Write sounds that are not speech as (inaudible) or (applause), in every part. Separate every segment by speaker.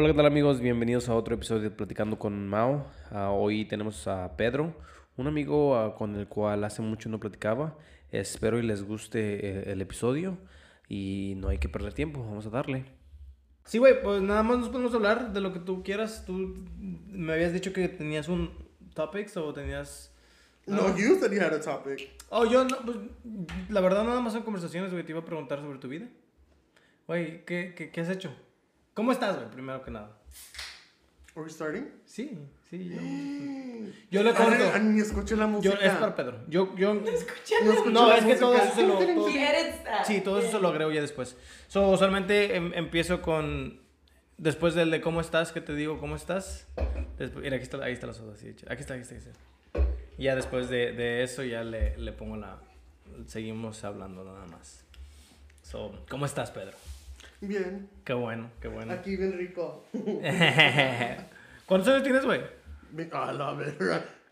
Speaker 1: Hola, ¿qué tal amigos? Bienvenidos a otro episodio de Platicando con Mao. Ah, hoy tenemos a Pedro, un amigo ah, con el cual hace mucho no platicaba. Espero y les guste eh, el episodio y no hay que perder tiempo, vamos a darle.
Speaker 2: Sí, güey, pues nada más nos podemos hablar de lo que tú quieras. Tú me habías dicho que tenías un topics o tenías...
Speaker 3: No, you said you had a topic.
Speaker 2: Oh, yo no, pues la verdad nada más son conversaciones, güey. Te iba a preguntar sobre tu vida. Güey, ¿qué, qué, qué has hecho? ¿Cómo estás, güey? Primero que nada.
Speaker 3: Are we starting?
Speaker 2: Sí, sí, yo. (gasps) Yo le cuento.
Speaker 3: Ah, ni escuché la
Speaker 2: Yo,
Speaker 3: música.
Speaker 2: es para Pedro. Yo, yo.
Speaker 3: No escuché
Speaker 2: No,
Speaker 3: la
Speaker 2: es que todo
Speaker 3: música.
Speaker 2: eso se lo. todo-
Speaker 4: that.
Speaker 2: Sí, todo eso se lo agrego ya después. So, usualmente em- empiezo con. Después del de cómo estás, que te digo cómo estás. Después, mira, aquí está, ahí está la soda. Sí, aquí está, aquí está. Aquí está. Y ya después de, de eso, ya le, le pongo la. Seguimos hablando nada más. So, ¿cómo estás, Pedro?
Speaker 3: Bien.
Speaker 2: Qué bueno, qué bueno.
Speaker 3: Aquí bien rico. (laughs)
Speaker 2: ¿Cuántos años tienes, güey?
Speaker 3: Ve- I love it.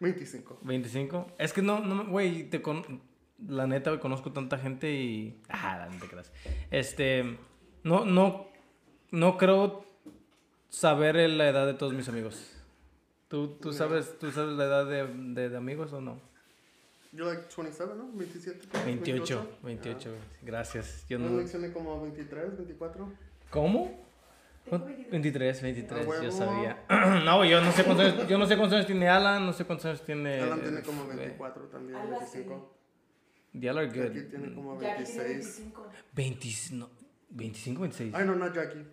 Speaker 3: 25.
Speaker 2: 25. Es que no, no, güey, te con... La neta, güey, conozco tanta gente y... Ah, no te creas. Este, no, no, no creo saber la edad de todos mis amigos. ¿Tú, tú, sabes, ¿tú sabes la edad de, de, de amigos o no?
Speaker 3: You're like 27, ¿no? 27.
Speaker 2: 28, 28, güey. Gracias. Yo no...
Speaker 3: mencioné como 23, 24.
Speaker 2: ¿Cómo? 23, 23,
Speaker 3: Ah,
Speaker 2: yo sabía. (clears throat) no, yo no sé cuántos años, yo no sé cuántos años tiene Alan, no sé cuántos años tiene...
Speaker 3: Alan tiene como
Speaker 2: eh,
Speaker 3: 24 también,
Speaker 4: Algo así.
Speaker 3: 25.
Speaker 2: Y'all are
Speaker 3: Jackie
Speaker 2: good.
Speaker 3: tiene como
Speaker 4: Jackie tiene
Speaker 3: 26.
Speaker 4: 25.
Speaker 2: 20, no, 25, 26.
Speaker 3: Ay, no, no, Jackie.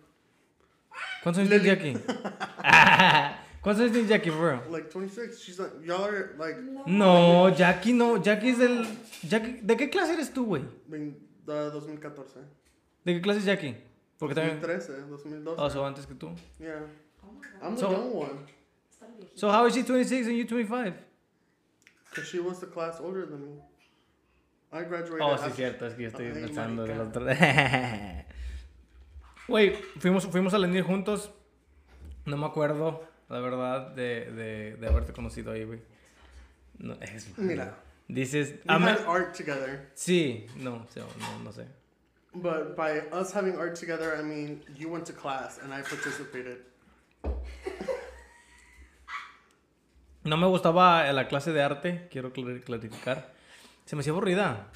Speaker 2: ¿Cuántos años tiene Jackie? (laughs) (laughs) ¿Cuántos años tiene Jackie, bro?
Speaker 3: Like 26. She's like, y'all are like
Speaker 2: No, Jackie no. Jackie es del. Jackie, ¿De qué clase eres tú, güey?
Speaker 3: de 2014.
Speaker 2: ¿De qué clase es Jackie? Porque también.
Speaker 3: 2013, 2012.
Speaker 2: Oh, so antes que tú.
Speaker 3: Yeah.
Speaker 4: Oh my God.
Speaker 3: I'm the
Speaker 2: So-
Speaker 3: young one.
Speaker 2: So how is she 26 and you 25?
Speaker 3: Because she was the class older than me. I graduated.
Speaker 2: Oh, sí, cierto, es que yo estoy
Speaker 3: Ay,
Speaker 2: pensando del otro. (laughs) Güey, fuimos, fuimos a Lenir juntos. No me acuerdo, la verdad, de, de, de haberte conocido ahí, güey. No, es.
Speaker 3: Mira.
Speaker 2: Dices.
Speaker 3: We had art together.
Speaker 2: sí, no, sí, no, no sé.
Speaker 3: But by us having art together, I mean you went to class and I participated.
Speaker 2: No me gustaba la clase de arte, quiero clar- clarificar. Se me hacía aburrida.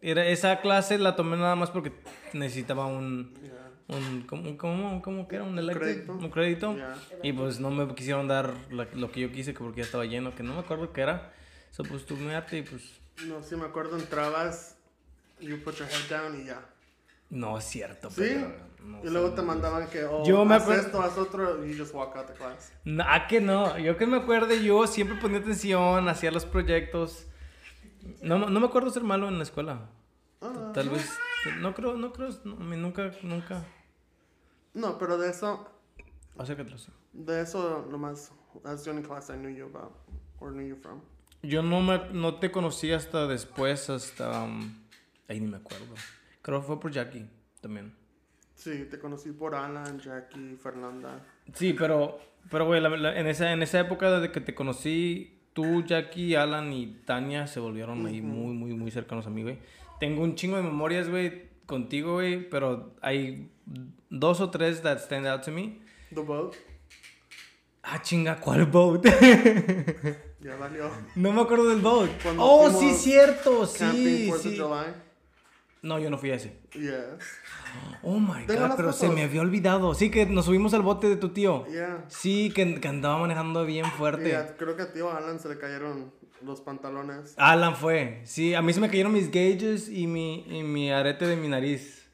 Speaker 2: Era, esa clase la tomé nada más porque necesitaba un...
Speaker 3: Yeah.
Speaker 2: Un ¿cómo, cómo, cómo que era? ¿Un elective?
Speaker 3: crédito.
Speaker 2: Un crédito.
Speaker 3: Yeah.
Speaker 2: Y pues no me quisieron dar la- lo que yo quise que porque ya estaba lleno, que no me acuerdo qué era. So, pues tomé arte y pues...
Speaker 3: No, sí me acuerdo, entrabas, you put your head down y ya.
Speaker 2: No es cierto,
Speaker 3: ¿Sí?
Speaker 2: pero... no
Speaker 3: y luego te mandaban que, oh,
Speaker 2: Yo me
Speaker 3: haz esto, haz otro, y you just walk out the class.
Speaker 2: No, ah, que no. Yo que me acuerde, yo siempre ponía atención, hacía los proyectos. No, no me acuerdo ser malo en la escuela.
Speaker 3: Ah,
Speaker 2: Tal vez, no creo, no creo, no, a nunca, nunca.
Speaker 3: No, pero de eso,
Speaker 2: Acércatelo, sí.
Speaker 3: de eso nomás, that's the only class I knew you about, or knew you from.
Speaker 2: Yo no, me, no te conocí hasta después, hasta... um, ahí ni me acuerdo. Creo que fue por Jackie también.
Speaker 3: Sí, te conocí por Alan, Jackie, Fernanda.
Speaker 2: Sí, pero, pero güey, la- la- en, esa, en esa época desde que te conocí, tú, Jackie, Alan y Tania se volvieron ahí muy, muy, muy cercanos a mí, güey. Tengo un chingo de memorias, güey, contigo, güey, pero hay dos o tres that stand out to me.
Speaker 3: The boat,
Speaker 2: Ah, chinga, ¿cuál boat? (laughs)
Speaker 3: ya valió.
Speaker 2: no me acuerdo del boat.
Speaker 3: Cuando
Speaker 2: Oh, sí, cierto, sí,
Speaker 3: 4th of
Speaker 2: sí.
Speaker 3: July.
Speaker 2: No, yo no fui a ese.
Speaker 3: Yes.
Speaker 2: Oh my god, pero se me había olvidado. Sí, que nos subimos al bote de tu tío.
Speaker 3: Yeah.
Speaker 2: Sí, que, que andaba manejando bien fuerte.
Speaker 3: Creo que a tío Alan se le cayeron los pantalones.
Speaker 2: Alan fue. Sí, a mí se me cayeron mis gauges y mi, y mi arete de mi nariz.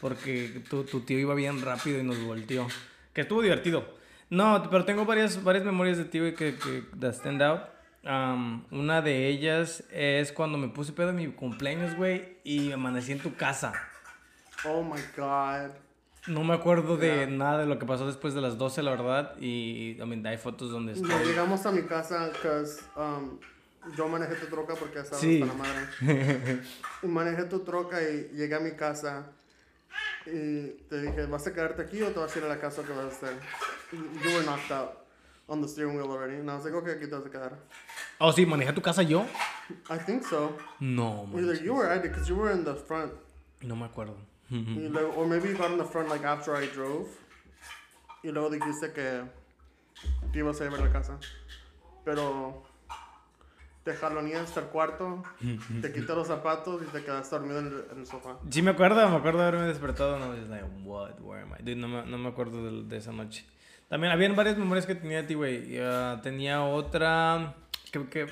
Speaker 2: Porque tu, tu tío iba bien rápido y nos volteó. Que estuvo divertido. No, pero tengo varias, varias memorias de ti, güey, que, que that stand out. Um, una de ellas es cuando me puse pedo en mi cumpleaños, güey, y amanecí en tu casa.
Speaker 3: Oh my god.
Speaker 2: No me acuerdo de nada de lo que pasó después de las 12, la verdad. Y, I mean, hay fotos donde
Speaker 3: No,
Speaker 2: estoy.
Speaker 3: llegamos a mi casa because um, yo manejé tu troca porque estaba
Speaker 2: Sí.
Speaker 3: hasta la madre. y (laughs) manejé tu troca y llegué a mi casa y te dije, ¿vas a quedarte aquí o te vas a ir a la casa que vas a hacer? You were knocked out on the steering wheel already. And I was like, okay, aquí te vas a quedar.
Speaker 2: Oh, sí, manejé tu casa yo.
Speaker 3: I think so.
Speaker 2: No,
Speaker 3: Either
Speaker 2: man.
Speaker 3: you or I did because you were in the front.
Speaker 2: No me acuerdo.
Speaker 3: Y luego- or maybe you got in the front like after I drove. Y luego dijiste que te ibas a llevar a la casa. Pero te jalonías hasta el cuarto, (laughs) te quitas los zapatos y te quedaste dormido en el, en el sofá.
Speaker 2: Sí, me acuerdo, me acuerdo de haberme despertado. No, like, what, where am I? Dude, no, me, no me acuerdo de, de esa noche. También habían varias memorias que tenía de ti, güey. Ah, tenía otra. Creo que.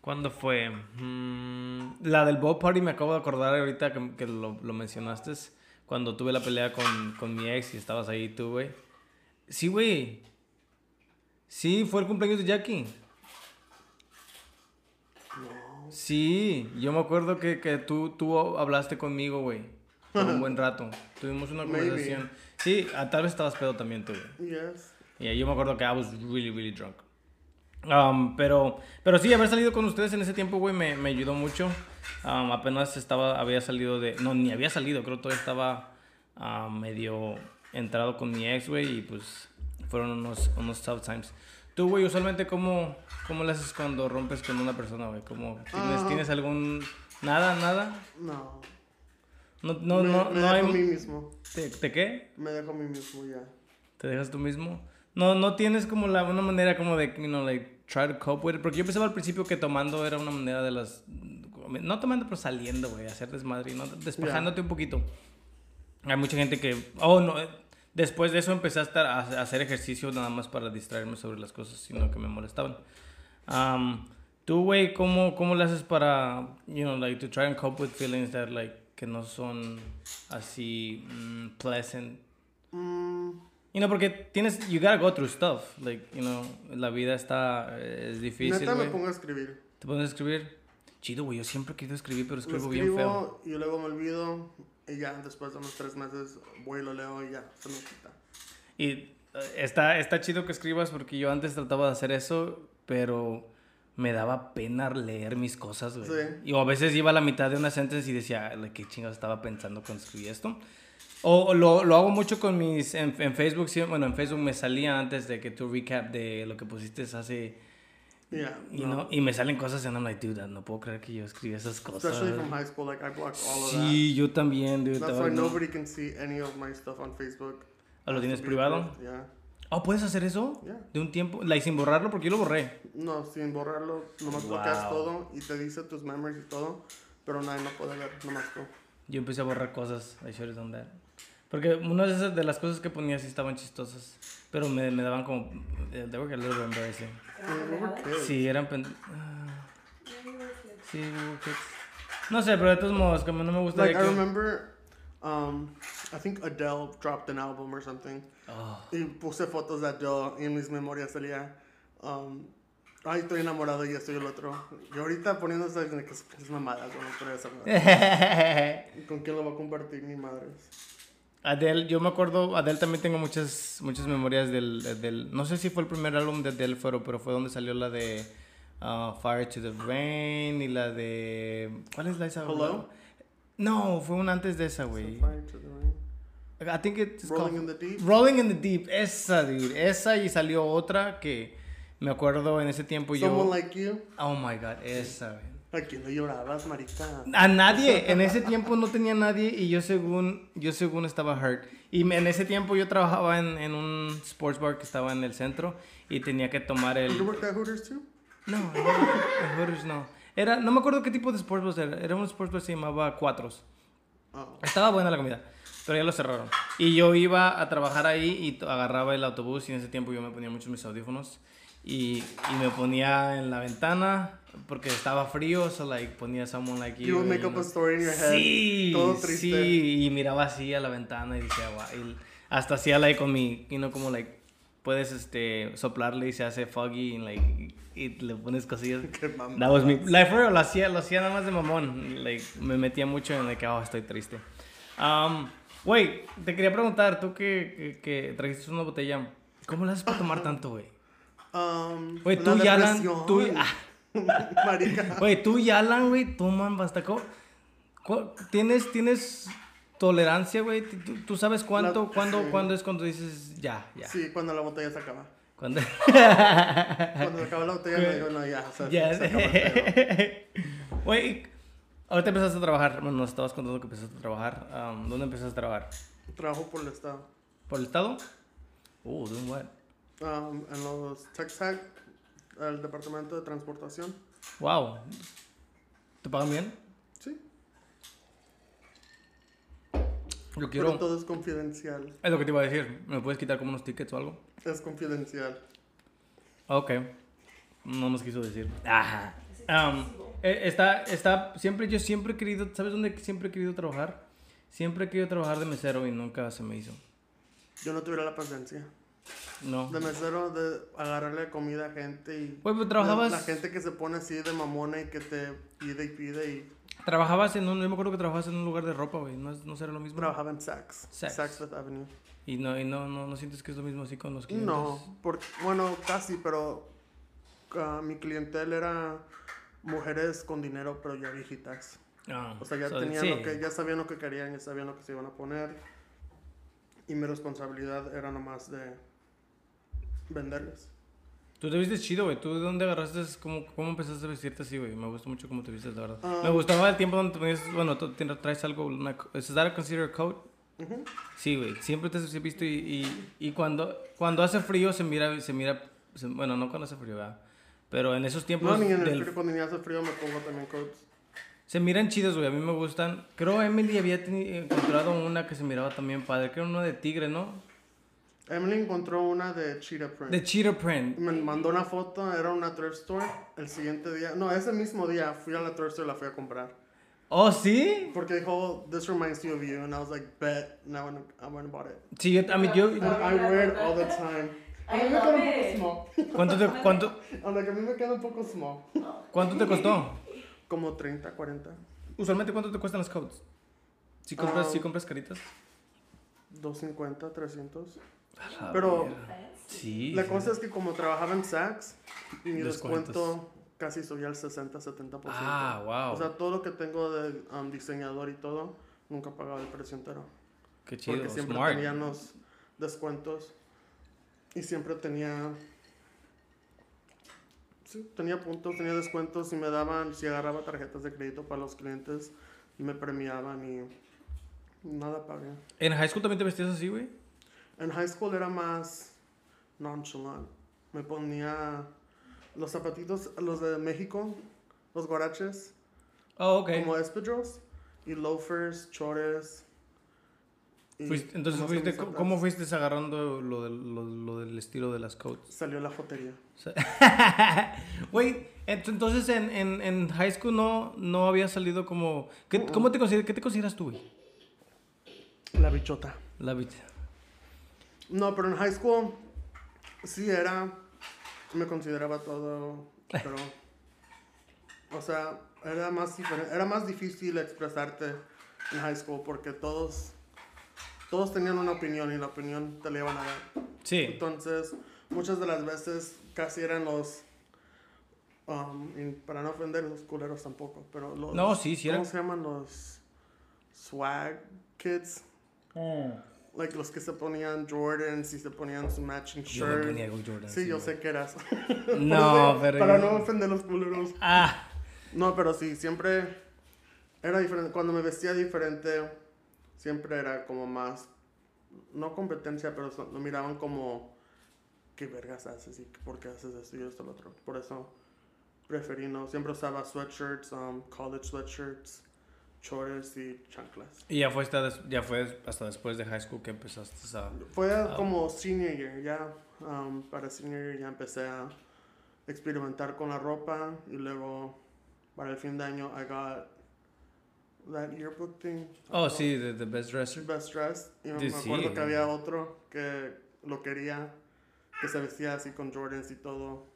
Speaker 2: ¿Cuándo fue? Mm, la del Bob Party me acabo de acordar ahorita que, que lo, lo mencionaste. Cuando tuve la pelea con, con mi ex y estabas ahí tú, güey. Sí, güey. Sí, fue el cumpleaños de Jackie. Sí, yo me acuerdo que, que tú, tú hablaste conmigo, güey. Por un (laughs) buen rato. Tuvimos una
Speaker 3: Maybe.
Speaker 2: conversación. Sí, ah, tal vez estabas pedo también tú, güey.
Speaker 3: Yes.
Speaker 2: Yeah, yo me acuerdo que I was really, really drunk. Um, pero, pero sí, haber salido con ustedes en ese tiempo, güey, me, me ayudó mucho. Um, apenas estaba, había salido de... No, ni había salido, creo que todavía estaba ah, medio entrado con mi ex, güey, y pues fueron unos, unos tough times. Tú, güey, usualmente, ¿cómo, ¿cómo le haces cuando rompes con una persona, güey? ¿Cómo, ¿tienes,
Speaker 3: Ah.
Speaker 2: ¿Tienes algún... Nada, nada?
Speaker 3: No.
Speaker 2: No, no,
Speaker 3: me,
Speaker 2: no,
Speaker 3: me
Speaker 2: no
Speaker 3: dejo
Speaker 2: hay...
Speaker 3: a mí mismo.
Speaker 2: ¿Te, ¿Te qué?
Speaker 3: Me dejo a mí mismo ya.
Speaker 2: ¿Te dejas tú mismo? No, no tienes como la, una manera como de, you know, like, try to cope with it. Porque yo pensaba al principio que tomando era una manera de las... No tomando, pero saliendo, güey, hacer desmadre, ¿no? Despejándote un poquito. Hay mucha gente que... Oh, no. Después de eso empecé a, estar, a hacer ejercicio nada más para distraerme sobre las cosas, sino que me molestaban. Um, Tú, güey, ¿cómo, ¿cómo le haces para, you know, like, to try and cope with feelings that, like, que no son así mm, pleasant
Speaker 3: Mm,
Speaker 2: You know, porque tienes, you gotta go through stuff. Like, you know, la vida está, eh, es difícil,
Speaker 3: neta me
Speaker 2: güey.
Speaker 3: pongo a escribir.
Speaker 2: ¿Te pones a escribir? Chido, güey, yo siempre he querido escribir, pero
Speaker 3: Lo
Speaker 2: escribo bien feo.
Speaker 3: escribo y luego me olvido y ya después de unos tres meses voy y lo leo y ya, se me quita.
Speaker 2: Y eh, está, está chido que escribas porque yo antes trataba de hacer eso, pero me daba pena leer mis cosas, güey.
Speaker 3: Sí.
Speaker 2: Y a veces iba a la mitad de una sentence y decía, "Like, ¿qué chingados estaba pensando cuando escribí esto? O o lo, lo hago mucho con mis, en, en Facebook, sí, bueno, en Facebook me salía antes de que tu recap de lo que pusiste hace,
Speaker 3: Yeah,
Speaker 2: y,
Speaker 3: no.
Speaker 2: no, y me salen cosas and I'm like, dude, no puedo creer que yo escribí esas cosas.
Speaker 3: Especially from high school, like I blocked all of
Speaker 2: Sí, yo también, dude.
Speaker 3: that. That's why nobody can see any of my stuff on Facebook.
Speaker 2: ¿Ah, ¿Lo tienes privado?
Speaker 3: Yeah.
Speaker 2: Oh, ¿puedes hacer eso?
Speaker 3: Yeah.
Speaker 2: De un tiempo, like, sin borrarlo, porque yo lo borré.
Speaker 3: No, sin borrarlo, nomás bloqueas
Speaker 2: Wow.
Speaker 3: todo y te dice tus memories y todo, pero nadie no puede ver, nomás tú.
Speaker 2: Yo empecé a borrar cosas. I should have done that. Porque una de, esas, de las cosas que ponía sí estaban chistosas. Pero me, me daban como. They were a little embarrassing.
Speaker 3: Kids.
Speaker 2: Sí, eran. pen- ah, Sí, we were kids. No sé, pero de todos modos, como no me gusta.
Speaker 3: Like I remember, um, I think Adele dropped an album or something.
Speaker 2: Oh,
Speaker 3: Y puse fotos de Adele y en mis memorias salía, um, ay, estoy enamorado y esto y el otro. Y ahorita poniéndose que es, mamadas, no podría hacer nada. ¿Con quién lo va a compartir mi madre?
Speaker 2: Adele, yo me acuerdo, Adele también tengo muchas, muchas memorias del, del, no sé si fue el primer álbum de Adele, pero, pero fue donde salió la de uh, Fire to the Rain y la de, ¿cuál es la esa?
Speaker 3: Hello?
Speaker 2: No, fue una antes de esa, güey.
Speaker 3: Fire to the rain.
Speaker 2: I think it's
Speaker 3: Rolling
Speaker 2: called-
Speaker 3: in the deep.
Speaker 2: Rolling in the Deep, esa, dude, esa y salió otra que me acuerdo en ese tiempo yo,
Speaker 3: Someone like you.
Speaker 2: oh my god, esa, güey.
Speaker 3: ¿A quién le llorabas, marica?
Speaker 2: A nadie, en ese tiempo no tenía nadie y yo según, yo según estaba hurt. Y en ese tiempo yo trabajaba en, en un sports bar que estaba en el centro y tenía que tomar el...
Speaker 3: at Hooters too?
Speaker 2: No, el Hooters no. Era, no me acuerdo qué tipo de sports bar era. Era un sports bar que se llamaba Cuatros.
Speaker 3: Oh.
Speaker 2: Estaba buena la comida, pero ya lo cerraron. Y yo iba a trabajar ahí y agarraba el autobús y en ese tiempo yo me ponía muchos mis audífonos y, y me ponía en la ventana porque estaba frío, so like ponía someone like you.
Speaker 3: You would make
Speaker 2: you
Speaker 3: up
Speaker 2: know.
Speaker 3: a story in your head.
Speaker 2: Sí,
Speaker 3: Todo triste.
Speaker 2: sí, y miraba así a la ventana y decía, guau, y hasta hacía like con mi, you know, como like, puedes este, soplarle y se hace foggy y like, y, le pones cosillas. (laughs)
Speaker 3: Qué mamá.
Speaker 2: That was me. Like, for real, lo hacía, lo hacía nada más de mamón. Like, me metía mucho en el que, oh, estoy triste. Um, Güey, te quería preguntar, tú que, que, que trajiste una botella, ¿cómo le haces para tomar tanto, güey?
Speaker 3: Um,
Speaker 2: tú y Alan, tú y... (laughs) (laughs)
Speaker 3: Marica.
Speaker 2: Güey, tú y Alan, güey, toman bastaco. ¿Cu- ¿Tienes, tienes tolerancia, güey? ¿Tú, tú sabes cuánto,
Speaker 3: La- (laughs)
Speaker 2: cuándo,
Speaker 3: sí.
Speaker 2: cuándo es cuando dices ya, ya?
Speaker 3: Sí, cuando la botella se acaba.
Speaker 2: Cuando...
Speaker 3: Cuando se acaba la botella, me digo, no, ya, o sea,
Speaker 2: ya.
Speaker 3: se el pedo.
Speaker 2: Güey, ahorita empezaste a trabajar. Bueno, nos estabas contando que empezaste a trabajar. Um, ¿Dónde empezaste a trabajar?
Speaker 3: Trabajo por el Estado.
Speaker 2: ¿Por el estado? Oh, doing what?
Speaker 3: Um, en los TechTag, el departamento de transportación.
Speaker 2: Wow. ¿Te pagan bien?
Speaker 3: Sí.
Speaker 2: Yo
Speaker 3: Pero
Speaker 2: quiero...
Speaker 3: todo es confidencial.
Speaker 2: Es lo que te iba a decir. ¿Me puedes quitar como unos tickets o algo?
Speaker 3: Es confidencial.
Speaker 2: Ok. No nos quiso decir. Ajá. Um, eh, está, está, siempre, yo siempre he querido, ¿sabes dónde siempre he querido trabajar? Siempre he querido trabajar de mesero y nunca se me hizo.
Speaker 3: Yo no tuviera la paciencia.
Speaker 2: No.
Speaker 3: De mesero, de agarrarle comida a gente y...
Speaker 2: Güey, pero trabajabas,
Speaker 3: La, la gente que se pone así de mamona y que te pide y pide y...
Speaker 2: trabajabas en un, yo me acuerdo que trabajabas en un lugar de ropa, güey. ¿No, no será lo mismo?
Speaker 3: Trabajaba en Saks.
Speaker 2: Saks.
Speaker 3: Saks Fifth Avenue.
Speaker 2: Y no, y no, no, no sientes que es lo mismo así con los clientes.
Speaker 3: No, porque, bueno, casi, pero ah, mi clientel era mujeres con dinero, pero ya viejitas.
Speaker 2: Ah,
Speaker 3: O sea, ya
Speaker 2: so,
Speaker 3: tenían
Speaker 2: sí.
Speaker 3: lo que, ya sabían lo que querían, ya sabían lo que se iban a poner. Y mi responsabilidad era nomás de venderles.
Speaker 2: Tú te vistes chido, güey. ¿Tú de dónde agarraste? ¿Cómo, cómo empezaste a vestirte así, güey? Me gusta mucho cómo te vistes, la verdad.
Speaker 3: Ah.
Speaker 2: Me gustaba el tiempo donde. Bueno, tú traes algo... Una, ¿Es that a considered coat?
Speaker 3: Ujú.
Speaker 2: Sí, güey. Siempre te he visto y, y, y cuando, cuando hace frío se mira... Se mira se- bueno, no cuando hace frío, ¿verdad? Pero en esos tiempos...
Speaker 3: No, ni en el
Speaker 2: del-
Speaker 3: frío, cuando ni hace frío me pongo también coats.
Speaker 2: se miran chidos, güey. A mí me gustan. Creo Emily había teni- encontrado una que se miraba también padre. Creo una de tigre, ¿no?
Speaker 3: Emily encontró una de cheetah print.
Speaker 2: De cheetah print.
Speaker 3: Me mandó una foto, era una thrift store. El siguiente día, no, ese mismo día fui a la thrift store y la fui a comprar.
Speaker 2: ¿Oh, sí?
Speaker 3: Porque dijo, this reminds you of you. And I was like, bet. And I went, I went and bought it.
Speaker 2: Sí, yo, a mí, yo...
Speaker 3: I wear it all the time. A mí me queda un poco small.
Speaker 2: ¿Cuánto te, cuánto, (laughs)
Speaker 3: I'm like, a mí me queda un poco small.
Speaker 2: ¿Cuánto te costó?
Speaker 3: Como 30, 40.
Speaker 2: Usualmente, ¿cuánto te cuestan las coats? Si compras,
Speaker 3: Ah.
Speaker 2: si compras caritas.
Speaker 3: 250, 300. Pero
Speaker 2: Sí.
Speaker 3: la cosa es que como trabajaba en Saks, mi descuento casi subía al 60, 70%.
Speaker 2: Ah, wow.
Speaker 3: O sea, todo lo que tengo de um, diseñador y todo, nunca pagaba el precio entero.
Speaker 2: Qué chido.
Speaker 3: Porque siempre
Speaker 2: Smart.
Speaker 3: tenían los descuentos. Y siempre tenía... Sí, tenía puntos, tenía descuentos y me daban, si agarraba tarjetas de crédito para los clientes, me premiaban y nada pagué.
Speaker 2: ¿En high school también te vestías así, güey?
Speaker 3: En high school era más nonchalant. Me ponía los zapatitos, los de México, los guaraches,
Speaker 2: Oh, ok.
Speaker 3: como espadrilles, y loafers, chores. y
Speaker 2: Fuiste- entonces, fuiste. ¿cómo fuiste agarrando lo del, lo, lo del estilo de las coats?
Speaker 3: Salió la jotería. (laughs)
Speaker 2: Güey, ent- entonces en, en, en high school no, no había salido como... ¿qué, ¿Cómo te consideras, qué te consideras tú, güey?
Speaker 3: La bichota.
Speaker 2: La vida.
Speaker 3: No, pero en high school sí era, me consideraba todo, pero, o sea, era más, era más difícil expresarte en high school porque todos, todos tenían una opinión y la opinión te la iban a dar.
Speaker 2: Sí.
Speaker 3: Entonces, muchas de las veces casi eran los, um, y para no ofender los culeros tampoco, pero los,
Speaker 2: No, sí, sí
Speaker 3: ¿cómo
Speaker 2: eran-
Speaker 3: se llaman los swag kids? Like los que se ponían Jordans y se ponían su matching
Speaker 2: Yo me
Speaker 3: shirt.
Speaker 2: ponía algo Jordan.
Speaker 3: sí, yo sé que eras. (laughs)
Speaker 2: No, pero...
Speaker 3: Para no ofender los culeros.
Speaker 2: Ah,
Speaker 3: No, pero sí, siempre era diferente. Cuando me vestía diferente, siempre era como más, no competencia, pero lo miraban como, ¿qué vergas haces? ¿Y por qué haces esto y esto y lo otro? Por eso preferí no. Siempre usaba sweatshirts, um, college sweatshirts, chores y chanclas.
Speaker 2: y ya fue, hasta ya fue hasta después de high school que empezaste a...
Speaker 3: Fue
Speaker 2: Ah.
Speaker 3: como senior year, ya. um, para senior year ya empecé a experimentar con la ropa y luego para el fin de año I got that yearbook thing.
Speaker 2: Oh, sí, the, the best dresser.
Speaker 3: Best dressed. Y me
Speaker 2: Sí,
Speaker 3: acuerdo
Speaker 2: sí.
Speaker 3: que había otro que lo quería, que se vestía así con Jordans y todo.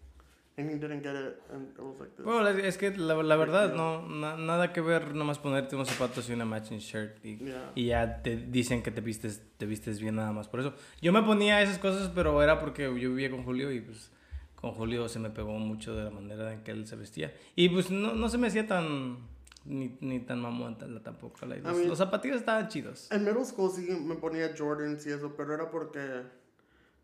Speaker 3: And he didn't get it, and it was like this.
Speaker 2: Bueno, es que la, la verdad, no, na- nada que ver, nomás ponerte unos zapatos y una matching shirt y,
Speaker 3: Yeah.
Speaker 2: y ya te dicen que te vistes, te vistes bien nada más. Por eso, yo me ponía esas cosas, pero era porque yo vivía con Julio y pues con Julio se me pegó mucho de la manera en que él se vestía. Y pues no, no se me hacía tan, ni, ni tan mamón tampoco. like, los,
Speaker 3: I mean-
Speaker 2: los zapatillos estaban chidos.
Speaker 3: En middle school sí me ponía Jordans y eso, pero era porque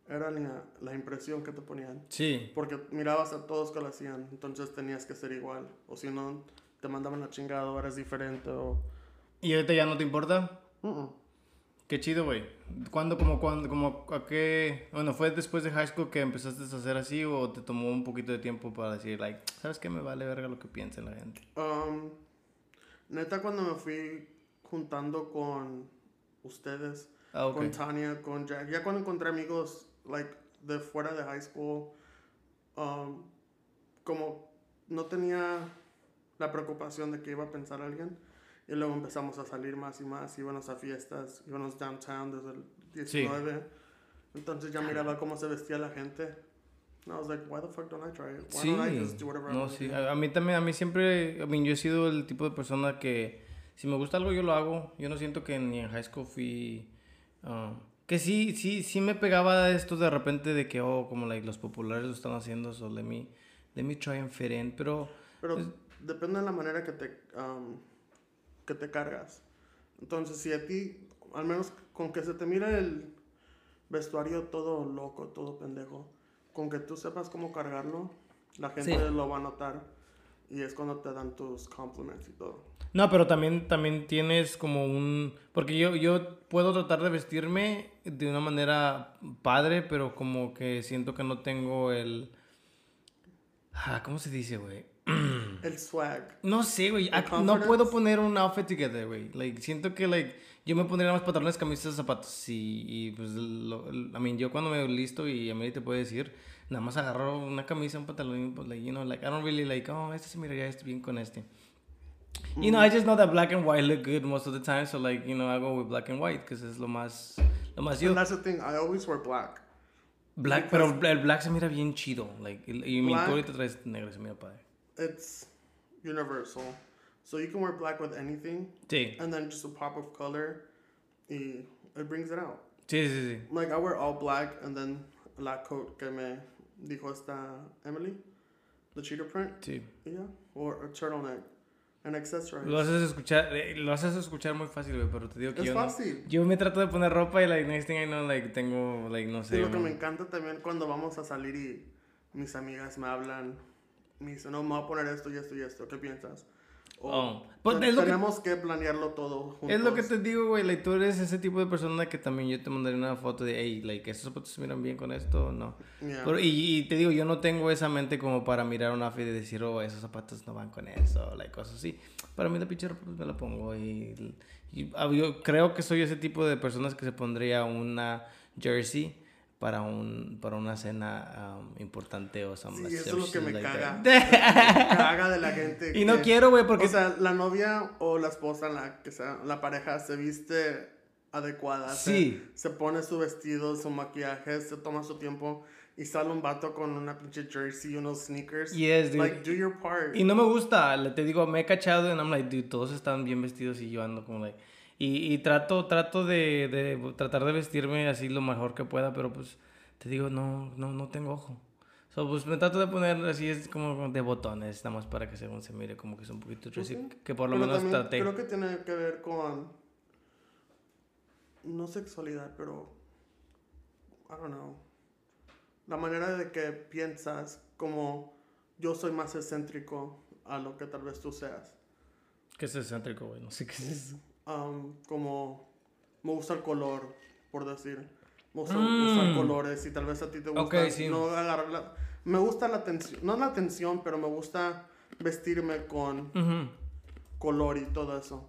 Speaker 3: era la, la impresión que te ponían.
Speaker 2: Sí.
Speaker 3: Porque mirabas a todos que lo hacían, entonces tenías que ser igual. O si no, te mandaban la chingada o eras diferente o...
Speaker 2: ¿Y ahorita ya no te importa?
Speaker 3: Mm-mm.
Speaker 2: Qué chido, güey. ¿Cuándo, como, cuándo, como, a qué? Bueno, ¿fue después de high school que empezaste a hacer así o te tomó un poquito de tiempo para decir, like, ¿sabes qué? Me vale verga lo que piense la gente.
Speaker 3: Um, neta, cuando me fui juntando con ustedes,
Speaker 2: Ah, ok.
Speaker 3: con Tania, con Jack, ya cuando encontré amigos, like, de fuera de high school, um, como no tenía la preocupación de que iba a pensar alguien, y luego empezamos a salir más y más, íbamos a fiestas, íbamos downtown desde el 19, entonces ya miraba cómo se vestía la gente. And I was like, why the fuck don't I try it? Why
Speaker 2: Sí,
Speaker 3: don't I just do whatever I
Speaker 2: no, sí. A, a mí también, a mí siempre, I mean, yo he sido el tipo de persona que si me gusta algo yo lo hago. Yo no siento que ni en high school fui, ah, que sí, sí, sí me pegaba esto de repente de que, oh, como like, los populares lo están haciendo, so let me, let me try and fit in, pero...
Speaker 3: Pero depende de la manera que te, um, que te cargas. Entonces, si a ti, al menos con que se te mire el vestuario todo loco, todo pendejo, con que tú sepas cómo cargarlo, la gente
Speaker 2: Sí.
Speaker 3: lo va a notar. Y es cuando te dan tus compliments y todo.
Speaker 2: No, pero también, también tienes como un... Porque yo, yo puedo tratar de vestirme de una manera padre, pero como que siento que no tengo el... Ah, ¿Cómo se dice, güey? (clears throat)
Speaker 3: El swag.
Speaker 2: No sé, güey. Ah, No puedo poner un outfit together, güey. Like, siento que, like, yo me pondría más pantalones, camisas, zapatos. Y, y pues, lo, I mean, yo cuando me listo y a mí te puede decir, nada más agarro una camisa, un pantalón, y, pues, like, you know, like, I don't really like, oh, este se miraría este bien con este. You know, I just know that black and white look good most of the time, so, like, you know, I go with black and white, because es lo más, lo más yo.
Speaker 3: And that's the thing, I always wear black.
Speaker 2: Black, pero el black se mira bien chido, like, y, mi
Speaker 3: Black-
Speaker 2: ahorita traes negro, se mira padre.
Speaker 3: It's universal. So you can wear black with anything,
Speaker 2: Sí,
Speaker 3: and then just a pop of color, y it brings it out.
Speaker 2: sí, sí, sí.
Speaker 3: Like I wear all black and then la coat que me dijo esta Emily, the cheetah print,
Speaker 2: sí.
Speaker 3: yeah, or a turtleneck, and accessories.
Speaker 2: Lo haces escuchar, eh, lo haces escuchar muy fácil, güey, pero te digo que
Speaker 3: es
Speaker 2: yo no.
Speaker 3: fácil.
Speaker 2: Yo me trato de poner ropa y like next thing I know like tengo like no
Speaker 3: Y
Speaker 2: sé.
Speaker 3: lo que me encanta también cuando vamos a salir y mis amigas me hablan, me dicen, no, me voy a poner esto y esto y esto, ¿qué piensas?
Speaker 2: Oh, pues es lo que-
Speaker 3: tenemos que... planearlo todo juntos.
Speaker 2: Es lo que te digo, güey, like tú eres ese tipo de persona que también yo te mandaría una foto de, hey, like esos zapatos se miran bien con esto o no.
Speaker 3: Yeah.
Speaker 2: Pero- y, y te digo, yo no tengo esa mente como para mirar una outfit y decir, oh, esos zapatos no van con eso, like cosas así. Para mí la pinche ropa pues me la pongo y, y, ah, yo creo que soy ese tipo de personas que se pondría una jersey para un para una cena um, importante o some
Speaker 3: Sí, eso es lo que me
Speaker 2: like
Speaker 3: caga. Me caga de la gente. (laughs)
Speaker 2: Y no
Speaker 3: que-
Speaker 2: quiero, güey, porque
Speaker 3: O sea, la novia o la esposa, la que sea, la pareja se viste adecuada. se-
Speaker 2: Sí.
Speaker 3: Se, pone su vestido, su maquillaje, se toma su tiempo y sale un vato con una pinche jersey y unos sneakers.
Speaker 2: Yes, dude.
Speaker 3: Like, do your part.
Speaker 2: Y no me gusta, te digo, me he cachado y I'm like, dude, todos están bien vestidos y yo ando como like... Y, y trato, trato de, de tratar de vestirme así lo mejor que pueda, pero pues te digo, no, no, no tengo ojo. So, pues me trato de poner así, es como de botones, nada más para que según se mire como que es un poquito dressy,
Speaker 3: Ujú.
Speaker 2: que por lo
Speaker 3: Pero
Speaker 2: menos traté.
Speaker 3: Creo que tiene que ver con. No sexualidad, pero. I don't know. La manera de que piensas, como yo soy más excéntrico a lo que tal vez tú seas.
Speaker 2: Que es excéntrico, güey, no sé qué es eso.
Speaker 3: Um, como me gusta el color, por decir. Me gusta
Speaker 2: Mm.
Speaker 3: usar colores y tal vez a ti te gusta
Speaker 2: Ok, sí.
Speaker 3: no agarrar la- Me gusta la atención, no la atención, pero me gusta vestirme con
Speaker 2: Ujú.
Speaker 3: color y todo eso.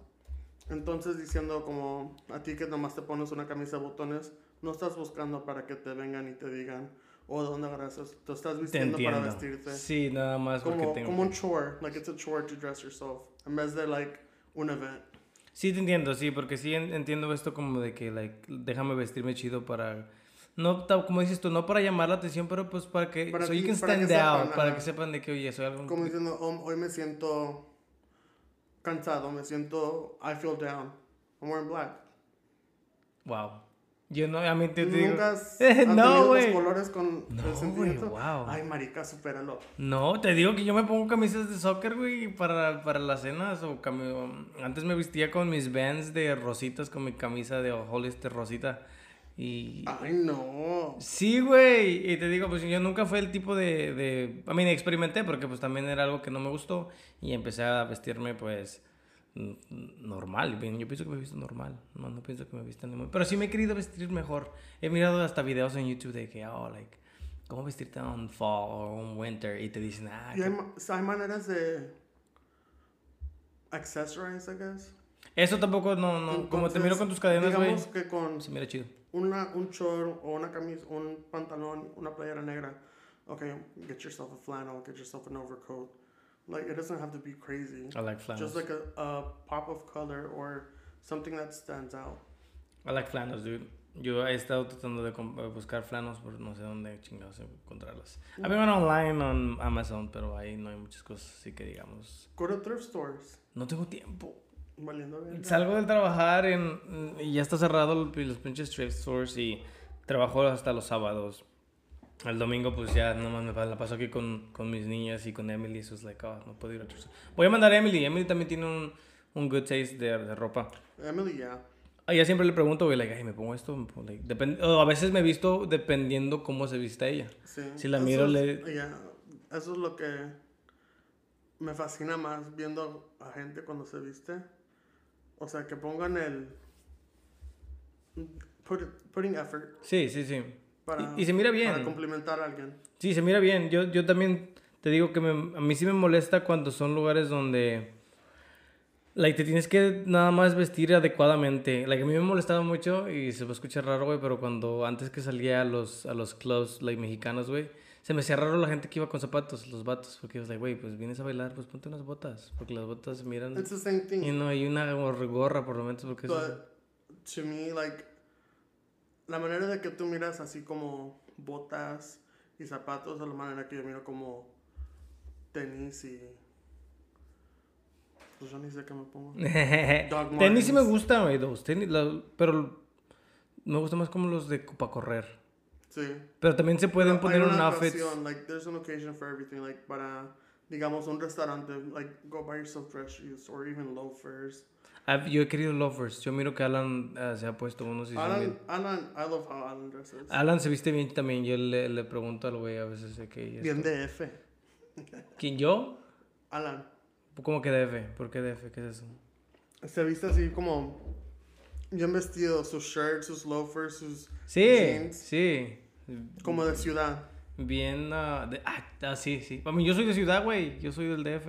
Speaker 3: Entonces diciendo como a ti que nomás te pones una camisa de botones, no estás buscando para que te vengan y te digan, oh, ¿de dónde agarras? Te estás vistiendo para vestirte.
Speaker 2: Sí, nada más porque
Speaker 3: Como,
Speaker 2: tengo...
Speaker 3: como un chore, like it's a chore to dress yourself, en vez de like un event.
Speaker 2: Sí, te entiendo, sí, porque sí en- entiendo esto como de que, like, déjame vestirme chido para... No, como dices tú, no para llamar la atención, pero pues para que...
Speaker 3: Para
Speaker 2: so
Speaker 3: que-
Speaker 2: you can
Speaker 3: para que
Speaker 2: stand out,
Speaker 3: sepan,
Speaker 2: para
Speaker 3: ajá.
Speaker 2: que sepan de que, oye, soy algo...
Speaker 3: Como diciendo, "Oh, hoy me siento cansado, me siento, I feel down. I'm wearing black.
Speaker 2: Wow. Yo no, a mí te, digo...
Speaker 3: ¿Nunca has, has (laughs)
Speaker 2: no, güey.
Speaker 3: colores con
Speaker 2: No,
Speaker 3: el sentimiento?
Speaker 2: wow.
Speaker 3: Ay, marica, supéralo.
Speaker 2: No, te digo que yo me pongo camisas de soccer, güey, para, para las cenas o cami- Antes me vestía con mis bands de rositas, con mi camisa de Hollister rosita y...
Speaker 3: Ay, no.
Speaker 2: Sí, güey. Y te digo, pues yo nunca fue el tipo de, de... A mí experimenté porque pues también era algo que no me gustó y empecé a vestirme pues normal. bien, Yo pienso que me he visto normal. No, no pienso que me he visto ni muy... Pero sí me he querido vestir mejor. He mirado hasta videos en YouTube de que, oh, like, ¿cómo vestirte en fall o en winter? Y te dicen, ah,
Speaker 3: Y hay, ma- hay maneras de accessorize, I guess.
Speaker 2: Eso tampoco, no, no. como te miro con tus cadenas, güey.
Speaker 3: Digamos que con
Speaker 2: Se mira chido.
Speaker 3: una, un short o una camisa, un pantalón, una playera negra. Okay, get yourself a flannel, get yourself an overcoat. Like it doesn't have to be crazy.
Speaker 2: I like flannels.
Speaker 3: Just like a, a pop of color or something that stands out.
Speaker 2: I like flannels, dude. Yo he estado tratando de buscar flannels, pero no sé dónde chingados encontrarlas. A mí van online en Amazon, pero ahí no hay muchas cosas así que digamos.
Speaker 3: Go to thrift stores.
Speaker 2: No tengo tiempo.
Speaker 3: Valiendo bien.
Speaker 2: Salgo del trabajar en, y ya está cerrado el- los pinches thrift stores y trabajo hasta los sábados. El domingo pues ya nomás me la paso aquí con, con mis niñas y con Emily. Eso es like, oh, no puedo ir a store. Voy a mandar a Emily. Emily también tiene un, un good taste de, de ropa.
Speaker 3: Emily, yeah.
Speaker 2: A ella siempre le pregunto, güey, like, ay, me pongo esto. me pongo, like, depend- o a veces me visto dependiendo cómo se viste ella.
Speaker 3: Sí.
Speaker 2: Si la
Speaker 3: Eso
Speaker 2: miro,
Speaker 3: es-
Speaker 2: le-
Speaker 3: yeah, Eso es lo que me fascina más viendo a gente cuando se viste. O sea, que pongan el. put- putting effort
Speaker 2: Sí, sí, sí.
Speaker 3: Para.
Speaker 2: Y- y se mira bien.
Speaker 3: Para complimentar a alguien.
Speaker 2: Sí, se mira bien. Yo, yo también te digo que me- a mí sí me molesta cuando son lugares donde like, te tienes que nada más vestir adecuadamente. Like, a mí me molestaba mucho y se va a escuchar raro, güey, pero cuando antes que salía a los, a los clubs like, mexicanos, güey, se me hacía raro la gente que iba con zapatos, los vatos, porque yo like, güey, pues vienes a bailar, pues ponte unas botas, porque las botas miran...
Speaker 3: It's the same thing.
Speaker 2: Y no, hay una gor- gorra por lo menos, porque.
Speaker 3: But to me, like, la manera de que tú miras así como botas y zapatos es la manera que yo miro como tenis y. Pues yo ni sé qué me pongo. (laughs)
Speaker 2: Tenis sí me gusta, güey, los tenis, la- pero me gusta más como los de para correr.
Speaker 3: Sí.
Speaker 2: Pero también se pueden poner un
Speaker 3: una
Speaker 2: outfit.
Speaker 3: like, there's an occasion for everything, like, para, digamos, un restaurante, like, go buy yourself dress shoes or even loafers.
Speaker 2: Yo he querido loafers. Yo miro que Alan ah, se ha puesto unos y
Speaker 3: Alan,
Speaker 2: bien-
Speaker 3: Alan, I love how Alan dresses.
Speaker 2: Alan se viste bien también. Yo le, le pregunto al güey a veces de que...
Speaker 3: Bien DF.
Speaker 2: ¿Quién yo?
Speaker 3: Alan.
Speaker 2: ¿Cómo que DF? ¿Por qué DF? ¿Qué es eso?
Speaker 3: Se viste así como bien vestido, sus shirts, sus loafers, sus
Speaker 2: Sí,
Speaker 3: jeans,
Speaker 2: sí.
Speaker 3: como de ciudad.
Speaker 2: Bien... ah, de- ah, ah, sí, sí. A mí yo soy de ciudad, güey. Yo soy del DF.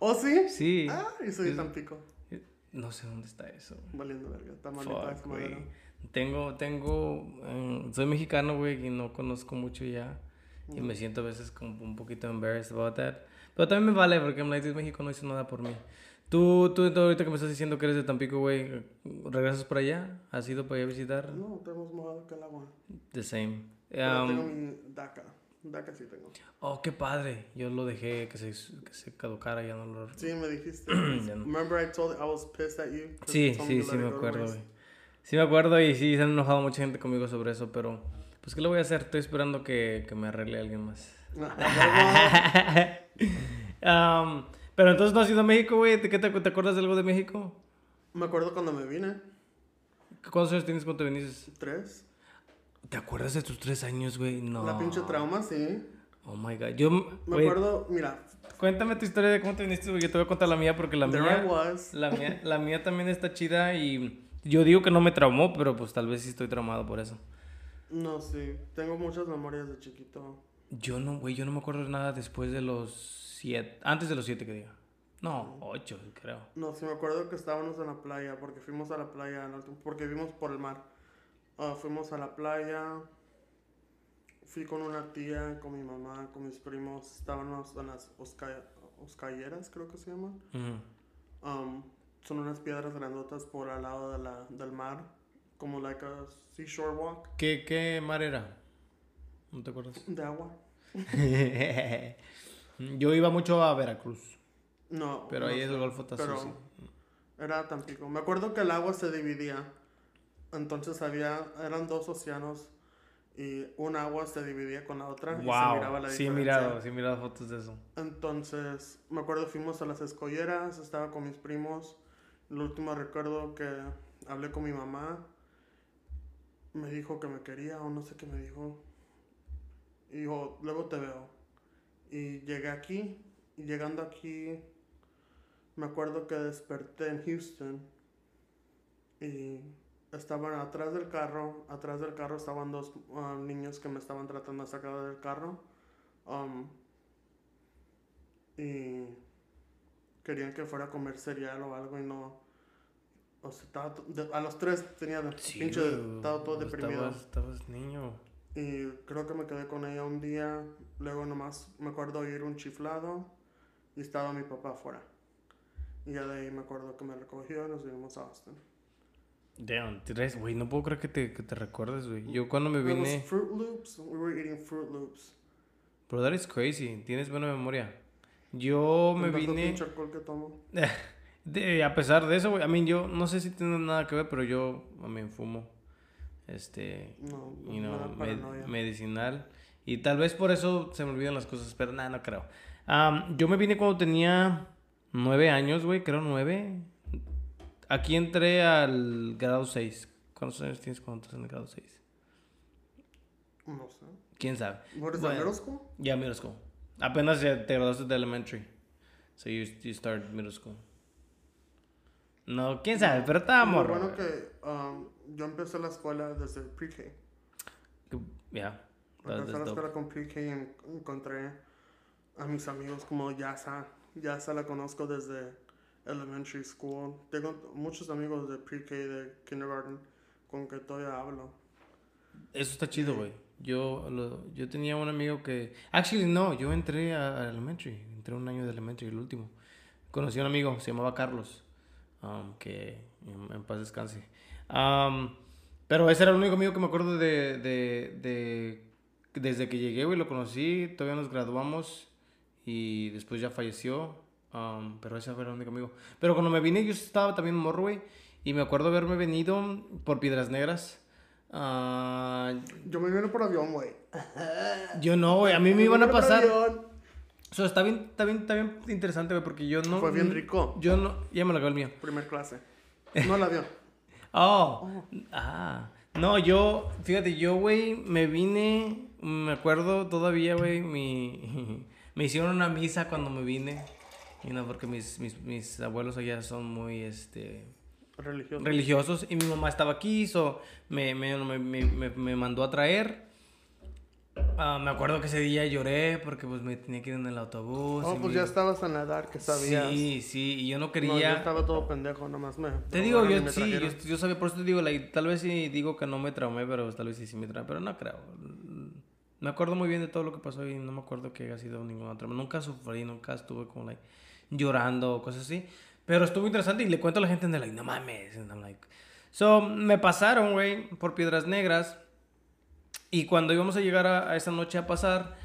Speaker 3: ¿Oh, sí?
Speaker 2: Sí.
Speaker 3: Ah, yo soy de Tampico.
Speaker 2: No sé dónde está eso.
Speaker 3: Valiendo verga. Tamaulipas. Madero.
Speaker 2: Tengo, tengo, eh, soy mexicano, güey, y no conozco mucho ya. Y
Speaker 3: Mm.
Speaker 2: me siento a veces como un poquito embarrassed about that. Pero también me vale, porque I'm like, "Dude, México no hizo nada por mí. Tú, tú, tú ahorita que me estás diciendo que eres de Tampico, güey, ¿regresas por allá? ¿Has ido para allá a visitar?
Speaker 3: No, tenemos mojado que el agua.
Speaker 2: The same.
Speaker 3: Pero
Speaker 2: Um,
Speaker 3: tengo mi DACA. DACA sí tengo.
Speaker 2: oh, qué padre. Yo lo dejé que se, que se caducara, ya no lo...
Speaker 3: Sí, me dijiste. (clears throat)
Speaker 2: No.
Speaker 3: Remember I told I was pissed at you?
Speaker 2: Sí,
Speaker 3: you
Speaker 2: sí, sí me acuerdo, güey. Sí me acuerdo y sí se han enojado mucha gente conmigo sobre eso, pero... Pues, ¿qué le voy a hacer? Estoy esperando que, que me arregle alguien más. (laughs) Um, pero entonces no has ido a México, güey. ¿Te, te, te acuerdas de algo de México?
Speaker 3: me acuerdo cuando me vine.
Speaker 2: ¿Cuántos años tienes cuando te viniste?
Speaker 3: Tres.
Speaker 2: ¿Te acuerdas de tus tres años, güey? No.
Speaker 3: La pinche trauma, sí.
Speaker 2: Oh my god. Yo,
Speaker 3: Me
Speaker 2: güey,
Speaker 3: acuerdo, mira.
Speaker 2: cuéntame tu historia de cómo te viniste, güey. Yo te voy a contar la mía porque la
Speaker 3: There I
Speaker 2: mía,
Speaker 3: was.
Speaker 2: la mía, la mía también está chida y yo digo que no me traumó, pero pues tal vez sí estoy traumado por eso.
Speaker 3: No, sí. Tengo muchas memorias de chiquito.
Speaker 2: Yo no, güey, yo no me acuerdo de nada después de los siete, antes de los siete que diga. No, ocho, creo.
Speaker 3: No, sí me acuerdo que estábamos en la playa, porque fuimos a la playa, porque vimos por el mar. Ah, fuimos a la playa, fui con una tía, con mi mamá, con mis primos, estábamos en las osca- oscayeras, creo que se llaman. Um, son unas piedras grandotas por al lado de la, del mar, como like a seashore walk
Speaker 2: ¿Qué, ¿Qué mar era? ¿No te acuerdas?
Speaker 3: de agua. (laughs)
Speaker 2: Yo iba mucho a Veracruz,
Speaker 3: No,
Speaker 2: pero
Speaker 3: no
Speaker 2: ahí es el Golfo está
Speaker 3: pero
Speaker 2: sucio.
Speaker 3: Era Tampico. Me acuerdo que el agua se dividía. Entonces había, eran dos océanos y un agua se dividía con la otra y se miraba
Speaker 2: Wow,
Speaker 3: la
Speaker 2: sí he
Speaker 3: diferencia.
Speaker 2: mirado, sí he mirado fotos de eso.
Speaker 3: Entonces, me acuerdo fuimos a las escolleras, estaba con mis primos. El último recuerdo que hablé con mi mamá, me dijo que me quería o no sé qué me dijo. Y dijo, luego te veo. Y llegué aquí, y llegando aquí, me acuerdo que desperté en Houston y estaban atrás del carro, atrás del carro estaban dos ah, niños que me estaban tratando de sacar del carro. um, y querían que fuera a comer cereal o algo y no. O sea, estaba de- a los tres tenía de- pinche, estaba todo
Speaker 2: estabas-
Speaker 3: deprimido.
Speaker 2: Estabas niño.
Speaker 3: Y creo que me quedé con ella un día. Luego nomás me acuerdo oír un chiflado y estaba mi papá afuera. Y ya de ahí me acuerdo que me recogió y nos vinimos a Austin.
Speaker 2: Damn, tres, güey, no puedo creer que te, que te recuerdes, güey. Yo cuando me
Speaker 3: It was
Speaker 2: vine...
Speaker 3: Fruit Loops. We were eating Fruit Loops.
Speaker 2: Bro, that is crazy. Tienes buena memoria. Yo me vine...
Speaker 3: que tomo. (laughs)
Speaker 2: De- a pesar de eso, güey, a mí yo no sé si tiene nada que ver, pero yo me fumo. Este,
Speaker 3: No, no,
Speaker 2: you know, medicinal. Y tal vez por eso se me olvidan las cosas, pero nada, no creo. Am, yo me vine cuando tenía nueve años, güey, creo nueve. Aquí entré al grado 6. ¿Cuántos años tienes cuando estás en el grado 6?
Speaker 3: No sé.
Speaker 2: ¿Quién sabe?
Speaker 3: Is
Speaker 2: Bueno.
Speaker 3: middle school?
Speaker 2: Ya, middle school. Apenas ya te graduaste de elementary. So you, you start middle school. No, quién sabe, pero estaba
Speaker 3: Lo
Speaker 2: morro.
Speaker 3: bueno que um, yo empecé la escuela desde pre-K.
Speaker 2: Yeah, that-
Speaker 3: Empecé la escuela con pre-K y en- encontré a mis amigos como Yasa. Yasa la conozco desde elementary school. Tengo muchos amigos de pre-K, de kindergarten, con que todavía hablo.
Speaker 2: Eso está chido, güey. Yo, lo- yo tenía un amigo que... Actually, no, yo entré a, elementary. Entré un año de elementary, el último. Conocí a un amigo, se llamaba Carlos. um, que en, paz descanse. Um, pero ese era el único amigo que me acuerdo de... de, de desde que llegué, güey, lo conocí. Todavía nos graduamos. Y después ya falleció. Um, pero ese fue el único amigo. Pero cuando me vine, yo estaba también morro, güey. Y me acuerdo haberme venido por Piedras Negras. Ah,
Speaker 3: Yo me vine por avión, güey.
Speaker 2: yo no, güey. A mí me iban a pasar. So, está bien, está bien, está bien interesante, güey, porque yo no.
Speaker 3: Fue bien rico.
Speaker 2: Yo no. Ya me lo acabé el mío.
Speaker 3: Primer clase. No el avión. (laughs)
Speaker 2: Oh. Ah. No, yo. Fíjate, yo, güey, me vine. Me acuerdo todavía, güey. Mi, (laughs) me hicieron una misa cuando me vine. Y no, porque mis, mis, mis abuelos allá son muy, este.
Speaker 3: Religioso.
Speaker 2: religiosos y mi mamá estaba aquí, so me, me, me, me, me mandó a traer. Ah, me acuerdo que ese día lloré porque pues me tenía que ir en el autobús.
Speaker 3: oh, pues ya estabas en la edad que sabías.
Speaker 2: Sí, sí, y yo no
Speaker 3: No,
Speaker 2: quería...
Speaker 3: yo estaba todo pendejo, nomás me.
Speaker 2: Te digo, yo sí, yo, yo sabía, por eso te digo, like, tal vez sí digo que no me traumé, pero tal vez sí, sí me traumé, pero no creo. Me acuerdo muy bien de todo lo que pasó y no me acuerdo que haya sido ninguna trauma. Nunca sufrí, nunca estuve como, like, llorando o cosas así. Pero estuvo interesante y le cuento a la gente de, like, no mames. And I'm like... So, me pasaron, güey, por Piedras Negras. Y cuando íbamos a llegar a, a esa noche a pasar,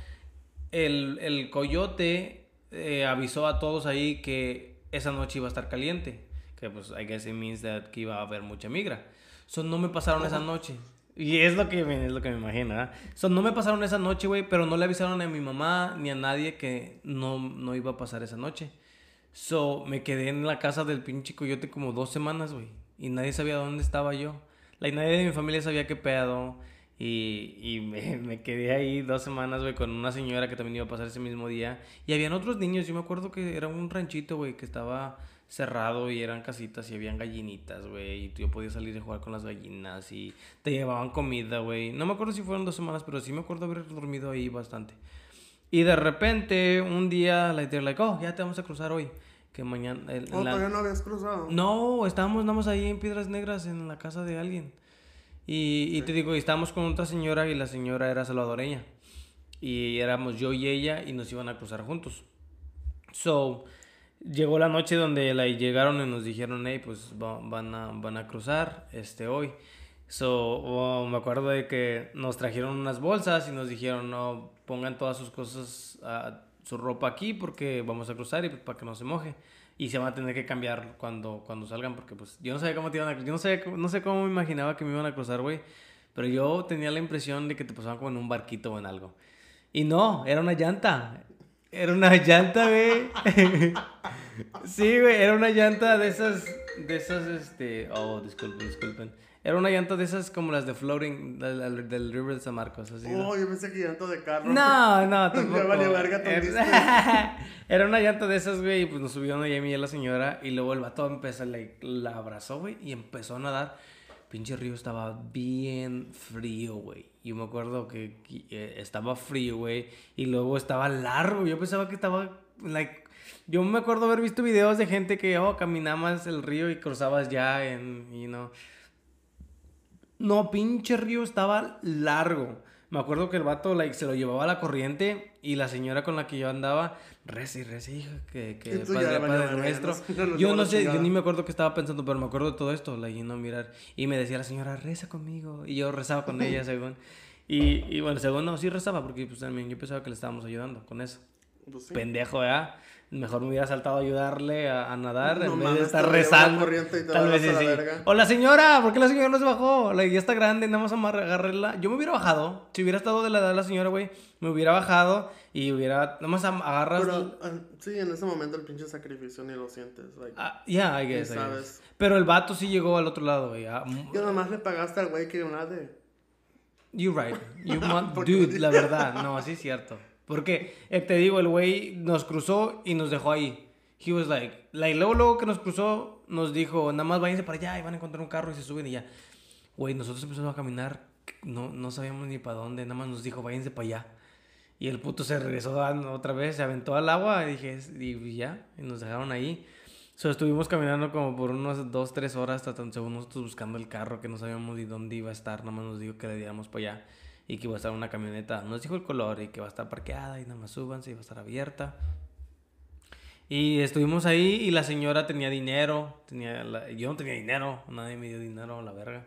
Speaker 2: el, el coyote eh, avisó a todos ahí que esa noche iba a estar caliente. Que pues, I guess it means that que iba a haber mucha migra. So, no me pasaron esa noche. Y es lo que me, es lo que me imagino, ¿verdad? So, no me pasaron esa noche, güey, pero no le avisaron a mi mamá ni a nadie que no, no iba a pasar esa noche. So, me quedé en la casa del pinche coyote como dos semanas, güey. Y nadie sabía dónde estaba yo. Like, nadie de mi familia sabía qué pedo. Y, y me, (laughs) me quedé ahí dos semanas, güey, con una señora que también iba a pasar ese mismo día. Y habían otros niños. Yo me acuerdo que era un ranchito, güey, que estaba cerrado y eran casitas y habían gallinitas, güey. Y yo podía salir a jugar con las gallinas y te llevaban comida, güey. No me acuerdo si fueron dos semanas, pero sí me acuerdo haber dormido ahí bastante. Y de repente, un día, like, they're like, oh, ya te vamos a cruzar hoy. Que mañana... el-
Speaker 3: Oh,
Speaker 2: la-
Speaker 3: todavía no habías cruzado.
Speaker 2: no, estábamos más ahí en Piedras Negras, en la casa de alguien. Y, y te digo, y estábamos con otra señora y la señora era salvadoreña. Y éramos yo y ella y nos iban a cruzar juntos. So, llegó la noche donde la, llegaron y nos dijeron, hey, pues va- van, a, van a cruzar este, hoy. So, oh, me acuerdo de que nos trajeron unas bolsas y nos dijeron, no, pongan todas sus cosas, ah, su ropa aquí porque vamos a cruzar y para que no se moje. Y se van a tener que cambiar cuando, cuando salgan porque pues yo no sabía cómo te iban a Yo no, sé, no sé cómo me imaginaba que me iban a cruzar, güey. Pero yo tenía la impresión de que te pasaban como en un barquito o en algo. Y no, era una llanta. Era una llanta, güey. (laughs) sí, güey, era una llanta de esas, de esas, este, oh, disculpen, disculpen. Era una llanta de esas como las de floating del, del River de San Marcos. Así, ¿no?
Speaker 3: Oh, yo pensé que llanto de carro.
Speaker 2: No, no, (laughs) tampoco.
Speaker 3: Valió verga
Speaker 2: Era- (laughs) Era una llanta de esas, güey, y pues nos subieron a mí y a la señora, y luego el vato empezó, like, la abrazó, güey, y empezó a nadar. Pinche río estaba bien frío, güey. Yo me acuerdo que, que, eh, estaba frío, güey, y luego estaba largo. Yo pensaba que estaba, like, yo me acuerdo haber visto videos de gente que, oh, caminabas el río y cruzabas ya en, you know. No, pinche río estaba largo. Me acuerdo que el vato like, se lo llevaba a la corriente y la señora con la que yo andaba, reza y reza, hija, que, que padre, padre nuestro. (laughs) yo no
Speaker 3: la
Speaker 2: sé, yo ni me acuerdo qué estaba pensando, pero me acuerdo de todo esto, like, know, mirar. Y me decía la señora, reza conmigo. Y yo rezaba con ella, (laughs) según. Y, y bueno, según no, sí rezaba, porque pues también yo pensaba que le estábamos ayudando con eso.
Speaker 3: Pues sí.
Speaker 2: Pendejo, ¿verdad? Mejor me hubiera saltado a ayudarle a, a nadar
Speaker 3: No
Speaker 2: en vez de estar
Speaker 3: la
Speaker 2: rezando.
Speaker 3: y
Speaker 2: Tal vez
Speaker 3: la
Speaker 2: sí.
Speaker 3: verga.
Speaker 2: O la señora, ¿por qué la señora no se bajó? Like, ya está grande, nada más agarrarla. Yo me hubiera bajado. Si hubiera estado de la edad de la señora, güey, me hubiera bajado y hubiera. Nada más agarras.
Speaker 3: Pero ah, sí, en ese momento el pinche sacrificio ni lo sientes. Like,
Speaker 2: Ah, yeah, I guess, I guess. Pero el vato sí llegó al otro lado, güey. ah, mm,
Speaker 3: Y nomás le pagaste al güey que nade.
Speaker 2: You right. You mo- (laughs)
Speaker 3: ¿Por qué lo
Speaker 2: dude, la verdad. No, sí es cierto. Porque, eh, te digo, el güey nos cruzó y nos dejó ahí. He was like, like, luego, luego que nos cruzó, nos dijo, nada más váyanse para allá y van a encontrar un carro y se suben y ya. Güey, nosotros empezamos a caminar, no, no sabíamos ni para dónde, nada más nos dijo, váyanse para allá. Y el puto se regresó otra vez, se aventó al agua y dije, y ya, y nos dejaron ahí. So, estuvimos caminando como por unas dos, tres horas, tratando, según nosotros buscando el carro, que no sabíamos ni dónde iba a estar, nada más nos dijo que le diéramos para allá y que iba a estar una camioneta. Nos dijo el color y que va a estar parqueada y nada más súbanse y va a estar abierta. Y estuvimos ahí y la señora tenía dinero, tenía la- yo no tenía dinero, nadie me dio dinero, la verga.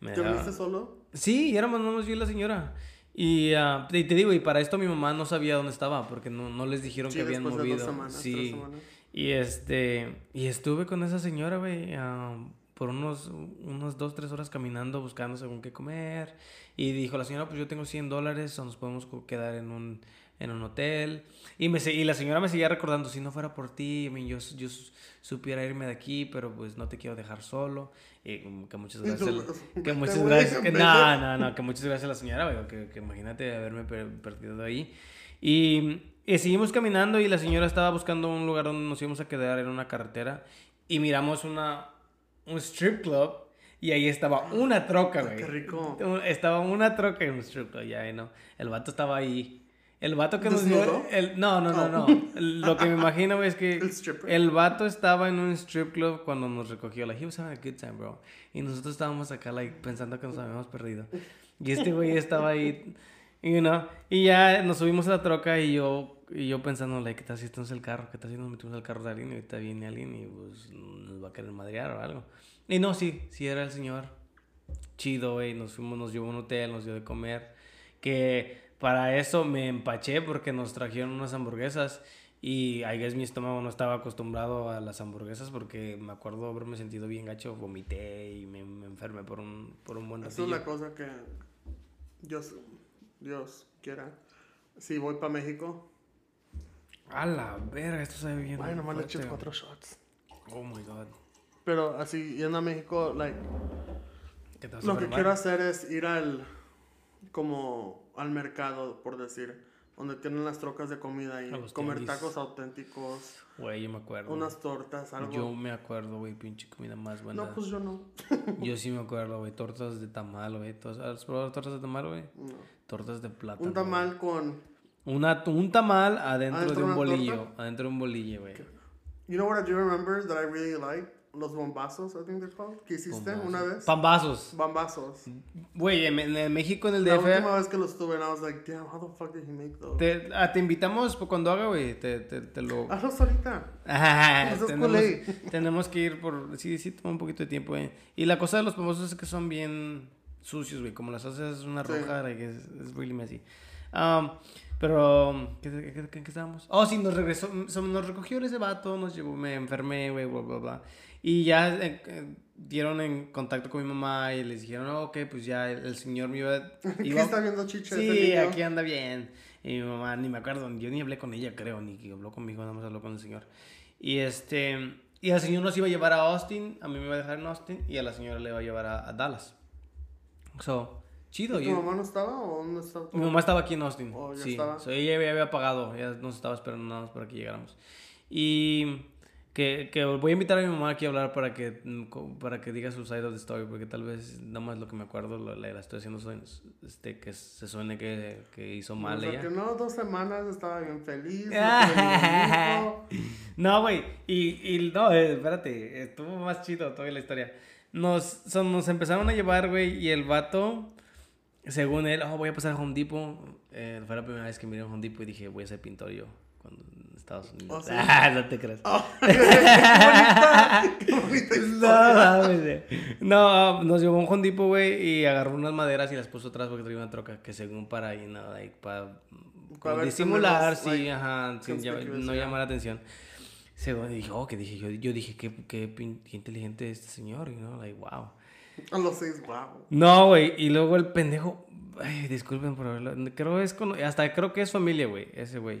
Speaker 2: Me
Speaker 3: ¿Te
Speaker 2: daba-
Speaker 3: viniste solo?
Speaker 2: Sí, y éramos nomás yo y la señora. Y, ah, y te digo, y para esto mi mamá no sabía dónde estaba, porque no, no les dijeron
Speaker 3: Sí,
Speaker 2: que habían
Speaker 3: después de
Speaker 2: movido.
Speaker 3: dos semanas, tres
Speaker 2: sí.
Speaker 3: semanas.
Speaker 2: Y este, y estuve con esa señora, güey, ah, por unos, unos dos, tres horas caminando, buscando según qué comer. Y dijo la señora, pues yo tengo 100 dólares, o nos podemos quedar en un, en un hotel. Y, me, y la señora me seguía recordando, si no fuera por ti, I mean, yo, yo su- supiera irme de aquí, pero pues no te quiero dejar solo. Y que muchas gracias. Que
Speaker 3: "Vete,
Speaker 2: muchas gracias. Que,
Speaker 3: vete".
Speaker 2: no, no, no, que muchas gracias a la señora. Que, que imagínate haberme per- perdido ahí. Y, y seguimos caminando y la señora estaba buscando un lugar donde nos íbamos a quedar en una carretera. Y miramos una, un strip club. Y ahí estaba una troca,
Speaker 3: Ah,
Speaker 2: güey.
Speaker 3: qué rico.
Speaker 2: Estaba una troca en un strip club, ya, no. El vato estaba ahí. El vato que nos dio. El, no, no, no, no.
Speaker 3: Oh.
Speaker 2: Lo que me imagino güey, es que (laughs)
Speaker 3: El
Speaker 2: el vato estaba en un strip club cuando nos recogió. Like, he was having a good time, bro. Y nosotros estábamos acá, like, pensando que nos habíamos perdido. Y este güey estaba ahí, you know. Y ya nos subimos a la troca y yo, y yo pensando, like, ¿qué tal si estamos en el carro? ¿Qué tal si nos metimos al carro de alguien y ahorita viene alguien y pues nos va a querer madrear o algo? Y no, sí, sí era el señor. Chido, güey. Nos fuimos, nos llevó a un hotel, nos dio de comer. Que para eso me empaché porque nos trajeron unas hamburguesas. Y I guess mi estómago no estaba acostumbrado a las hamburguesas porque me acuerdo haberme sentido bien gacho, vomité y me, me enfermé por un, por un buen
Speaker 3: Esa es
Speaker 2: ratillo.
Speaker 3: la cosa que Dios, Dios quiera. Si voy para México,
Speaker 2: A la verga, esto sabe bien.
Speaker 3: bueno, nomás le eché cuatro shots.
Speaker 2: Oh my god.
Speaker 3: Pero así, yendo a México, like,
Speaker 2: ¿Qué te
Speaker 3: lo que quiero hacer es ir al, como, al mercado, por decir, donde tienen las trocas de comida y comer
Speaker 2: tianguis.
Speaker 3: tacos auténticos,
Speaker 2: Güey, yo me acuerdo.
Speaker 3: unas tortas, algo.
Speaker 2: Yo me acuerdo, güey, pinche comida más buena.
Speaker 3: no, pues yo no. (laughs)
Speaker 2: Yo sí me acuerdo, güey, tortas de tamal, güey. ¿Tú ¿Has probado tortas de tamal, güey?
Speaker 3: no.
Speaker 2: Tortas de plátano.
Speaker 3: Un tamal con,
Speaker 2: güey. Una, un tamal adentro,
Speaker 3: ¿Adentro
Speaker 2: de un
Speaker 3: una
Speaker 2: bolillo.
Speaker 3: torta?
Speaker 2: Adentro de un bolillo, güey.
Speaker 3: you know what I do remember that I really like? Los bombazos, I think they're called. ¿Qué hiciste una vez?
Speaker 2: Pambazos.
Speaker 3: Bombazos.
Speaker 2: Güey, en, en México, en el
Speaker 3: La
Speaker 2: DF.
Speaker 3: última vez que los tuve, I was like, damn, how the fuck did he make those?
Speaker 2: Te, ah, te invitamos cuando haga, güey. Te, te, te lo. (laughs)
Speaker 3: Hazlos ahorita.
Speaker 2: Ah,
Speaker 3: Eso es
Speaker 2: tenemos,
Speaker 3: culé. (laughs)
Speaker 2: tenemos que ir por. Sí, sí, toma un poquito de tiempo, güey. Y la cosa de los pambazos es que son bien sucios, güey. Como las haces una
Speaker 3: Sí.
Speaker 2: roja, like, es, es really messy. Um, pero, ¿qué, qué, qué, qué- qué estábamos? Oh, sí, nos regresó, so- nos recogió ese vato, nos llevó, me enfermé, güey, bla, bla, bla. Y ya eh, eh, dieron en contacto con mi mamá y les dijeron, oh, ok, pues ya el, el señor me iba, (laughs)
Speaker 3: ¿Qué
Speaker 2: iba
Speaker 3: está viendo chicha
Speaker 2: Sí,
Speaker 3: niño?
Speaker 2: aquí anda bien. Y mi mamá, ni me acuerdo, yo ni hablé con ella, creo, ni que habló conmigo, nada más habló con el señor. Y este, Y el señor nos iba a llevar a Austin, a mí me iba a dejar en Austin y a la señora le iba a llevar a, a Dallas. So, chido.
Speaker 3: ¿Tu
Speaker 2: yo-
Speaker 3: mamá no estaba o dónde estaba? tu
Speaker 2: mi mamá estaba aquí en Austin.
Speaker 3: Oh, ya
Speaker 2: sí.
Speaker 3: estaba.
Speaker 2: So, ella ya había pagado, ya nos estaba esperando nada más para que llegáramos. Y que, que voy a invitar a mi mamá aquí a hablar para que, mm, para que diga su side of the story, porque tal vez nada más lo que me acuerdo lo- la, la estoy haciendo este, que se suene que, que hizo mal
Speaker 3: O sea,
Speaker 2: ella.
Speaker 3: que no, dos semanas estaba bien feliz. (laughs) no
Speaker 2: güey. Y, y no, eh, espérate. Estuvo más chido toda la historia. Nos, son- nos empezaron a llevar, güey. Y el vato, según él, oh, voy a pasar a Home Depot. Eh, fue la primera vez que miré a Home Depot y dije, voy a ser pintor yo. Cuando en Estados Unidos.
Speaker 3: ¿Oh, sí? (laughs)
Speaker 2: Ah, no te creas.
Speaker 3: Oh, (laughs) qué bonita, (laughs) qué bonita
Speaker 2: No, mames, güey. no, nos llevó a un Home Depot, güey, y agarró unas maderas y las puso atrás porque traía una troca que según para ahí, no, like, para, disimular, sí,
Speaker 3: like,
Speaker 2: ajá, sin llama- no llamar la atención. Según dije, oh, que dije, yo, yo dije, qué, qué, qué inteligente este señor, y no, like, wow.
Speaker 3: A los seis, wow.
Speaker 2: No, güey, y luego el pendejo, ay, disculpen por haberlo, creo es, con, hasta creo que es familia, güey, ese güey.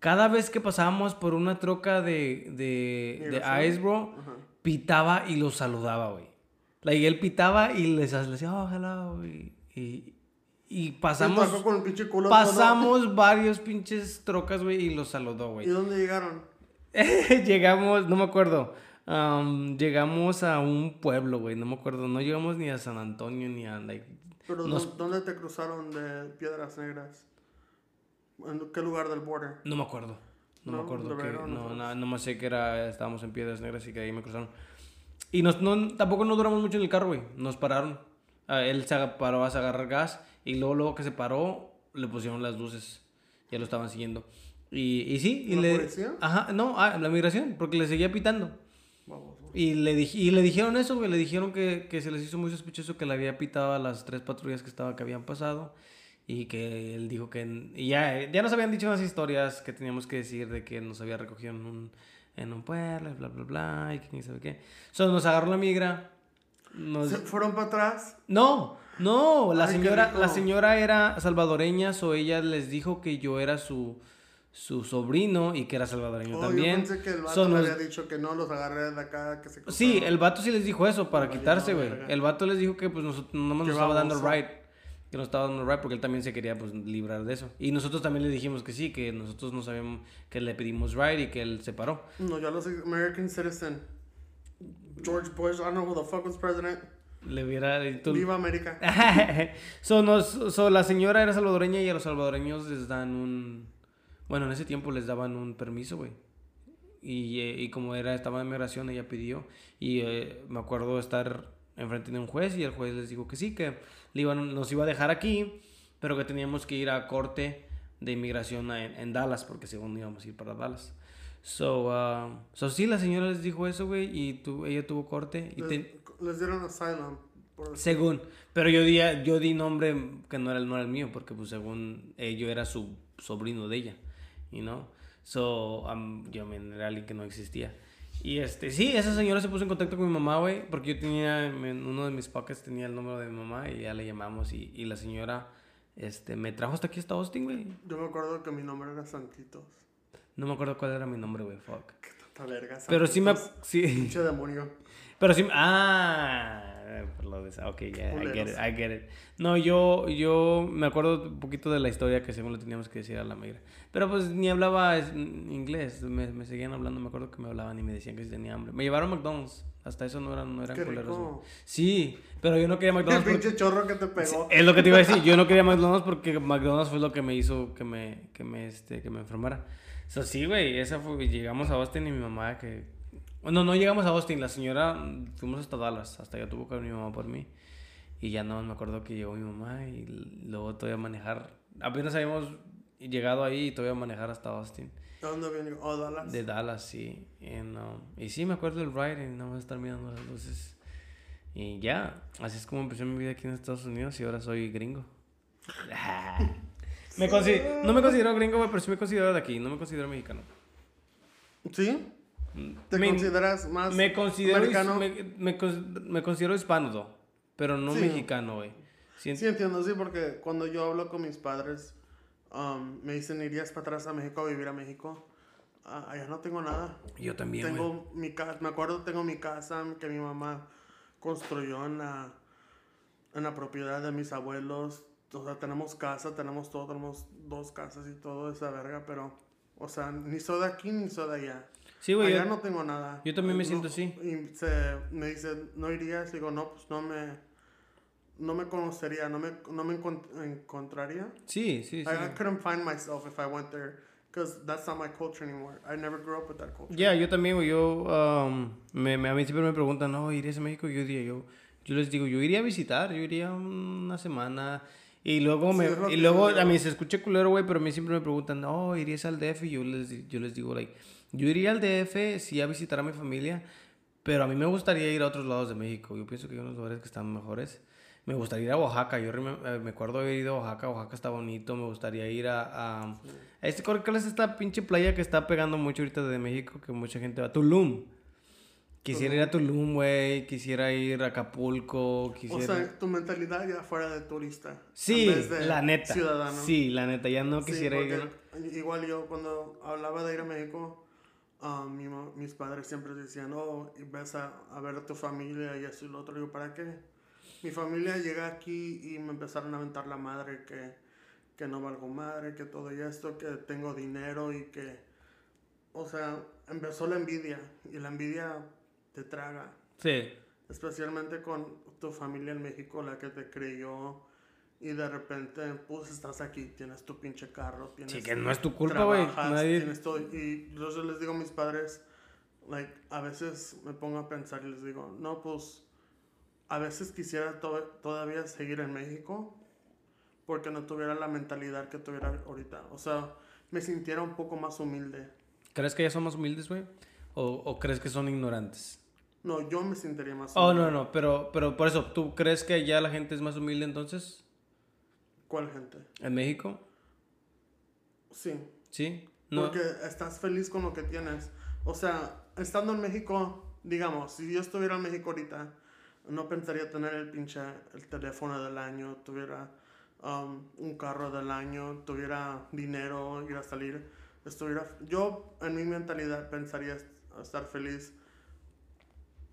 Speaker 2: Cada vez que pasábamos por una troca de, de, de. Icebro,
Speaker 3: Ajá.
Speaker 2: pitaba y los saludaba, güey. Like, él pitaba y les decía, oh, hello, güey. Y, y pasamos,
Speaker 3: con el pinche culo todo.
Speaker 2: pasamos varios pinches trocas, güey, y los saludó,
Speaker 3: ¿Y
Speaker 2: güey.
Speaker 3: dónde llegaron? (laughs)
Speaker 2: llegamos, no me acuerdo, um, llegamos a un pueblo, güey, no me acuerdo, no llegamos ni a San Antonio ni a, like,
Speaker 3: ¿Pero
Speaker 2: Nos-
Speaker 3: dó- dónde te cruzaron de Piedras Negras? ¿En qué lugar del border?
Speaker 2: no me acuerdo. No, me
Speaker 3: No,
Speaker 2: acuerdo
Speaker 3: de
Speaker 2: que,
Speaker 3: no
Speaker 2: no, no, me sé que era, estábamos en Piedras Negras y que ahí me cruzaron. Y nos, no, tampoco no duramos mucho en el carro, güey. Nos pararon. Ah, él se paró a agarrar gas y luego, luego que se paró, le pusieron las luces. Ya lo estaban siguiendo. Y, y sí, y
Speaker 3: ¿La
Speaker 2: le...
Speaker 3: policía?
Speaker 2: Ajá, no, ah, la migración, porque le seguía pitando. Y le, y le dijeron eso, güey. Le dijeron que, que se les hizo muy sospechoso que le había pitado a las tres patrullas que, estaba, que habían pasado. Y que él dijo que... Y ya, ya nos habían dicho unas historias que teníamos que decir de que nos había recogido en un, en un pueblo, bla, bla, bla, y que quién sabe qué. So, nos agarró la migra. Nos...
Speaker 3: ¿Se fueron para atrás?
Speaker 2: No, no, la
Speaker 3: Ay,
Speaker 2: señora, la señora era salvadoreña, o ella les dijo que yo era su, su sobrino y que era salvadoreño
Speaker 3: Oh,
Speaker 2: también.
Speaker 3: Yo pensé que el vato
Speaker 2: So,
Speaker 3: le
Speaker 2: nos-
Speaker 3: había dicho que no los agarré de acá, que se
Speaker 2: Sí, el vato sí les dijo eso para quitarse, güey. El vato les dijo que pues nosotros no nos estaba dando right. Que nos estaba dando right porque él también se quería pues librar de eso. Y nosotros también le dijimos que sí, que nosotros no sabíamos que le pedimos right y que él se paró.
Speaker 3: No, yo los American Citizen. George Bush, I don't know who the fuck was president.
Speaker 2: Le hubiera... tú-
Speaker 3: Viva América. (laughs)
Speaker 2: so, nos, so, la señora era salvadoreña y a los salvadoreños les dan un... Bueno, en ese tiempo les daban un permiso, güey. Y, eh, y como era, estaba en migración, ella pidió. Y eh, me acuerdo estar enfrente de un juez y el juez les dijo que sí, que le iban, nos iba a dejar aquí, pero que teníamos que ir a corte de inmigración en, en Dallas, porque según íbamos a ir para Dallas. So, uh, so sí, la señora les dijo eso, güey, y tu- ella tuvo corte. Y
Speaker 3: Les,
Speaker 2: te-
Speaker 3: les dieron asylum. Por
Speaker 2: según, pero yo di, yo di nombre que no era, no era el mío, porque pues según eh, yo era su sobrino de ella, you know? So, um, yo me, era alguien que no existía. Y este, sí, esa señora se puso en contacto con mi mamá, güey, porque yo tenía, en uno de mis pockets tenía el número de mi mamá y ya le llamamos y, y la señora, este, me trajo hasta aquí hasta Austin, güey.
Speaker 3: Yo me acuerdo que mi nombre era Santitos.
Speaker 2: No me acuerdo cuál era mi nombre, güey, fuck.
Speaker 3: Qué tanta verga.
Speaker 2: Pero sí me,
Speaker 3: Santitos.
Speaker 2: sí,
Speaker 3: Pinche demonio.
Speaker 2: Pero sí, ah, por lo de esa, ok, ya, I get it, I get it. No, yo, yo me acuerdo un poquito de la historia que según le teníamos que decir a la migra. Pero pues ni hablaba inglés, me, me seguían hablando, me acuerdo que me hablaban y me decían que si tenía hambre. Me llevaron a McDonald's, hasta eso no eran, no eran
Speaker 3: Qué
Speaker 2: culeros.
Speaker 3: rico.
Speaker 2: Sí, pero yo no quería
Speaker 3: El
Speaker 2: McDonald's porque...
Speaker 3: pinche chorro que te pegó.
Speaker 2: Es lo que te iba a decir, yo no quería McDonald's porque McDonald's fue lo que me hizo que me, que me, este, que me enfermara. So, sí, güey, esa fue, llegamos a Austin y mi mamá que... Bueno, no llegamos a Austin, la señora, mm, fuimos hasta Dallas, hasta allá tuvo que venir mi mamá por mí. Y ya no me acuerdo que llegó mi mamá y luego todavía manejar. Apenas habíamos llegado ahí y todavía manejar hasta Austin.
Speaker 3: ¿De dónde viene? Oh, Dallas.
Speaker 2: De Dallas, sí. Y, no, y sí, me acuerdo del ride y nada más estar mirando las luces. Y ya, así es como empecé mi vida aquí en Estados Unidos y ahora soy gringo. (laughs) me consi- no me considero gringo, pero sí me considero de aquí, no me considero mexicano.
Speaker 3: ¿Sí? ¿Te
Speaker 2: Me-
Speaker 3: consideras más
Speaker 2: Me considero,
Speaker 3: americano?
Speaker 2: me, me me considero hispano, pero no
Speaker 3: Sí.
Speaker 2: mexicano, güey. Sí,
Speaker 3: Sí, entiendo, sí, porque cuando yo hablo con mis padres, um, me dicen, ¿irías para atrás a México a vivir a México? ah, allá no tengo nada.
Speaker 2: Yo también.
Speaker 3: Tengo mi casa, me acuerdo, tengo mi casa que mi mamá construyó en la, en la propiedad de mis abuelos. O sea, tenemos casa, tenemos todo, tenemos dos casas y todo esa verga, pero, o sea, ni soy de aquí ni soy de allá.
Speaker 2: Sí, güey.
Speaker 3: allá
Speaker 2: yo-
Speaker 3: no tengo nada.
Speaker 2: yo también me
Speaker 3: No,
Speaker 2: siento así.
Speaker 3: Y se, me dice, ¿no irías? Digo, no, pues no me, no me conocería, no me, no me encont- encontraría.
Speaker 2: Sí, sí, sí.
Speaker 3: I, I couldn't find myself if I went there because that's not my culture anymore. I never grew up with that culture.
Speaker 2: Ya, yo también, güey. Yo, um, me, me- a mí siempre me preguntan, no, ¿irías a México? Yo diría, yo, yo les digo, yo iría a visitar, yo iría una semana. Y luego,
Speaker 3: Sí,
Speaker 2: me,
Speaker 3: lo
Speaker 2: y luego a mí se escucha culero, güey, pero a mí siempre me preguntan, no, ¿irías al DF? Y yo les, yo les digo, like, yo iría al DF, sí, a visitar a mi familia, pero a mí me gustaría ir a otros lados de México. Yo pienso que hay unos lugares que están mejores. Me gustaría ir a Oaxaca. Yo eh, me acuerdo haber ido a Oaxaca. Oaxaca está bonito. Me gustaría ir a... a, a este, ¿Cuál es esta pinche playa que está pegando mucho ahorita de México? Que mucha gente va. Tulum. Quisiera ir a Tulum, güey. Quisiera ir a Acapulco.
Speaker 3: O
Speaker 2: Quisiera...
Speaker 3: sea, tu mentalidad ya fuera de turista.
Speaker 2: sí,
Speaker 3: en vez de
Speaker 2: la neta.
Speaker 3: Ciudadano.
Speaker 2: Sí, la neta. Ya no
Speaker 3: Sí,
Speaker 2: quisiera ir...
Speaker 3: Igual yo cuando hablaba de ir a México, ah, mi mis padres siempre decían, oh, ves a, a ver a tu familia y y lo otro. Digo, ¿para qué? Mi familia llega aquí y me empezaron a aventar la madre que, que no valgo madre, que todo y esto, que tengo dinero y que... O sea, empezó la envidia y la envidia te traga.
Speaker 2: Sí.
Speaker 3: Especialmente con tu familia en México, la que te creyó y de repente, pues estás aquí, tienes tu pinche carro, tienes...
Speaker 2: Sí, que no es tu culpa, güey.
Speaker 3: trabajas,
Speaker 2: Nadie...
Speaker 3: tienes todo. Y yo les digo a mis padres, like, a veces me pongo a pensar y les digo, no, pues, a veces quisiera to- todavía seguir en México porque no tuviera la mentalidad que tuviera ahorita. O sea, me sintiera un poco más humilde.
Speaker 2: ¿Crees que ya son más humildes, güey? ¿O, ¿O crees que son ignorantes?
Speaker 3: No, yo me sentiría más
Speaker 2: Oh,
Speaker 3: humilde.
Speaker 2: no, no, pero, pero por eso, ¿tú crees que ya la gente es más humilde entonces?
Speaker 3: ¿Cuál gente?
Speaker 2: ¿En México?
Speaker 3: Sí.
Speaker 2: ¿Sí? No.
Speaker 3: Porque estás feliz con lo que tienes. O sea, estando en México, digamos, si yo estuviera en México ahorita, no pensaría tener el pinche el teléfono del año, tuviera um, un carro del año, tuviera dinero, ir a salir, estuviera... Yo, en mi mentalidad, pensaría est- estar feliz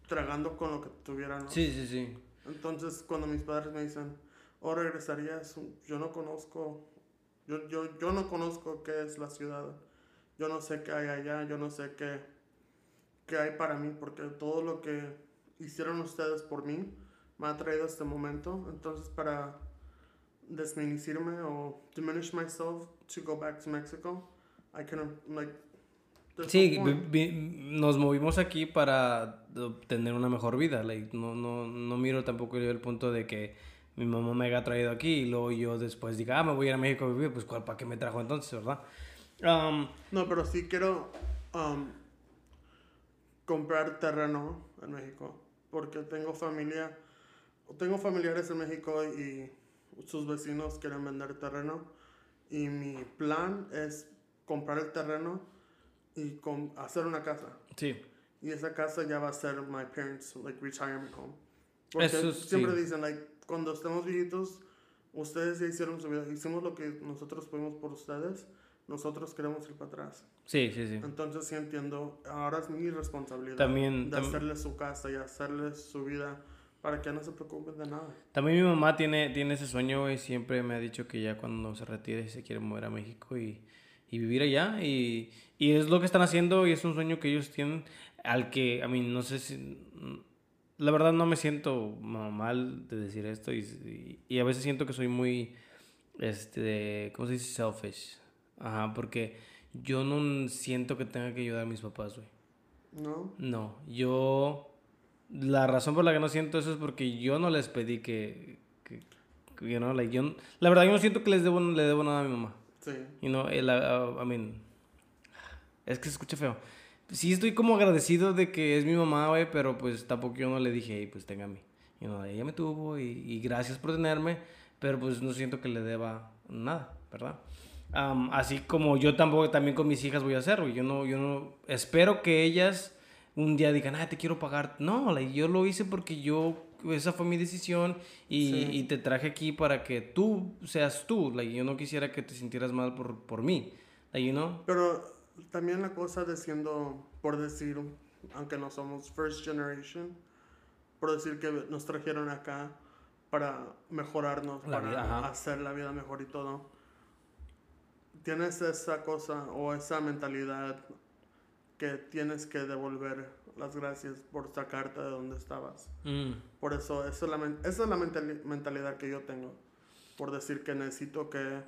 Speaker 3: tragando con lo que tuviera, ¿no?
Speaker 2: Sí, sí, sí.
Speaker 3: Entonces, cuando mis padres me dicen, oh, regresarías, yo no conozco, yo, yo, yo no conozco qué es la ciudad, yo no sé qué hay allá, yo no sé qué, qué hay para mí, porque todo lo que hicieron ustedes por mí me ha traído a este momento. Entonces, para desminicirme o diminish myself to go back to Mexico, I can, like,
Speaker 2: Sí,
Speaker 3: no
Speaker 2: nos movimos aquí para obtener una mejor vida. like, no, no, no miro tampoco yo el punto de que mi mamá me haya traído aquí y luego yo después diga, ah, me voy a ir a México a vivir. Pues, ¿cuál, ¿para qué me trajo entonces, verdad? Um,
Speaker 3: No, pero sí quiero um, comprar terreno en México. Porque tengo familia, tengo familiares en México y sus vecinos quieren vender terreno. Y mi plan es comprar el terreno y com- hacer una casa.
Speaker 2: sí.
Speaker 3: Y esa casa ya va a ser my parents' like retirement home. Porque
Speaker 2: Eso
Speaker 3: siempre
Speaker 2: sí.
Speaker 3: dicen, like, cuando estemos viejitos, ustedes ya hicieron su vida. Hicimos lo que nosotros pudimos por ustedes. Nosotros queremos ir para atrás.
Speaker 2: Sí, sí, sí.
Speaker 3: Entonces sí entiendo, ahora es mi responsabilidad
Speaker 2: También-
Speaker 3: de
Speaker 2: tam-
Speaker 3: hacerles su casa y hacerles su vida para que no se preocupen de nada.
Speaker 2: También mi mamá tiene, tiene ese sueño, güey. Siempre me ha dicho que ya cuando se retire se quiere mover a México y, y vivir allá. Y, y es lo que están haciendo y es un sueño que ellos tienen al que, a mí, no sé si... La verdad no me siento ma- mal de decir esto y, y, y a veces siento que soy muy, este, ¿cómo se dice? Selfish. Ajá, porque yo no siento que tenga que ayudar a mis papás, güey.
Speaker 3: ¿No?
Speaker 2: No, yo... La razón por la que no siento eso es porque yo no les pedí que... que, que, you know, like, yo, la verdad yo no siento que les debo, le debo nada a mi mamá.
Speaker 3: Sí.
Speaker 2: You know, uh, I mean... Es que se escucha feo. Sí estoy como agradecido de que es mi mamá, güey, pero pues tampoco yo no le dije, hey, pues tenga a mí. You know, ella me tuvo y, y gracias por tenerme, pero pues no siento que le deba nada, ¿verdad? Am, así como yo tampoco también con mis hijas voy a hacer, güey. Yo no, yo no espero que ellas un día digan, ah, te quiero pagar. No, like, yo lo hice porque yo, esa fue mi decisión y,
Speaker 3: Sí.
Speaker 2: y te traje aquí para que tú seas tú. Like, yo no quisiera que te sintieras mal por, por mí. Like, you know?
Speaker 3: Pero también la cosa de siendo, por decir, aunque no somos first generation, por decir que nos trajeron acá para mejorarnos,
Speaker 2: La
Speaker 3: para
Speaker 2: vida,
Speaker 3: hacer la vida mejor y todo. Tienes esa cosa o esa mentalidad que tienes que devolver las gracias por sacarte de donde estabas.
Speaker 2: Mm.
Speaker 3: Por eso, esa es la, men- esa es la mentali- mentalidad que yo tengo. Por decir que necesito que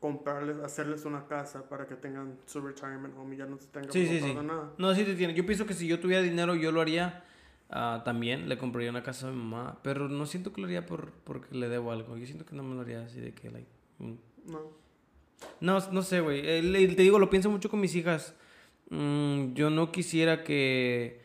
Speaker 3: comprarles, hacerles una casa para que tengan su retirement home y ya no se tengan
Speaker 2: Sí, sí,
Speaker 3: nada.
Speaker 2: No, sí te tiene. Yo pienso que si yo tuviera dinero, yo lo haría ah, también. Le compraría una casa a mi mamá. Pero no siento que lo haría por, porque le debo algo. Yo siento que no me lo haría así de que, like. mm.
Speaker 3: No.
Speaker 2: No, no sé, güey. Eh, Te digo, lo pienso mucho con mis hijas. Mm, yo no quisiera que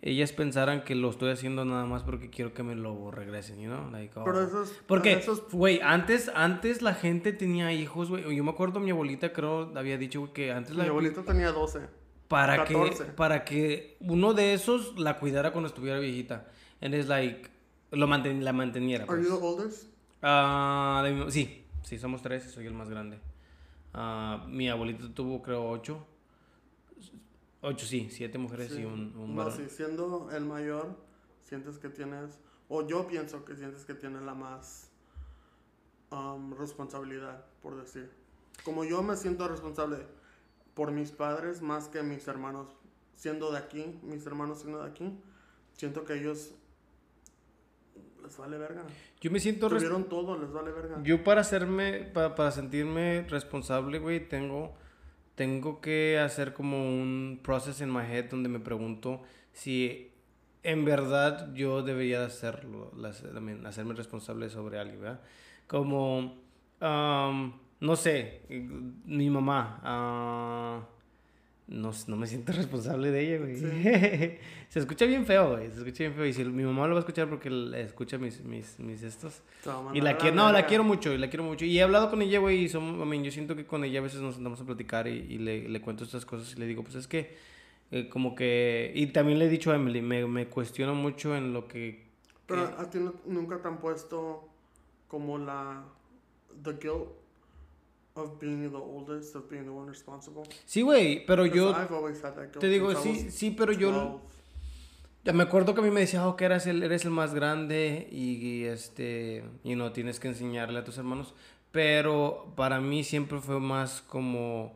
Speaker 2: ellas pensaran que lo estoy haciendo nada más porque quiero que me lo regresen, you know? Like, oh.
Speaker 3: Pero eso es...
Speaker 2: Porque, güey, antes, antes la gente tenía hijos, güey. Yo me acuerdo, mi abuelita creo había dicho que antes
Speaker 3: mi
Speaker 2: la...
Speaker 3: abuelito tenía 12.
Speaker 2: Para que,
Speaker 3: 14.
Speaker 2: para que uno de esos la cuidara cuando estuviera viejita. And it's like, lo manten- la manteniera.
Speaker 3: Are
Speaker 2: pues.
Speaker 3: you the oldest?
Speaker 2: De mi- sí, sí, somos tres y soy el más grande. Ah, mi abuelito tuvo, creo, ocho. Ocho, sí, siete mujeres
Speaker 3: Sí.
Speaker 2: y un, un
Speaker 3: No,
Speaker 2: varón.
Speaker 3: sí, siendo el mayor, sientes que tienes, o yo pienso que sientes que tienes la más um, responsabilidad, por decir. Como yo me siento responsable por mis padres más que mis hermanos siendo de aquí, mis hermanos siendo de aquí, siento que ellos les vale verga.
Speaker 2: Yo me siento...
Speaker 3: Tuvieron todo, les vale verga.
Speaker 2: Yo para hacerme, para, para sentirme responsable, güey, tengo, tengo que hacer como un process in my head donde me pregunto si en verdad yo debería de hacerlo, hacerme responsable sobre alguien, ¿verdad? Como, no sé, mi mamá, ah, no, no me siento (laughs) responsable de ella, güey. (laughs) se escucha bien feo, güey, se escucha bien feo. Y si mi mamá lo va a escuchar porque escucha mis, mis, mis estos, y la quiero, no, la quiero mucho, y la quiero mucho. Y he hablado con ella, güey, y I mean, yo siento que con ella a veces nos sentamos a platicar y, y le, le cuento estas cosas y le digo, pues es que, eh, como que, y también le he dicho a Emily, me, me cuestiono mucho en lo que...
Speaker 3: Pero
Speaker 2: que-
Speaker 3: a ti no- nunca te han puesto como la the guilt of being the oldest, of being the one responsible.
Speaker 2: Sí, güey, pero yo,
Speaker 3: I've always had that guilt
Speaker 2: te digo, sí, sí, pero yo...
Speaker 3: 12.
Speaker 2: Ya me acuerdo que a mí me decía, oh, que eres el, eres el más grande y, y, este, y no tienes que enseñarle a tus hermanos. Pero para mí siempre fue más como,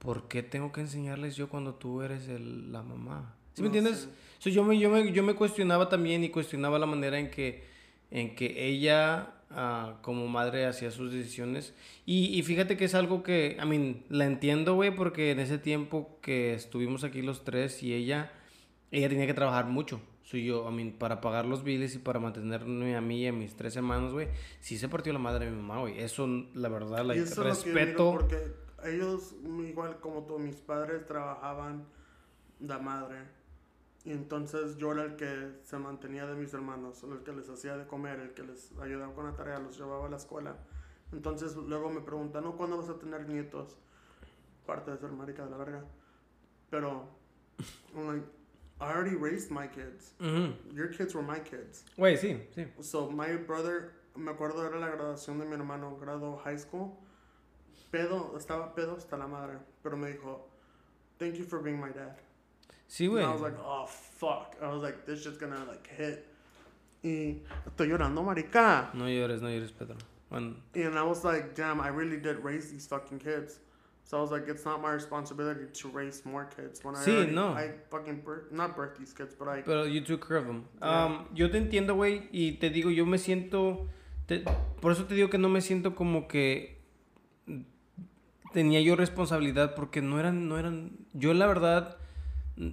Speaker 2: ¿por qué tengo que enseñarles yo cuando tú eres el- la mamá? ¿Sí me
Speaker 3: No
Speaker 2: entiendes?
Speaker 3: sé.
Speaker 2: So, yo, me, yo, me, yo me cuestionaba también y cuestionaba la manera en que, en que ella ah, como madre hacía sus decisiones. Y, y fíjate que es algo que, I mean, la entiendo, güey, porque en ese tiempo que estuvimos aquí los tres y ella, ella tenía que trabajar mucho. So, yo, I mean, para pagar los biles y para mantenerme a mí y a mis tres hermanos, güey, sí se partió la madre de mi mamá, güey. Eso, la verdad,
Speaker 3: Y
Speaker 2: like, respeto.
Speaker 3: porque ellos, igual como tú, mis padres trabajaban de madre. Y entonces yo era el que se mantenía de mis hermanos, el que les hacía de comer, el que les ayudaba con la tarea, los llevaba a la escuela. Entonces luego me preguntan, ¿no? ¿Cuándo vas a tener nietos? Parte de ser marica de la verga. Pero, I'm like, I already raised my kids.
Speaker 2: Ujú.
Speaker 3: Your kids were my kids.
Speaker 2: Güey, sí, sí.
Speaker 3: So, my brother, me acuerdo era la graduación de mi hermano, grado high school. Pedo, estaba pedo hasta la madre, pero me dijo, thank you for being my dad.
Speaker 2: Sí,
Speaker 3: And
Speaker 2: güey.
Speaker 3: I was like, oh, fuck. I was like, this shit's gonna, like, hit. Y estoy llorando, marica.
Speaker 2: No llores, no llores, Pedro. Bueno,
Speaker 3: And I was like, damn, I really did raise these fucking kids. So I was like, it's not my responsibility to raise more kids. When I
Speaker 2: Sí,
Speaker 3: already,
Speaker 2: no.
Speaker 3: I fucking birth, not birth these kids, but I,
Speaker 2: Pero you took care of them.
Speaker 3: Yeah.
Speaker 2: Um, yo te entiendo, güey, y te digo, yo me siento... te- por eso te digo que no me siento como que tenía yo responsabilidad porque no eran, no eran... Yo la verdad...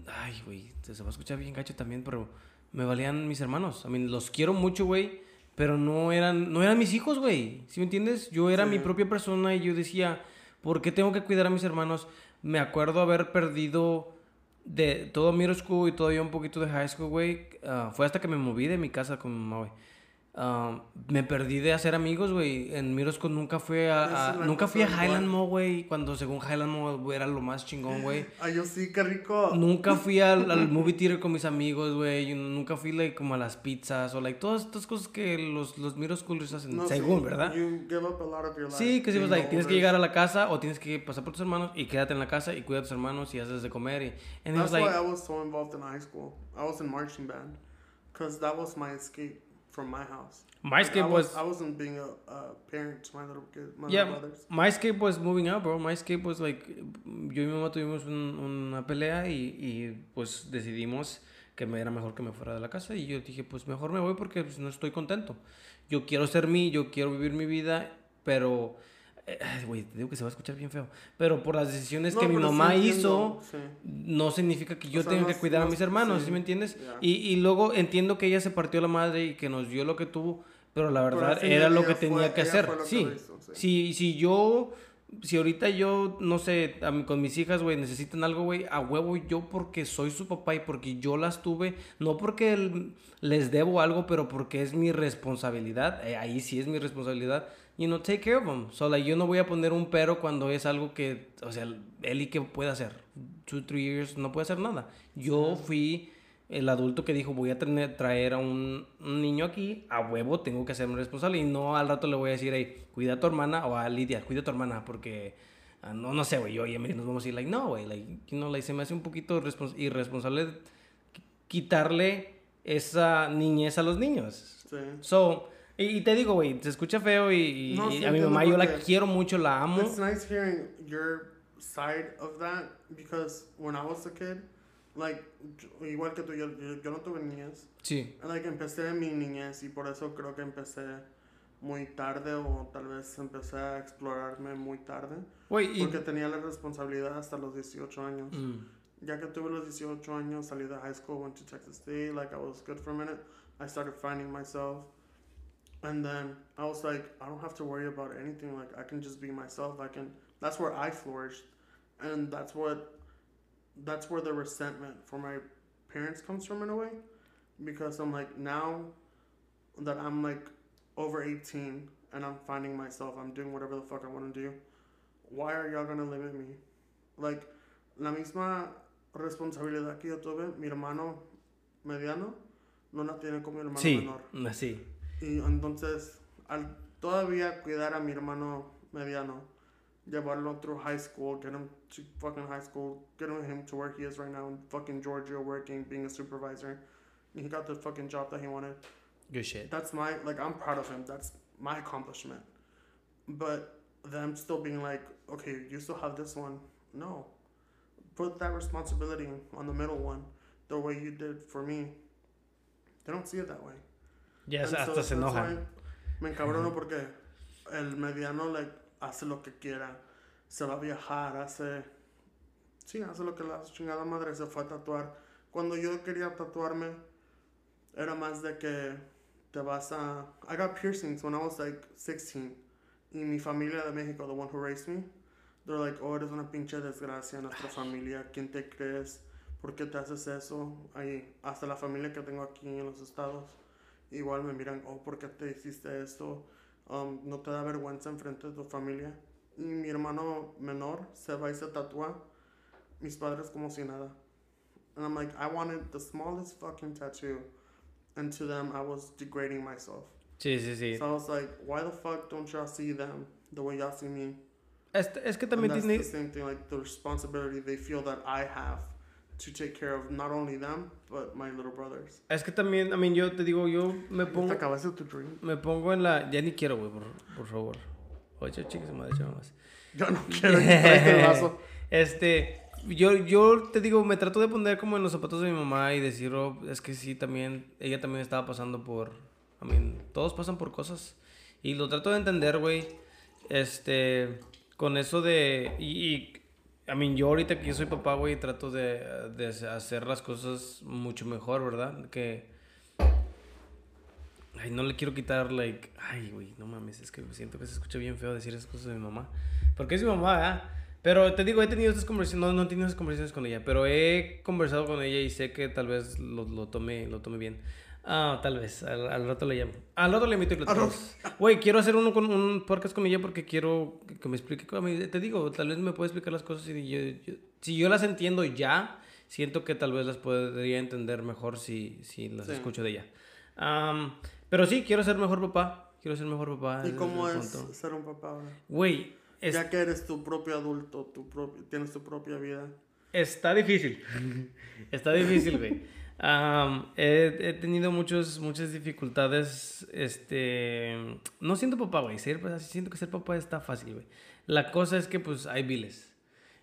Speaker 2: Ay, güey, se va a escuchar bien gacho también, pero me valían mis hermanos. I mean, los quiero mucho, güey, pero no eran, no eran mis hijos, güey. ¿Sí me entiendes? Yo era
Speaker 3: Sí.
Speaker 2: mi propia persona y yo decía, ¿por qué tengo que cuidar a mis hermanos? Me acuerdo haber perdido de todo middle school y todavía un poquito de high school, güey. ah, fue hasta que me moví de mi casa con mi mamá, güey. Um, me perdí de hacer amigos, güey. En Mirosco nunca fui a, a- nunca fui a Highland. Mall, güey. Cuando según Highland Mall era lo más chingón, güey.
Speaker 3: Ay, yo sí, qué rico.
Speaker 2: Nunca (laughs) fui al, al movie theater con mis amigos, güey. Nunca fui like, como a las pizzas o like todas estas cosas que los, los middle schoolers hacen,
Speaker 3: No,
Speaker 2: según,
Speaker 3: sí,
Speaker 2: ¿verdad?
Speaker 3: You give up a lot of your life.
Speaker 2: Sí, que sí, pues, like, tienes que llegar a la casa o tienes que pasar por tus hermanos y quédate en la casa y cuida a tus hermanos y haces de comer. Y, and it was
Speaker 3: That's why
Speaker 2: like,
Speaker 3: I was so involved in high school. I was in marching band. Because that was my escape from my house.
Speaker 2: my
Speaker 3: Like,
Speaker 2: escape
Speaker 3: I,
Speaker 2: was,
Speaker 3: I wasn't being a, a parent to my little kid, my
Speaker 2: yeah,
Speaker 3: little brothers.
Speaker 2: my escape was moving out, bro. My escape was like, yo y mi mamá tuvimos un- una pelea y, y pues decidimos que me era mejor que me fuera de la casa y yo dije, pues mejor me voy porque pues, no estoy contento. Yo quiero ser mí, yo quiero vivir mi vida, pero... Güey, te digo que se va a escuchar bien feo. Pero por las decisiones
Speaker 3: No,
Speaker 2: que mi
Speaker 3: pero sí
Speaker 2: mamá
Speaker 3: entiendo,
Speaker 2: hizo,
Speaker 3: sí.
Speaker 2: no significa que yo
Speaker 3: O sea,
Speaker 2: tenga
Speaker 3: no
Speaker 2: que cuidar
Speaker 3: no
Speaker 2: a mis hermanos, ¿sí,
Speaker 3: sí,
Speaker 2: me entiendes?
Speaker 3: ya.
Speaker 2: Y, y luego entiendo que ella se partió la madre y que nos dio lo que tuvo, pero la
Speaker 3: Pero
Speaker 2: verdad
Speaker 3: final
Speaker 2: era lo que
Speaker 3: fue-
Speaker 2: tenía que hacer.
Speaker 3: que
Speaker 2: Sí.
Speaker 3: lo hizo, sí.
Speaker 2: Si, si yo, si ahorita yo, no sé, a mí- con mis hijas, güey, necesitan algo, güey, a huevo yo porque soy su papá y porque yo las tuve, no porque el- les debo algo, pero porque es mi responsabilidad, eh, ahí sí es mi responsabilidad, you know, take care of them. So, like, yo no voy a poner un pero cuando es algo que, o sea, él y que puede hacer. Two, three years, no puede hacer nada. Yo fui el adulto que dijo, voy a tener, traer a un, un niño aquí, a huevo tengo que hacerme responsable y no al rato le voy a decir, hey, cuida a tu hermana o a Lidia, cuida a tu hermana porque, ah, no, no sé, güey, yo y Emily nos vamos a ir, like, no, güey, like, you know, like, se me hace un poquito respons- irresponsable qui- quitarle esa niñez a los niños.
Speaker 3: Sí.
Speaker 2: So, y, y te digo, güey, se escucha feo y, y-
Speaker 3: No,
Speaker 2: y
Speaker 3: sí
Speaker 2: a mi mamá yo la quiero mucho, la amo.
Speaker 3: It's nice hearing your side of that because when I was a kid, like, igual que tú, yo, yo, no tuve niñez.
Speaker 2: Sí.
Speaker 3: Like, empecé mi niñez y por eso creo que empecé muy tarde o tal vez empecé a explorarme muy tarde.
Speaker 2: Güey, y...
Speaker 3: Porque tenía la responsabilidad hasta los 18 años.
Speaker 2: Mm.
Speaker 3: Ya que tuve los 18 años, salí de high school, went to Texas State, like I was good for a minute. I started finding myself. And then I was like, I don't have to worry about anything. Like I can just be myself. I can that's where I flourished. And that's what that's where the resentment for my parents comes from in a way. Because I'm like now that I'm like over 18 and I'm finding myself, I'm doing whatever the fuck I want to do. Why are y'all gonna limit me? Like la misma responsabilidad que yo tuve, mi hermano mediano no la tiene como mi hermano
Speaker 2: Sí,
Speaker 3: menor.
Speaker 2: así.
Speaker 3: Y entonces, al todavía cuidar a mi hermano mediano, llevarlo through high school, get him to fucking high school, getting him to where he is right now in fucking Georgia working, being a supervisor. He got the fucking job that he wanted.
Speaker 2: Good shit.
Speaker 3: That's my, like, I'm proud of him. That's my accomplishment. But them still being like, okay, you still have this one. No. Put that responsibility on the middle one, the way you did for me. They don't see it that way.
Speaker 2: Ya
Speaker 3: so
Speaker 2: hasta se enojan.
Speaker 3: Me encabrono porque el mediano like, hace lo que quiera. Se va a viajar, hace. Sí, hace lo que la chingada madre se fue a tatuar. Cuando yo quería tatuarme, era más de que te vas a. I got piercings when I was like 16. Y mi familia de México, the one who raised me, they're like, oh, eres una pinche desgracia nuestra familia. ¿Quién te crees? ¿Por qué te haces eso? Ahí, hasta la familia que tengo aquí en los estados igual me miran, oh, ¿por qué te hiciste esto? Um, ¿No te da vergüenza enfrente de tu familia? Y mi hermano menor se va y se tatúa. Mis padres como si nada. And I'm like, I wanted the smallest fucking tattoo. And to them, I was degrading myself.
Speaker 2: Sí, sí, sí.
Speaker 3: So I was like, why the fuck don't y'all see them the way y'all see me?
Speaker 2: Este- es que también
Speaker 3: that's
Speaker 2: tiene...
Speaker 3: the same thing, like the responsibility they feel that I have to take care of not only them, but my little brothers.
Speaker 2: Es que también, I mean, yo te digo, yo me
Speaker 3: ¿Te
Speaker 2: pongo...
Speaker 3: acabaste tu drink?
Speaker 2: Me pongo en la... Ya ni quiero, güey, por, por favor. Oye, chicas, madre, más.
Speaker 3: Yo no quiero el vaso. (laughs)
Speaker 2: Este, yo, yo te digo, me trato de poner como en los zapatos de mi mamá y decir, oh, es que sí, también, ella también estaba pasando por, I mean, todos pasan por cosas. Y lo trato de entender, güey, este, con eso de, y, y I mean, yo ahorita que yo soy papá, güey, trato de, de hacer las cosas mucho mejor, ¿verdad? Que, ay, no le quiero quitar, like, ay, güey, no mames, es que siento que se escucha bien feo decir esas cosas de mi mamá. Porque es mi mamá, ¿verdad? Pero te digo, he tenido estas conversaciones, no, no he tenido esas conversaciones con ella, pero he conversado con ella y sé que tal vez lo, lo tome, lo tome bien. Ah, tal vez. Al, al rato le llamo. Al rato le invito y platicamos. Güey, quiero hacer uno con un podcast con ella porque quiero que, me explique. cómo- Te digo, tal vez me puede explicar las cosas y yo, yo- si yo las entiendo ya, siento que tal vez las podría entender mejor si, si las
Speaker 3: Sí.
Speaker 2: escucho de ella. Pero sí, quiero ser mejor papá. Quiero ser mejor papá.
Speaker 3: ¿Y cómo es
Speaker 2: punto.
Speaker 3: ser un papá?
Speaker 2: Güey, es-
Speaker 3: Ya que eres tu propio adulto, tu propio, tienes tu propia vida.
Speaker 2: Está difícil. (laughs) Está difícil, güey. Am, he, he tenido muchos, muchas dificultades. Este. No siento papá, güey. Ser- pues, Siento que ser papá está fácil, güey. La cosa es que, pues, hay biles.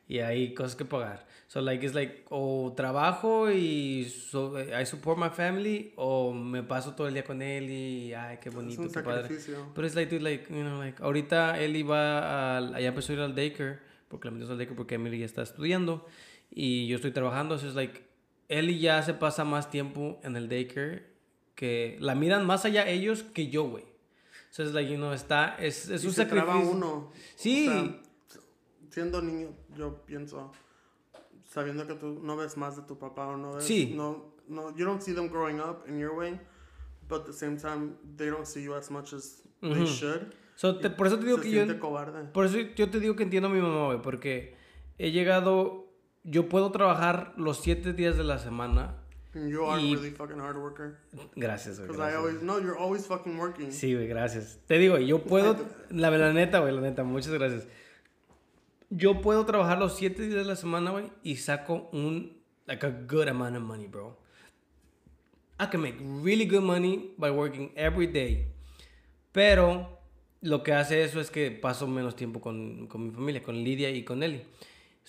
Speaker 2: Y hay cosas que pagar. So, like, it's like, o trabajo y so, I support my family, o me paso todo el día con él y, ay, qué
Speaker 3: Es
Speaker 2: bonito,
Speaker 3: un
Speaker 2: qué padre. Pero es like, dude, like, you know, like, ahorita él iba al, allá empezó a ir al daycare, porque la metimos al daycare porque Emily ya está estudiando y yo estoy trabajando, así es like, él ya se pasa más tiempo en el daycare que la miran más allá ellos que yo, güey. Entonces, es like, you know, está, es, es
Speaker 3: Y
Speaker 2: un
Speaker 3: se traba
Speaker 2: sacrificio.
Speaker 3: uno.
Speaker 2: Sí.
Speaker 3: O sea, siendo niño, yo pienso, sabiendo que tú no ves más de tu papá o no ves,
Speaker 2: Sí.
Speaker 3: no, no, you don't see them growing up in your way, but at the same time, they don't see you as much as they should.
Speaker 2: So, te- por eso te digo
Speaker 3: se
Speaker 2: que yo...
Speaker 3: cobarde.
Speaker 2: Por eso yo te digo que entiendo a mi mamá, güey, porque he llegado, yo puedo trabajar los siete días de la semana.
Speaker 3: You are
Speaker 2: y-
Speaker 3: really fucking hard worker.
Speaker 2: Gracias, güey.
Speaker 3: Because I always, no, you're always fucking working.
Speaker 2: Sí, güey, gracias. Te digo, yo (laughs) puedo, la, la neta, güey, la neta, muchas gracias. Yo puedo trabajar los siete días de la semana, güey, y saco un, like a good amount of money, bro. I can make really good money by working every day. Pero lo que hace eso es que paso menos tiempo con, con mi familia, con Lidia y con Eli.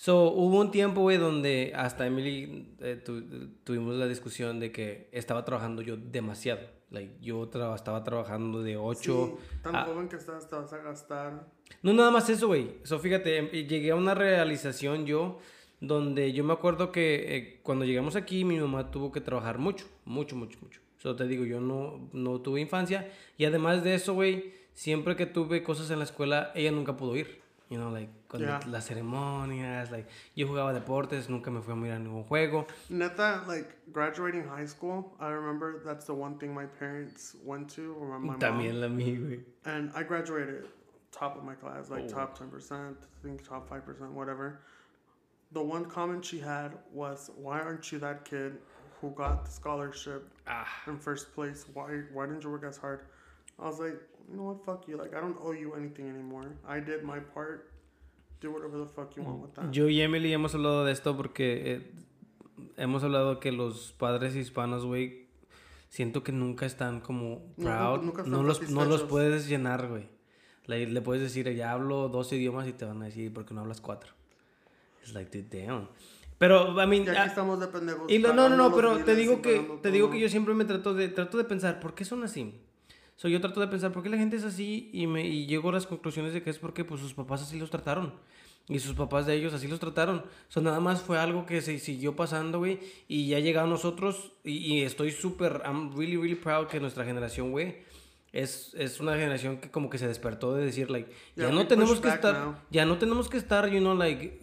Speaker 2: So, hubo un tiempo, güey, donde hasta Emily eh, tu- tuvimos la discusión de que estaba trabajando yo demasiado. Like, yo tra- estaba trabajando de 8
Speaker 3: Sí, tan
Speaker 2: a-
Speaker 3: joven que estás, te vas a gastar.
Speaker 2: no, nada más eso, güey. So, fíjate, em- llegué a una realización yo donde yo me acuerdo que eh, cuando llegamos aquí mi mamá tuvo que trabajar mucho, mucho, mucho, mucho. So, te digo, yo no, no tuve infancia y además de eso, güey, siempre que tuve cosas en la escuela, ella nunca pudo ir. You know, like, cuando
Speaker 3: Yeah.
Speaker 2: las ceremonias, like, yo jugaba deportes, nunca me fui a mirar ningún juego.
Speaker 3: Neta, like graduating high school, I remember that's the one thing my parents went to, or my, my
Speaker 2: También
Speaker 3: mom.
Speaker 2: la mía, güey.
Speaker 3: And I graduated top of my class, like
Speaker 2: Oh.
Speaker 3: top 10%, I think top 5%, whatever. The one comment she had was, Why aren't you that kid who got the scholarship
Speaker 2: Ah.
Speaker 3: in first place? Why, why didn't you work as hard? I was like, You know what? Fuck you. Like, I don't owe you anything anymore. I did my part. Do whatever the fuck you want with that.
Speaker 2: Yo y Emily hemos hablado de esto porque eh, hemos hablado que los padres hispanos, güey, siento que nunca están como
Speaker 3: Nunca-
Speaker 2: proud.
Speaker 3: nunca están
Speaker 2: no, los, no los puedes llenar, güey. Le, le puedes decir, ya hablo dos idiomas y te van a decir, ¿por qué no hablas cuatro? It's like, dude, damn. Pero, I mean,
Speaker 3: Y aquí
Speaker 2: ah,
Speaker 3: estamos de pendejos.
Speaker 2: y lo- no, no, no, pero te digo que te digo
Speaker 3: todo.
Speaker 2: que yo siempre me trato de trato de pensar, ¿por qué son así? So, yo trato de pensar por qué la gente es así y me y llego a las conclusiones de que es porque pues sus papás así los trataron y sus papás de ellos así los trataron. So, nada más fue algo que se siguió pasando, güey, y ya llegado a nosotros y, y estoy súper I'm really really proud que nuestra generación, güey, es, es una generación que como que se despertó de decir like
Speaker 3: Yeah,
Speaker 2: ya no tenemos que estar
Speaker 3: now.
Speaker 2: ya no tenemos que estar, you know, like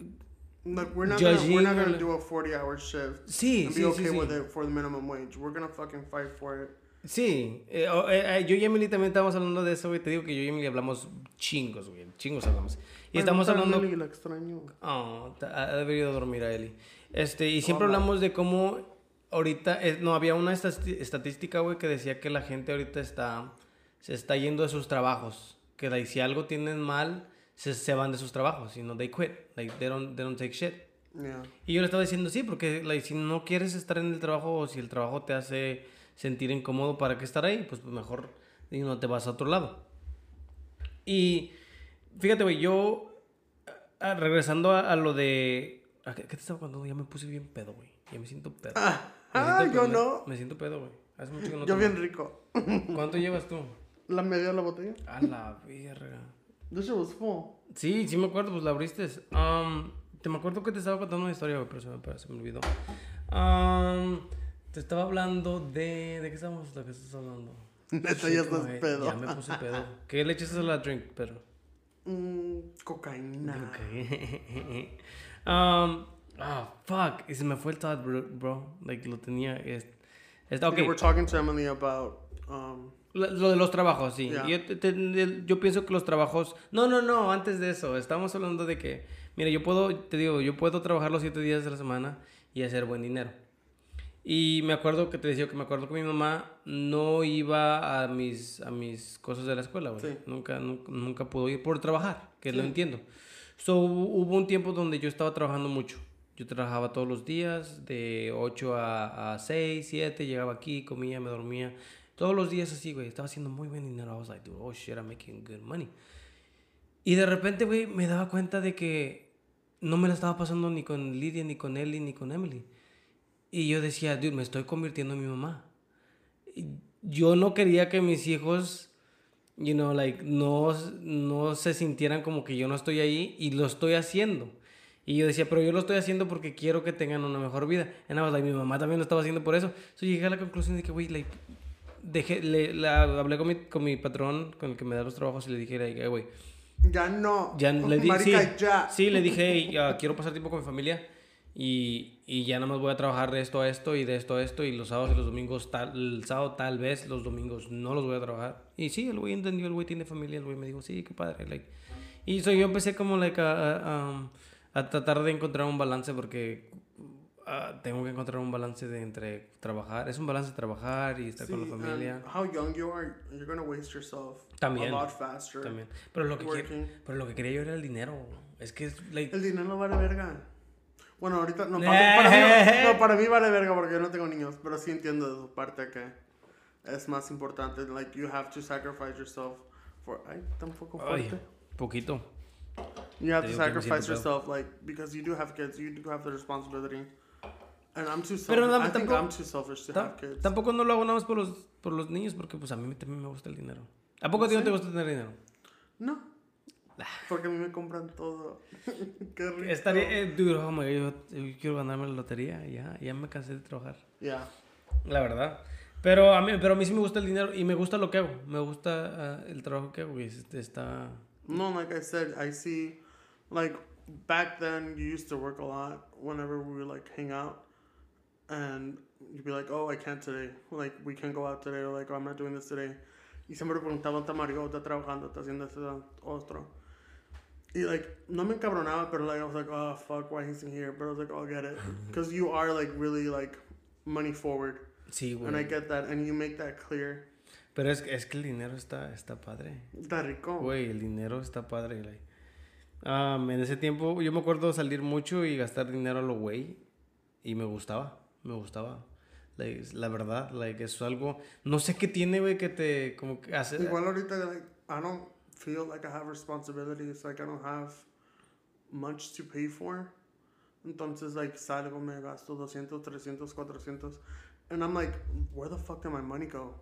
Speaker 3: Like we're not gonna, we're not
Speaker 2: Judging
Speaker 3: gonna do a 40 hour shift
Speaker 2: sí,
Speaker 3: and
Speaker 2: sí,
Speaker 3: be
Speaker 2: sí,
Speaker 3: okay
Speaker 2: sí.
Speaker 3: with it for the minimum wage. We're gonna fucking fight for it.
Speaker 2: Sí, eh, eh, eh, yo y Emily también estamos hablando de eso, güey. Te digo que yo y Emily hablamos chingos, güey. Chingos hablamos. Y
Speaker 3: Ay,
Speaker 2: estamos
Speaker 3: no,
Speaker 2: hablando.
Speaker 3: Lily, la extraño.
Speaker 2: Oh, ha debido dormir a Eli. Este, y siempre
Speaker 3: Hola.
Speaker 2: hablamos de cómo ahorita. eh, no, había una estadística, güey, que decía que la gente ahorita está. Se está yendo de sus trabajos. Que like, si algo tienen mal, se, se van de sus trabajos. You know, they quit. Like, they don't, they don't take shit.
Speaker 3: Yeah.
Speaker 2: Y yo le estaba diciendo, sí, porque like, si no quieres estar en el trabajo o si el trabajo te hace sentir incómodo, ¿para qué estar ahí? Pues mejor y no te vas a otro lado. Y fíjate, güey, yo, ah, regresando a, a lo de... ¿a ¿Qué, qué te estaba contando? Ya me puse bien pedo, güey. Ya me siento pedo. Me
Speaker 3: ah, yo no.
Speaker 2: Me, siento pedo, güey. Hace mucho que no
Speaker 3: Yo bien rico. (laughs)
Speaker 2: ¿Cuánto llevas tú?
Speaker 3: La media de la botella.
Speaker 2: A la verga.
Speaker 3: Was full.
Speaker 2: Sí, sí me acuerdo, pues la abriste. Um, te me acuerdo que te estaba contando una historia, güey, pero se me, se me olvidó. Um, te estaba hablando de... ¿De qué estábamos? ¿De qué estás hablando? (laughs)
Speaker 3: Neta,
Speaker 2: Shit,
Speaker 3: ya estás
Speaker 2: güey,
Speaker 3: pedo.
Speaker 2: Ya me puse pedo. (laughs) ¿Qué le echas a la drink, pero?
Speaker 3: Mm, cocaína.
Speaker 2: Ok. (laughs) um, ah, fuck. Y se me fue el thought, bro. bro. Like, lo tenía... es- Está, ok.
Speaker 3: You were talking to Emily about. Um,
Speaker 2: Lo, lo de los trabajos, sí. Yo, te- te- yo pienso que los trabajos... No, no, no, antes de eso. Estamos hablando de que... Mira, yo puedo, te digo, yo puedo trabajar los siete días de la semana y hacer buen dinero. Y me acuerdo que te decía que me acuerdo que mi mamá no iba a mis, a mis cosas de la escuela, güey.
Speaker 3: Sí.
Speaker 2: Nunca, nunca, nunca pudo ir por trabajar, que lo
Speaker 3: Sí.
Speaker 2: entiendo. So, hubo un tiempo donde yo estaba trabajando mucho. Yo trabajaba todos los días, de 8 a, a 6, 7, llegaba aquí, comía, me dormía. Todos los días así, güey. Estaba haciendo muy buen dinero. I was like, oh shit, I'm making good money. Y de repente, güey, me daba cuenta de que no me la estaba pasando ni con Lidia, ni con Ellie, ni con Emily. Y yo decía, dude, me estoy convirtiendo en mi mamá. Yo no quería que mis hijos, you know, like, no, no se sintieran como que yo no estoy ahí y lo estoy haciendo. Y yo decía, pero yo lo estoy haciendo porque quiero que tengan una mejor vida. Y nada más, like, mi mamá también lo estaba haciendo por eso. Entonces llegué a la conclusión de que, güey, like, dejé, le, la, hablé con mi, con mi patrón, con el que me da los trabajos, y le dije, like, "Eh, güey,
Speaker 3: ya no.
Speaker 2: ya le di-
Speaker 3: Marica,
Speaker 2: sí,
Speaker 3: ya.
Speaker 2: sí, le dije, "Hey, ah, quiero pasar tiempo con mi familia y, y ya nada más voy a trabajar de esto a esto y de esto a esto y los sábados y los domingos, tal, el sábado tal vez, los domingos no los voy a trabajar. Y sí, el güey entendió, el güey tiene familia, el güey me dijo, sí, qué padre. Like. Y so, yo empecé como like, a, a- um, a tratar de encontrar un balance porque ah, tengo que encontrar un balance de entre trabajar, es un balance de trabajar y estar con la familia.
Speaker 3: how young you are, you're gonna waste yourself
Speaker 2: También.
Speaker 3: a lot faster.
Speaker 2: También. Pero lo, que quiero, pero lo que quería yo era el dinero. Es que es like,
Speaker 3: El dinero vale verga. Bueno, ahorita no para, para mí, (laughs) no, para mí vale verga porque yo no tengo niños, pero sí entiendo de su parte que es más importante. Like you have to sacrifice yourself for. Ay, tampoco
Speaker 2: Ay,
Speaker 3: fuerte.
Speaker 2: poquito.
Speaker 3: You have
Speaker 2: Te
Speaker 3: to sacrifice yourself, like because you do have kids, you do have the responsibility. And I'm too selfish.
Speaker 2: Pero no,
Speaker 3: I think
Speaker 2: tampoco-
Speaker 3: I'm too selfish to have kids.
Speaker 2: Tampoco no lo hago nada más por los, por los niños, porque pues a mí también me gusta el dinero. ¿A poco a ti no te gusta tener dinero?
Speaker 3: No. (laughs) Porque a mí me compran todo. (laughs) Qué rico.
Speaker 2: Estaría, eh, dude, oh my God, yo, yo quiero ganarme la lotería, ya, ya me cansé de trabajar.
Speaker 3: Yeah.
Speaker 2: La verdad. Pero a mí, pero a mí sí me gusta el dinero y me gusta lo que hago. Me gusta ah, el trabajo que hago, güey. Este, Está...
Speaker 3: No, like I said, I see, like back then you used to work a lot whenever we would like hang out, and you'd be like, "Oh, I can't today. Like we can't go out today. Or like, oh, I'm not doing this today." Y siempre preguntaban, "¿Está Mario? ¿Está trabajando? ¿Está haciendo esto otro?" Y like no me encabronaba, pero like I was like, "Oh fuck, why he's in here?" But I was like, "Oh, I'll get it," (laughs) because you are like really like money forward,
Speaker 2: Sí,
Speaker 3: and I
Speaker 2: güey.
Speaker 3: get that, and you make that clear.
Speaker 2: Pero es, es que el dinero está, está padre.
Speaker 3: Está rico.
Speaker 2: Güey, el dinero está padre. like. Um, en ese tiempo yo me acuerdo salir mucho y gastar dinero a lo güey. Y me gustaba, me gustaba. Like, la verdad, like, es algo... No sé qué tiene, güey, que te... Como que hace...
Speaker 3: Igual ahorita, like, I don't feel like I have responsibilities. Like, I don't have much to pay for. Entonces, like, salgo, me gasto 200, 300, 400. And I'm like, where the fuck did my money go?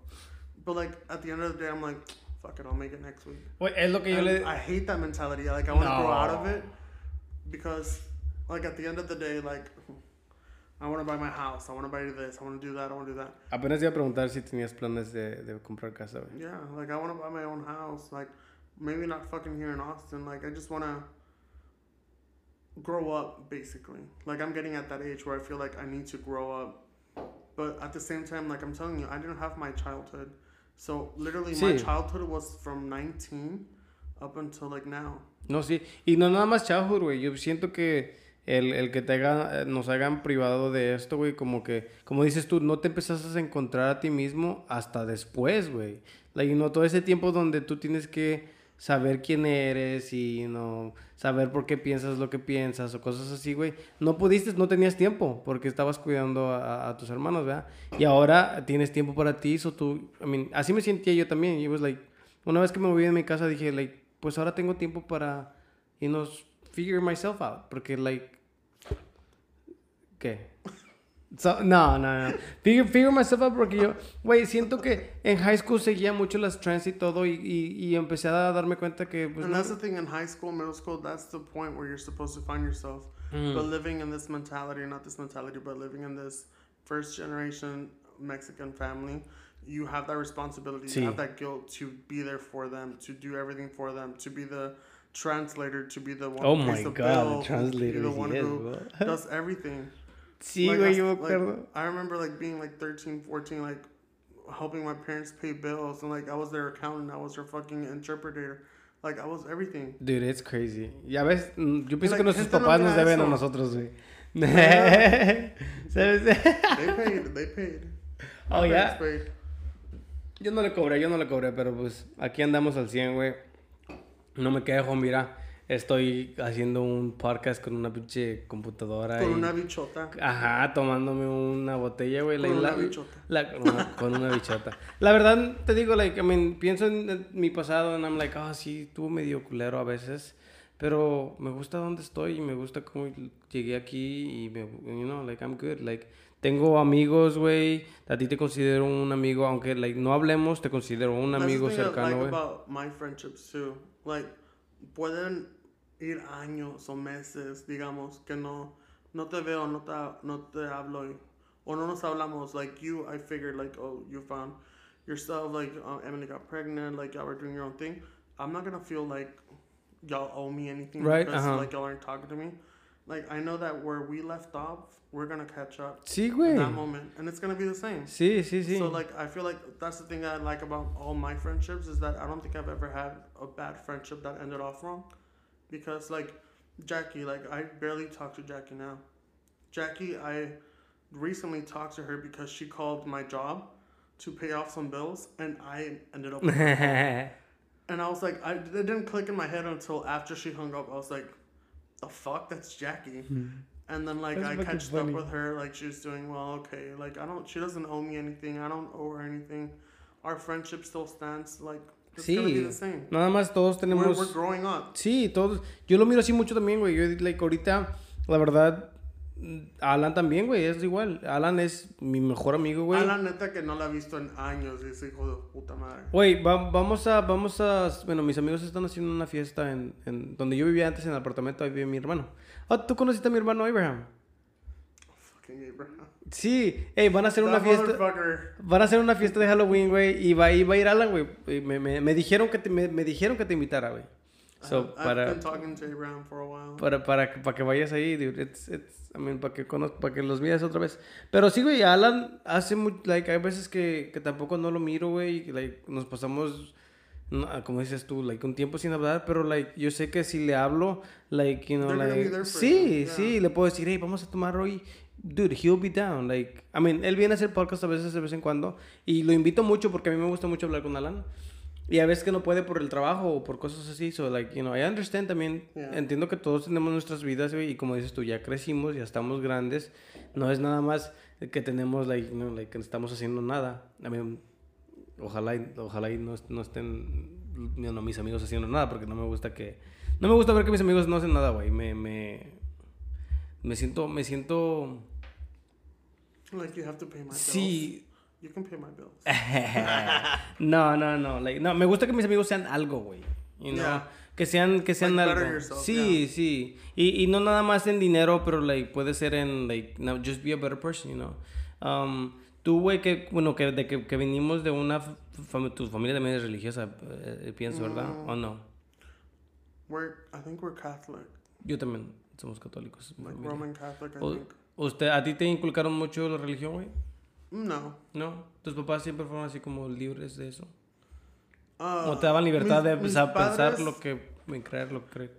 Speaker 3: But, like, at the end of the day, I'm like, fuck it, I'll make it next week.
Speaker 2: Güey, es lo que yo le...
Speaker 3: I hate that mentality. Like, I want to grow out of it. Because, like, at the end of the day, like, I want to buy my house. I want to buy this. I want to do that. I want to do that.
Speaker 2: Apenas iba a preguntar si tenías planes de, de comprar casa, güey.
Speaker 3: Yeah, like I want to buy my own house. Like maybe not fucking here in Austin. Like I just want to grow up, basically. Like I'm getting at that age where I feel like I need to grow up. But at the same time, like I'm telling you, I didn't have my childhood. So literally, my
Speaker 2: Sí.
Speaker 3: childhood was from 19 up until like now.
Speaker 2: No, sí. Y no nada más childhood, güey. Yo siento que el, el que te haga, nos hagan privado de esto, güey, como que, como dices tú, no te empezaste a encontrar a ti mismo hasta después, güey. Like, no todo ese tiempo donde tú tienes que saber quién eres y no saber por qué piensas lo que piensas o cosas así, güey. No pudiste, no tenías tiempo porque estabas cuidando a, tus hermanos, ¿verdad? Y ahora tienes tiempo para ti, so tú, I mean, así me sentía yo también. Yo was like, una vez que me moví de mi casa dije, like, pues ahora tengo tiempo para, you know, figure myself out. Porque, like, ¿qué? So, no, no, no. Figure, figure myself out porque yo, güey, siento que en high school seguía mucho las trends y todo y, y, y empecé a darme cuenta que, pues,
Speaker 3: and
Speaker 2: no-
Speaker 3: that's the thing in high school, middle school. That's the point where you're supposed to find yourself. Mm. But living in this mentality, not this mentality, but living in this first generation Mexican family, you have that responsibility,
Speaker 2: Sí.
Speaker 3: you have that guilt to be there for them, to do everything for them, to be the translator, to be the one
Speaker 2: Oh
Speaker 3: who pays the
Speaker 2: God, the translator
Speaker 3: to be the one
Speaker 2: is,
Speaker 3: who
Speaker 2: bro. (laughs)
Speaker 3: does everything.
Speaker 2: Sí,
Speaker 3: Like,
Speaker 2: güey, yo me
Speaker 3: like,
Speaker 2: acuerdo.
Speaker 3: I remember like being like 13, 14, like helping my parents pay bills, and like I was their accountant, I was their fucking interpreter, like I was everything.
Speaker 2: Dude, it's crazy. Ya ves, mm, yo pienso
Speaker 3: Like,
Speaker 2: que nuestros papás nos deben a nosotros, güey. (laughs) ¿Sabes?
Speaker 3: They paid, they paid. (laughs)
Speaker 2: Oh,
Speaker 3: My
Speaker 2: yeah?
Speaker 3: paid.
Speaker 2: Yo no le cobré, yo no le cobré, pero pues aquí andamos al 100, güey. No me quejo, mira. Estoy haciendo un podcast con una pinche computadora.
Speaker 3: Con
Speaker 2: y-
Speaker 3: una bichota.
Speaker 2: Ajá, tomándome una botella, güey.
Speaker 3: Con
Speaker 2: la-
Speaker 3: una bichota.
Speaker 2: la- con, una, con una bichota. La verdad, te digo, like, I mean, pienso en, mi pasado and I'm like, ah, sí, estuvo medio culero a veces. Pero me gusta donde estoy y me gusta cómo llegué aquí y me, you know, like, I'm good. Like, tengo amigos, güey. A ti te considero un amigo, aunque, like, no hablemos, te considero un amigo cercano,
Speaker 3: like
Speaker 2: güey.
Speaker 3: my friendships too. Like, pueden ir años o meses, digamos, que no, no te veo, no te, no te hablo, o no nos hablamos. Like you, I figured like, oh, you found yourself, like um, Emily got pregnant, like y'all were doing your own thing. I'm not gonna feel like y'all owe me anything
Speaker 2: Right,
Speaker 3: because
Speaker 2: uh-huh.
Speaker 3: like y'all aren't talking to me. Like I know that where we left off, we're gonna catch up
Speaker 2: Sí,
Speaker 3: in
Speaker 2: güey.
Speaker 3: that moment, and it's gonna be the same.
Speaker 2: Sí, sí, sí.
Speaker 3: So like I feel like that's the thing I like about all my friendships is that I don't think I've ever had a bad friendship that ended off wrong. Because like Jackie, like I barely talk to Jackie now. Jackie, I recently talked to her because she called my job to pay off some bills and I ended up (laughs) and I was like I it didn't click in my head until after she hung up. I was like, the fuck, that's Jackie. Hmm. And then like
Speaker 2: That's
Speaker 3: I
Speaker 2: fucking
Speaker 3: catched
Speaker 2: funny.
Speaker 3: up with her, like she was doing well, okay. Like I don't she doesn't owe me anything. I don't owe her anything. Our friendship still stands, like it's gonna be
Speaker 2: Sí. Nada más todos
Speaker 3: We're,
Speaker 2: tenemos...
Speaker 3: we're growing up.
Speaker 2: Sí, todos. Yo lo miro así mucho también, güey. Yo, like, ahorita, la verdad, Alan también, güey, es igual. Alan es mi mejor amigo, güey.
Speaker 3: A la neta que no la he visto en años, ese hijo de puta madre.
Speaker 2: Güey, va- vamos a, vamos a, bueno, mis amigos están haciendo una fiesta en, en donde yo vivía antes en el apartamento, ahí vive mi hermano. Ah, ¿tú conociste a mi hermano Abraham?
Speaker 3: Fucking Abraham.
Speaker 2: Sí, hey, van a hacer una
Speaker 3: That
Speaker 2: fiesta,
Speaker 3: motherfucker.
Speaker 2: van a hacer una fiesta de Halloween, güey, y va, y va a ir Alan, güey. Me, me, me dijeron que te, me, me dijeron que te invitara, güey. So,
Speaker 3: I've
Speaker 2: para,
Speaker 3: been talking to Abraham for a while.
Speaker 2: para, para, para que vayas ahí, dude. It's, it's, I mean, para que conozcas, para que los mires otra vez. Pero sí, güey, Alan hace mucho, like, hay veces que, que tampoco no lo miro, güey, like, nos pasamos, no, como dices tú, like, un tiempo sin hablar, pero, like, yo sé que si le hablo, like, you know,
Speaker 3: They're
Speaker 2: like, sí,
Speaker 3: yeah.
Speaker 2: sí, le puedo decir, hey, vamos a tomar hoy. Dude, he'll be down. Like, I mean, él viene a hacer podcast a veces, de vez en cuando. Y lo invito mucho porque a mí me gusta mucho hablar con Alan. Y a veces que no puede por el trabajo o por cosas así. So, like, you know, I understand también.
Speaker 3: Yeah.
Speaker 2: Entiendo que todos tenemos nuestras vidas, güey. Y como dices tú, ya crecimos, ya estamos grandes. No es nada más que tenemos, like, know, like, que no estamos haciendo nada. I mean, ojalá, y- ojalá y no, no estén, know, mis amigos haciendo nada. Porque no me gusta que... No me gusta ver que mis amigos no hacen nada, güey. Me, me, me siento, me siento...
Speaker 3: Like you have to pay my bills.
Speaker 2: Sí.
Speaker 3: You can pay my bills. (laughs)
Speaker 2: no, no, no. like, no, me gusta que mis amigos sean algo, güey. You know?
Speaker 3: Yeah.
Speaker 2: Que sean, que sean
Speaker 3: Like,
Speaker 2: algo.
Speaker 3: better yourself,
Speaker 2: sí, sí. Y, y no nada más en dinero, pero like, puede ser en, like, no, just be a better person, you know. Um, tú, güey, que, bueno, que, de que, que venimos de una, fam- tu familia también es religiosa, eh, pienso, ¿verdad?
Speaker 3: Mm.
Speaker 2: ¿O no?
Speaker 3: We're I think we're Catholic.
Speaker 2: Yo también somos católicos.
Speaker 3: Like. Roman Catholic, I
Speaker 2: O-
Speaker 3: think.
Speaker 2: ¿Usted, ¿A ti te inculcaron mucho la religión, güey?
Speaker 3: No.
Speaker 2: ¿No? ¿Tus papás siempre fueron así como libres de eso?
Speaker 3: Uh,
Speaker 2: ¿O te daban libertad
Speaker 3: mis-
Speaker 2: de
Speaker 3: mis
Speaker 2: empezar a pensar
Speaker 3: padres-
Speaker 2: lo que, en creer lo que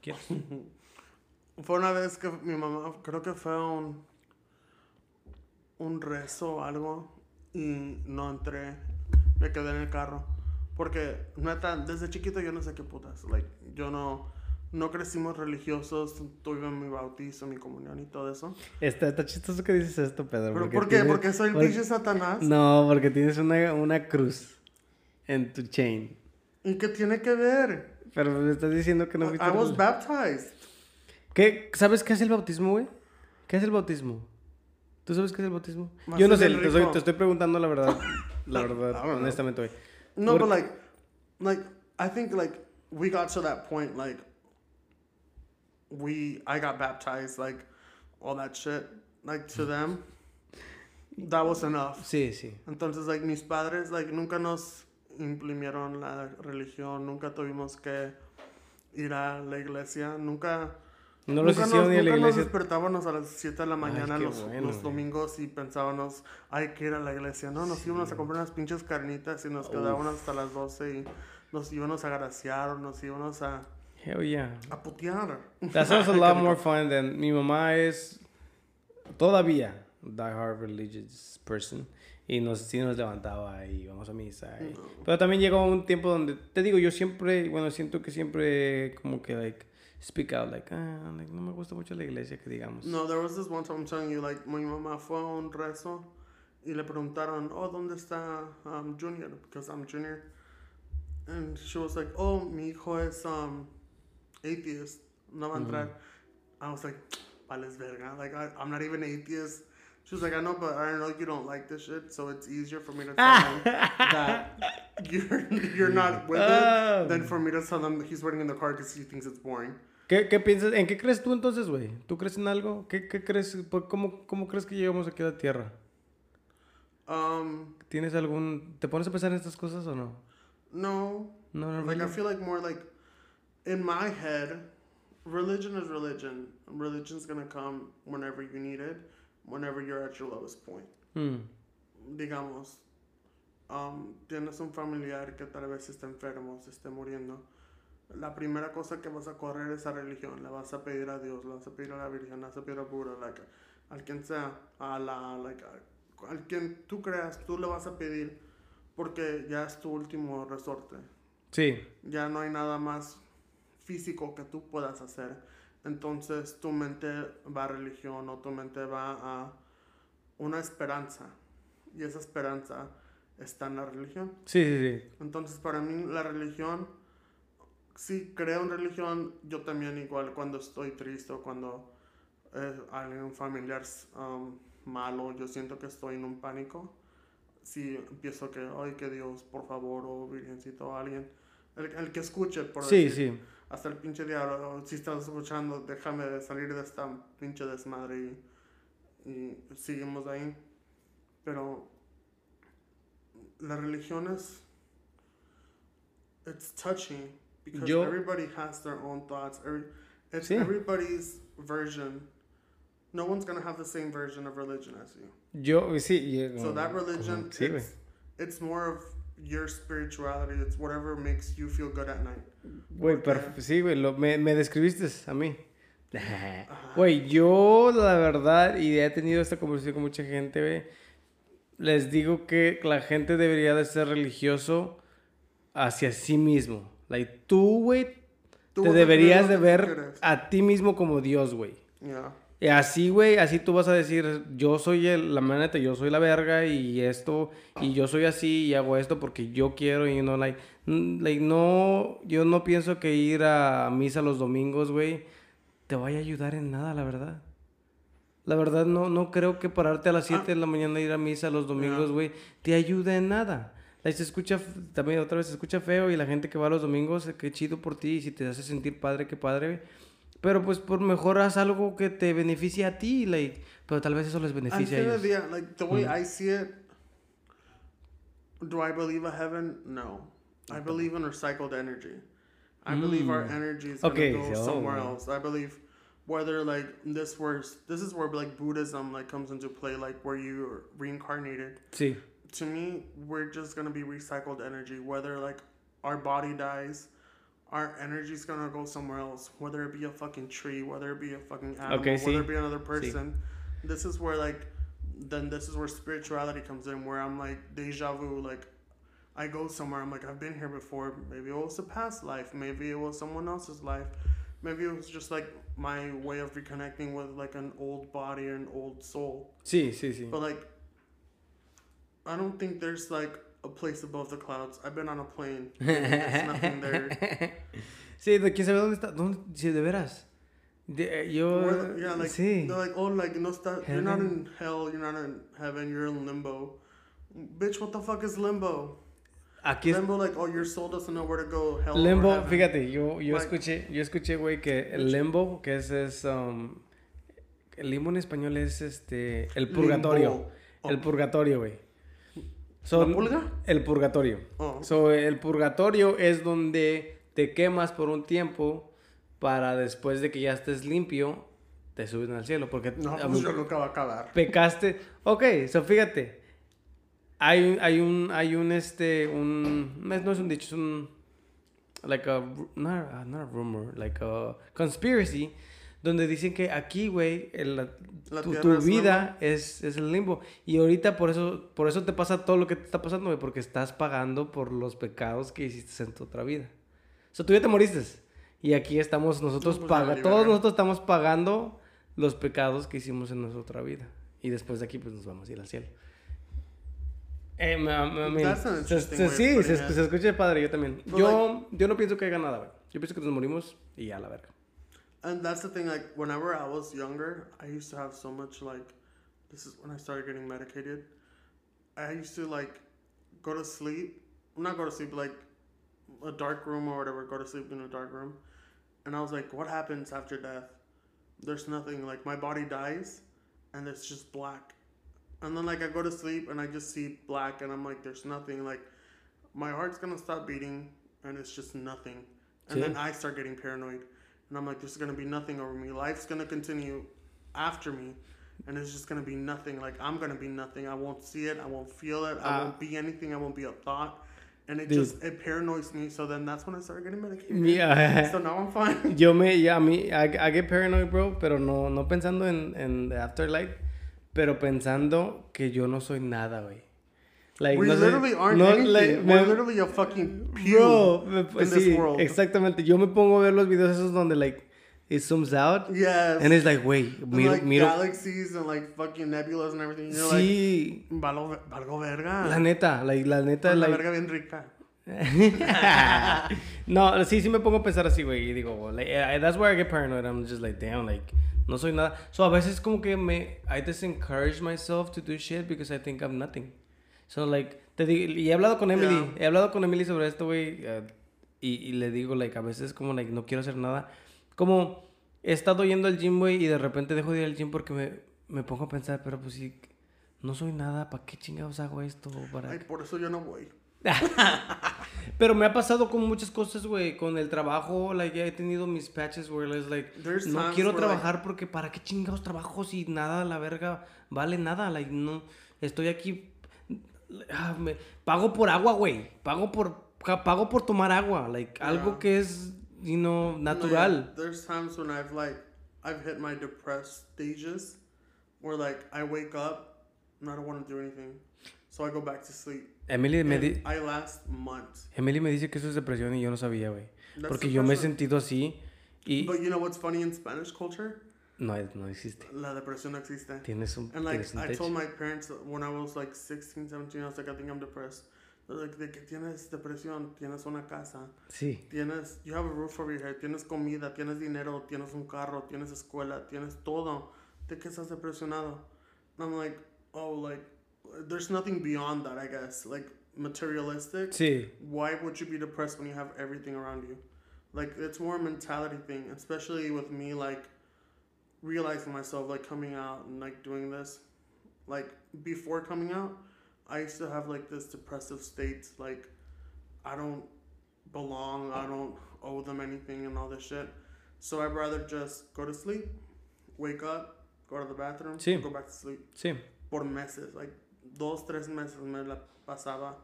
Speaker 2: quieres? (laughs)
Speaker 3: Fue una vez que mi mamá, creo que fue un, un rezo o algo y no entré, me quedé en el carro. Porque, neta, desde chiquito yo no sé qué putas. Like, yo no, no crecimos religiosos, tuve mi bautizo, mi comunión y todo eso.
Speaker 2: Está, está chistoso que dices esto, Pedro.
Speaker 3: ¿Pero
Speaker 2: porque
Speaker 3: por qué?
Speaker 2: tienes-
Speaker 3: ¿Porque soy el pinche Satanás?
Speaker 2: No, porque tienes una, una cruz en tu chain.
Speaker 3: ¿Y qué tiene que ver?
Speaker 2: Pero me estás diciendo que no fuiste
Speaker 3: I was
Speaker 2: relig-
Speaker 3: baptized.
Speaker 2: ¿Qué? ¿Sabes qué es el bautismo, güey? ¿Qué es el bautismo? ¿Tú sabes qué es el bautismo?
Speaker 3: Más
Speaker 2: Yo no sé,
Speaker 3: el
Speaker 2: te, estoy- te estoy preguntando la verdad. (laughs) La verdad, honestamente, güey.
Speaker 3: No, but like, like I think like we got to that point like we I got baptized like all that shit like to them that was enough.
Speaker 2: Sí, sí.
Speaker 3: Entonces like mis padres like nunca nos imprimieron la religión, nunca tuvimos que ir a la iglesia, nunca
Speaker 2: No los
Speaker 3: nunca
Speaker 2: hicieron
Speaker 3: nos,
Speaker 2: ni a la
Speaker 3: nunca nos
Speaker 2: iglesia.
Speaker 3: despertábamos a las 7 de la mañana los,
Speaker 2: bueno,
Speaker 3: los
Speaker 2: güey.
Speaker 3: domingos y pensábamos, hay que ir a la iglesia. No, nos íbamos a comprar unas pinches carnitas y nos quedábamos hasta las 12 y nos íbamos a graciar nos íbamos a,
Speaker 2: Hell yeah.
Speaker 3: a putear.
Speaker 2: That sounds a lot more fun than mi mamá es todavía die hard religious person y nos sí nos levantaba y íbamos a misa. y- Pero también llegó un tiempo donde te digo, yo siempre, bueno, siento que siempre como que like speak out like, ah, like, no me gusta mucho la iglesia que digamos.
Speaker 3: No, there was this one time I'm telling you, like, mi mamá fue a un rezo y le preguntaron, oh, ¿dónde está um, Junior? Because I'm Junior. And she was like, oh, mi hijo es um, atheist. No va a entrar. I was like, vales verga. Like, I, I'm not even atheist. She was like, I know, but I know you don't like this shit, so it's easier for me to tell him (laughs) that you're, you're not with
Speaker 2: Oh.
Speaker 3: it than for me to tell him that he's waiting in the car because he thinks it's boring.
Speaker 2: ¿Qué, ¿Qué piensas? ¿En qué crees tú entonces, güey? ¿Tú crees en algo? ¿Qué, qué crees? ¿Cómo, ¿Cómo crees que llegamos aquí a la Tierra?
Speaker 3: Um,
Speaker 2: ¿Tienes algún... ¿Te pones a pensar en estas cosas o no?
Speaker 3: no,
Speaker 2: No, no,
Speaker 3: Like I
Speaker 2: really?
Speaker 3: feel like more like in my head, religion is religion. Religion's gonna come whenever you need it, whenever you're at your lowest point.
Speaker 2: Mm.
Speaker 3: Digamos, um, tienes un familiar que tal vez esté enfermo, se esté muriendo. La primera cosa que vas a correr es a religión. Le vas a pedir a Dios, le vas a pedir a la Virgen, le vas a pedir a Buda, like, al quien sea, a la, like, a- al quien tú creas, tú le vas a pedir porque ya es tu último resorte
Speaker 2: Sí.
Speaker 3: ya no hay nada más físico que tú puedas hacer. Entonces tu mente va a religión o tu mente va a una esperanza. Y esa esperanza está en la religión.
Speaker 2: Sí, sí, sí.
Speaker 3: Entonces para mí la religión, si creo en religión, yo también igual cuando estoy triste o cuando eh, alguien familiar um, malo, yo siento que estoy en un pánico. Si empiezo que, ay, que Dios, por favor, o Virgencito, o alguien, el, el que escuche, por
Speaker 2: Sí,
Speaker 3: decir,
Speaker 2: sí.
Speaker 3: Hasta el pinche diablo, si estás escuchando, déjame salir de esta pinche desmadre y, y seguimos ahí. Pero la religión es, it's touching because
Speaker 2: Yo-
Speaker 3: everybody has their own thoughts. Every, it's
Speaker 2: Sí.
Speaker 3: everybody's version. No one's gonna have the same version of religion as you.
Speaker 2: Yo, sí. y-
Speaker 3: So that religion,
Speaker 2: Sí,
Speaker 3: it's, it's more of your spirituality. It's whatever makes you feel good at night.
Speaker 2: Güey, sí, güey, lo- me, me describiste a mí. (laughs) Güey, yo la verdad, y he tenido esta conversación con mucha gente, güey, les digo que la gente debería de ser religioso hacia sí mismo. Like, tú, güey, te deberías de ver a ti mismo como Dios, güey.
Speaker 3: Yeah.
Speaker 2: Y así, güey, así tú vas a decir, yo soy el, la maneta, yo soy la verga y esto, y yo soy así y hago esto porque yo quiero y no, like, like, no, yo no pienso que ir a misa los domingos, güey, te vaya a ayudar en nada, la verdad. La verdad, no, no creo que pararte a las 7 de la mañana ir a misa los domingos, güey, te ayude en nada. Like, se escucha, también otra vez se escucha feo y la gente que va los domingos, eh, qué chido por ti y si te hace sentir padre, qué padre, güey. Pero pues por mejor haz algo que te beneficie a ti, like, pero tal vez eso les beneficie a ellos.
Speaker 3: the like the way mm. I see it, do I believe a heaven? No. I believe in recycled energy. I believe our mm. energy is gonna go
Speaker 2: so-
Speaker 3: somewhere else. I believe whether like this was this is where like Buddhism like comes into play, like where you're reincarnated.
Speaker 2: Sí,
Speaker 3: To me, we're just gonna be recycled energy. Whether like our body dies, our energy's gonna go somewhere else. Whether it be a fucking tree, whether it be a fucking animal,
Speaker 2: Okay,
Speaker 3: whether it be another person. This is where like then this is where spirituality comes in where I'm like deja vu like I go somewhere I'm like I've been here before maybe it was a past life maybe it was someone else's life maybe it was just like my way of reconnecting with like an old body and old soul
Speaker 2: See, see, see.
Speaker 3: but like I don't think there's like a place above the clouds I've been on a plane (laughs) there's nothing there (laughs)
Speaker 2: Sí, de quién sabe dónde está, dónde, sí, de veras. De- eh, yo,
Speaker 3: Where- yeah like
Speaker 2: sí.
Speaker 3: they're like oh like no está, you're not in hell you're not in heaven you're in limbo bitch what the fuck is limbo
Speaker 2: Aquí es
Speaker 3: Limbo, like, oh, your soul doesn't know where to go. Hell
Speaker 2: Limbo, fíjate, yo, yo
Speaker 3: Like-
Speaker 2: escuché, yo escuché, güey, que el limbo, que es, es um, el limbo en español es este, el purgatorio.
Speaker 3: Limbo.
Speaker 2: El purgatorio, güey.
Speaker 3: ¿La pulga?
Speaker 2: El purgatorio.
Speaker 3: Oh.
Speaker 2: So, el purgatorio es donde te quemas por un tiempo para después de que ya estés limpio, te suben al cielo. Porque
Speaker 3: No, pues yo nunca va a acabar.
Speaker 2: pecaste. Ok, so fíjate. Hay, un- hay un, hay un, este, un, no es un dicho, es un, like a, not, not a rumor, like a conspiracy, donde dicen que aquí, güey, el- la-
Speaker 3: La
Speaker 2: tu, tu
Speaker 3: es
Speaker 2: vida es, es el limbo. Y ahorita por eso, por eso te pasa todo lo que te está pasando, güey, porque estás pagando por los pecados que hiciste en tu otra vida. O sea, tú ya te moriste. Y aquí estamos nosotros,
Speaker 3: No, pues,
Speaker 2: paga,
Speaker 3: ya valí
Speaker 2: todos nosotros estamos pagando los pecados que hicimos en nuestra otra vida. Y después de aquí, pues nos vamos a ir al cielo. Eh,
Speaker 3: an
Speaker 2: se- se- sí, se, se escucha padre, yo también.
Speaker 3: But
Speaker 2: Yo, yo no pienso que haya nada, güey. Yo pienso que nos morimos y ya, la verga.
Speaker 3: And that's the thing, like, whenever I was younger, I used to have so much, like, this is when I started getting medicated. I used to, like, go to sleep, not go to sleep, like, a dark room or whatever, go to sleep in a dark room. And I was like, what happens after death? There's nothing. Like, my body dies, and it's just black. And then, like, I go to sleep, and I just see black, and I'm like, there's nothing. Like, my heart's gonna stop beating, and it's just nothing. And
Speaker 2: Sí.
Speaker 3: then I start getting paranoid. And I'm like, there's gonna be nothing over me. Life's gonna continue after me. And it's just gonna be nothing. Like, I'm gonna be nothing. I won't see it. I won't feel it. I
Speaker 2: Ah.
Speaker 3: won't be anything. I won't be a thought. And it
Speaker 2: Dude.
Speaker 3: just, it paranoids me. So then that's when I started getting medicated.
Speaker 2: Yeah. (laughs)
Speaker 3: So now I'm fine. (laughs)
Speaker 2: yo me, ya me I, I get paranoid, bro, pero no, no pensando en, en the afterlife, pero pensando que yo no soy nada, güey. Like,
Speaker 3: we
Speaker 2: no sé-
Speaker 3: literally aren't
Speaker 2: no,
Speaker 3: anything.
Speaker 2: like,
Speaker 3: We're literally a fucking pew
Speaker 2: Bro, me-
Speaker 3: in
Speaker 2: sí,
Speaker 3: this world.
Speaker 2: exactamente. Yo me pongo a ver los videos esos donde, like, it zooms out.
Speaker 3: Yes.
Speaker 2: And it's like, wait,
Speaker 3: And,
Speaker 2: miro,
Speaker 3: like
Speaker 2: miro.
Speaker 3: galaxies and like fucking nebulas and everything. You're
Speaker 2: Sí,
Speaker 3: like, valgo, valgo verga.
Speaker 2: la neta, like, la neta, like,
Speaker 3: verga bien rica. (laughs)
Speaker 2: no, sí, sí me pongo a pensar así, güey. Y digo, like, eh, that's where I get paranoid. I'm just like, damn, like, no soy nada. So a veces como que me, I just encourage myself to do shit because I think I'm nothing. So like, te digo, y he hablado con Emily,
Speaker 3: Yeah.
Speaker 2: he hablado con Emily sobre esto, güey. eh, y, y le digo, like, a veces como, like, no quiero hacer nada. Como, he estado yendo al gym, güey, y de repente dejo de ir al gym porque me, me pongo a pensar, pero pues sí, no soy nada, ¿para qué chingados hago esto? ¿Para
Speaker 3: Ay, por eso yo no voy. (laughs)
Speaker 2: Pero me ha pasado con muchas cosas, güey. Con el trabajo, like, he tenido mis patches where it's like,
Speaker 3: There's
Speaker 2: no quiero trabajar porque para qué chingados trabajo si nada, la verga, vale nada. Like, no, estoy aquí, ah, me- pago por agua, güey. Pago por, pago por tomar agua. Like, algo
Speaker 3: Yeah.
Speaker 2: que es, you know,
Speaker 3: No,
Speaker 2: natural.
Speaker 3: yeah, There's times when I've like I've hit my depressed stages where like I wake up and I don't want to do anything. So I go back to sleep.
Speaker 2: Emily me, di-
Speaker 3: I last months.
Speaker 2: Emily me dice que eso es depresión y yo no sabía, güey. Porque yo me he sentido así y
Speaker 3: But you know what's funny in Spanish culture?
Speaker 2: No, no existe.
Speaker 3: La depresión no existe.
Speaker 2: Tienes un,
Speaker 3: And like
Speaker 2: tienes un
Speaker 3: I told my parents when I was like 16, 17, I was like, I think I'm depressed. They're like, de que tienes depresión, tienes una casa,
Speaker 2: Sí.
Speaker 3: tienes, you have a roof over your head, tienes comida, tienes dinero, tienes un carro, tienes escuela, tienes todo. ¿De qué estás depresionado? And I'm like, oh, like, there's nothing beyond that, I guess. Like, materialistic.
Speaker 2: Sí.
Speaker 3: Why would you be depressed when you have everything around you? Like, it's more a mentality thing, especially with me, like, realizing myself, like, coming out and, like, doing this. Like, before coming out, I used to have, like, this depressive state, like, I don't belong, I don't owe them anything and all this shit. So I'd rather just go to sleep, wake up, go to the bathroom,
Speaker 2: Sí.
Speaker 3: go back to sleep.
Speaker 2: Sí.
Speaker 3: Por meses, like, dos, tres meses me la pasaba